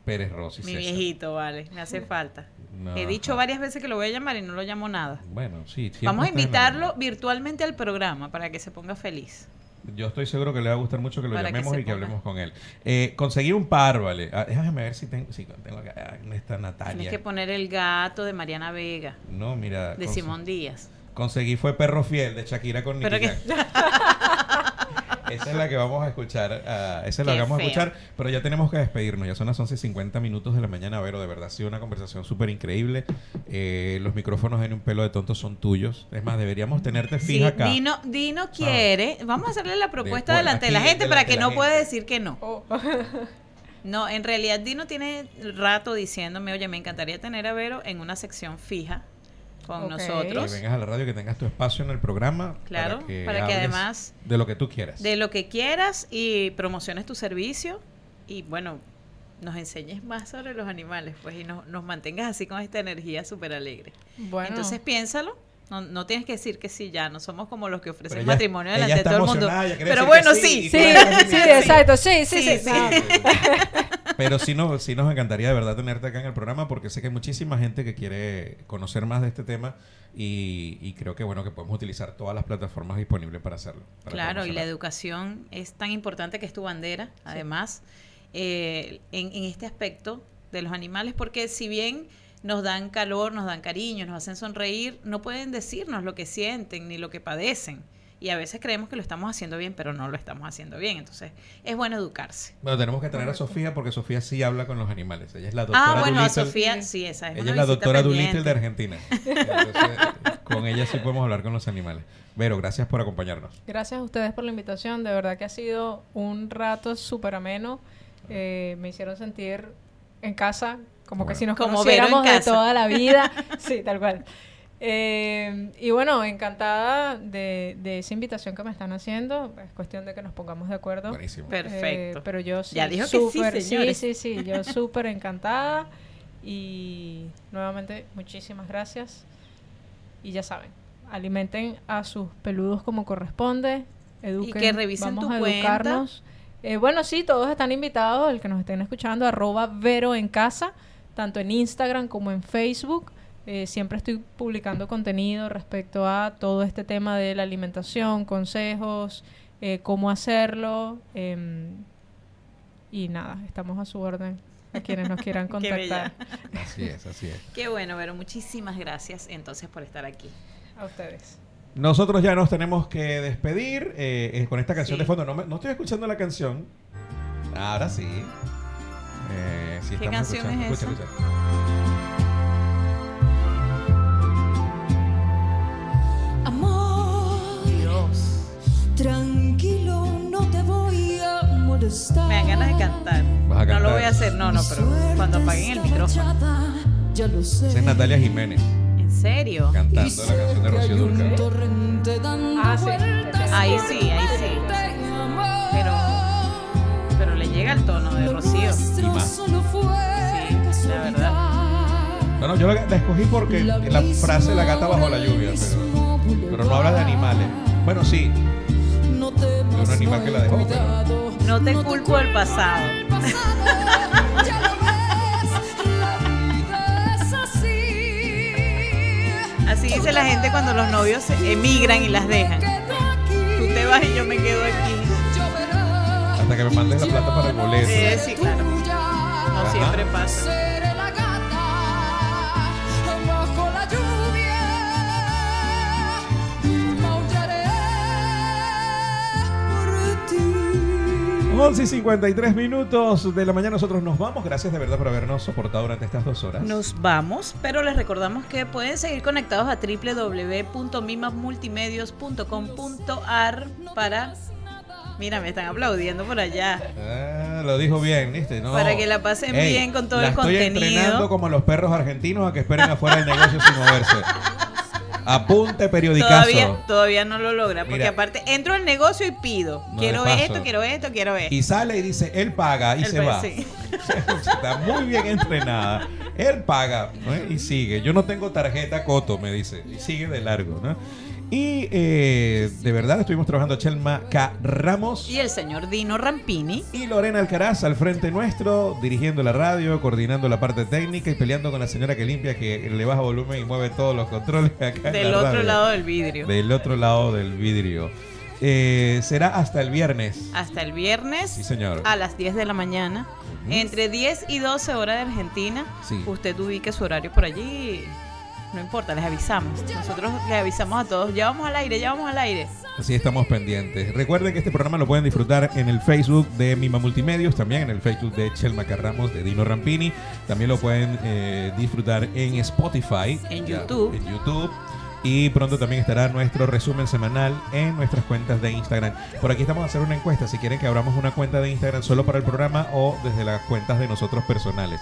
Pérez Rossi. mi César. viejito, vale. Me hace falta. No, He dicho ajá. varias veces que lo voy a llamar y no lo llamo nada. Bueno, sí. Vamos a invitarlo virtualmente al programa para que se ponga feliz. Yo estoy seguro que le va a gustar mucho que lo Para llamemos y que hablemos con él. Eh, conseguí un par, ¿vale? Ah, déjame ver si tengo, si tengo acá ah, esta Natalia. Tienes que poner el gato de Mariana Vega, No, mira. de Simón Díaz. Conseguí fue Perro Fiel de Shakira con Nicky Pero que-. *laughs* Esa es la que vamos a escuchar. ah, esa es la que vamos a escuchar. Pero ya tenemos que despedirnos. Ya son las 11.50 minutos de la mañana. Vero, de verdad ha sido una conversación súper increíble. Eh, los micrófonos en un pelo de tonto son tuyos. Es más, deberíamos tenerte Sí, fija acá. Dino, Dino quiere. Vamos a hacerle la propuesta De- delante de la gente para que no pueda decir que no. Oh. No, en realidad Dino tiene rato diciéndome, oye, me encantaría tener a Vero en una sección fija con Ok. Que nosotros. vengas a la radio, que tengas tu espacio en el programa. Claro, para que hables además- De lo que tú quieras. De lo que quieras y promociones tu servicio y bueno, nos enseñes más sobre los animales, pues, y nos, nos mantengas así con esta energía súper alegre. Bueno, Entonces piénsalo. No, no tienes que decir que sí ya, no somos como los que ofrecen ella- matrimonio ella delante de todo el mundo. Pero bueno, sí, sí, sí, exacto, sí, sí, Sí, sí. sí. No. *laughs* Pero sí, no, sí nos encantaría de verdad tenerte acá en el programa porque sé que hay muchísima gente que quiere conocer más de este tema y, y creo que bueno que podemos utilizar todas las plataformas disponibles para hacerlo. para Claro, y la educación es tan importante que es tu bandera, además, eh, en, en este aspecto de los animales, porque si bien nos dan calor, nos dan cariño, nos hacen sonreír, no pueden decirnos lo que sienten ni lo que padecen. Y a veces creemos que lo estamos haciendo bien, pero no lo estamos haciendo bien. Entonces, es bueno educarse. Bueno, tenemos que traer a Sofía porque Sofía sí habla con los animales. Ella es la doctora Ah, bueno, a Doolittle. Sofía, sí, esa es Ella una es la doctora pendiente. Doolittle de Argentina. Entonces, con ella sí podemos hablar con los animales. Vero, gracias por acompañarnos. Gracias a ustedes por la invitación. De verdad que ha sido un rato súper ameno. Eh, me hicieron sentir en casa, como que Bueno. si nos Como conociéramos de toda la vida. *laughs* sí, tal cual. Eh, y bueno, encantada de, de esa invitación que me están haciendo. Es cuestión de que nos pongamos de acuerdo. Buenísimo. Perfecto. Eh, pero yo sí, Ya dijo que sí, señores. Sí, sí, sí, yo *laughs* súper encantada. Y nuevamente, muchísimas gracias. Y ya saben, alimenten a sus peludos como corresponde. Eduquen, que revisen vamos tu a cuenta. educarnos. Eh, bueno, sí, todos están invitados, el que nos estén escuchando, arroba Vero en casa, tanto en Instagram como en Facebook. Eh, siempre estoy publicando contenido respecto a todo este tema de la alimentación, consejos, eh, cómo hacerlo. em, y nada, estamos a su orden a quienes nos quieran *laughs* Qué bella. contactar. Así es, así es. Qué bueno, Vero. Muchísimas gracias entonces por estar aquí. A ustedes. Nosotros ya nos tenemos que despedir eh, eh, con esta canción Sí. de fondo. No, me- no estoy escuchando la canción. Ahora sí. Eh, sí ¿Qué canción escuchando. es Escucha, esa? escucha. Amor, Dios. tranquilo, no te voy a molestar. Me dan ganas de cantar. Vas a No lo cantar. voy a hacer, no, no, pero cuando apaguen el micrófono. Ya lo sé. Esa es Natalia Jiménez ¿En serio? cantando la canción de Rocío dando Ah, sí. Ahí sí, ahí sí. Llega el tono de Rocío. Y más. Sí, la casualidad. No, no, yo la, la escogí porque La la frase la gata bajo la lluvia, pero, pero no habla de animales. Bueno, sí, No temas, un animal que la dejó, pero-. No te culpo del pasado. el pasado, *laughs* ya lo ves, la vida es así. Dice la gente cuando los novios emigran y las dejan. Tú te vas y yo me quedo aquí. Hasta que me mandes la plata para el boleto. Eh, sí, claro. No Ajá. siempre pasa. 11 y 53 minutos de la mañana nosotros nos vamos. Gracias de verdad por habernos soportado durante estas dos horas. Nos vamos, pero les recordamos que pueden seguir conectados a www.mimasmultimedios.com.ar para... Mira, me están aplaudiendo por allá. Ah, lo dijo bien, ¿viste? No. Para que la pasen Ey, bien con todo la el estoy contenido. entrenando como los perros argentinos a que esperen afuera del negocio sin moverse. Apunte periodicazo. Todavía, todavía no lo logra, porque Mira. aparte entro al negocio y pido. No, quiero esto, quiero esto, quiero esto. Y sale y dice, él paga y se va. sí. *laughs* Está muy bien entrenada. Él paga ¿no? y sigue. Yo no tengo tarjeta Coto, me dice. Y sigue de largo, ¿no? Y eh, de verdad estuvimos trabajando Chelma K. Ramos Y el señor Dino Rampini. y Lorena Alcaraz al frente nuestro, dirigiendo la radio, coordinando la parte técnica y peleando con la señora que limpia, que le baja volumen y mueve todos los controles acá en Del la otro radio. lado del vidrio. Del otro lado del vidrio. Eh, será hasta el viernes. Hasta el viernes Sí, señor. a las 10 de la mañana. Entre 10 y 12 horas de Argentina. Sí. Usted ubique su horario por allí. No importa, les avisamos. Nosotros les avisamos a todos, ya vamos al aire, ya vamos al aire. Así estamos pendientes. Recuerden que este programa lo pueden disfrutar en el Facebook de Mima Multimedios, también en el Facebook de Chelma Carramos, de Dino Rampini. También lo pueden eh, disfrutar en Spotify. En ya, YouTube. En YouTube. Y pronto también estará nuestro resumen semanal en nuestras cuentas de Instagram. Por aquí estamos a hacer una encuesta. Si quieren que abramos una cuenta de Instagram solo para el programa o desde las cuentas de nosotros personales.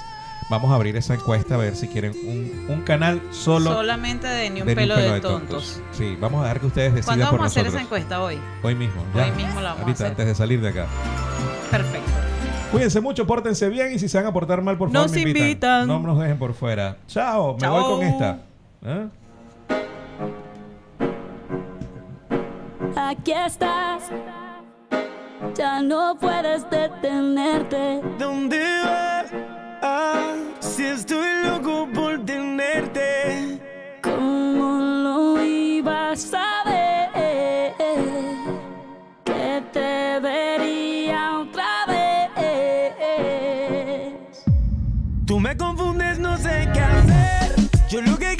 Vamos a abrir esa encuesta a ver si quieren un, un canal solo Solamente de ni un de Ni pelo de, tontos. Sí, vamos a dejar que ustedes decidan ¿Cuándo por vamos a hacer nosotros. esa encuesta hoy? Hoy mismo, Hoy ya. mismo la vamos a Ahorita, hacer. antes de salir de acá. Perfecto. Cuídense mucho, pórtense bien y si se van a portar mal, por favor, Nos me invitan. invitan. No nos dejen por fuera. Chao, me Chao. voy con esta. ¿Eh? Aquí estás, ya no puedes detenerte. ¿Dónde vas? Ah, si estoy loco por tenerte. ¿Cómo lo ibas a ver? Que te vería otra vez. Tú me confundes, no sé qué hacer. Yo lo que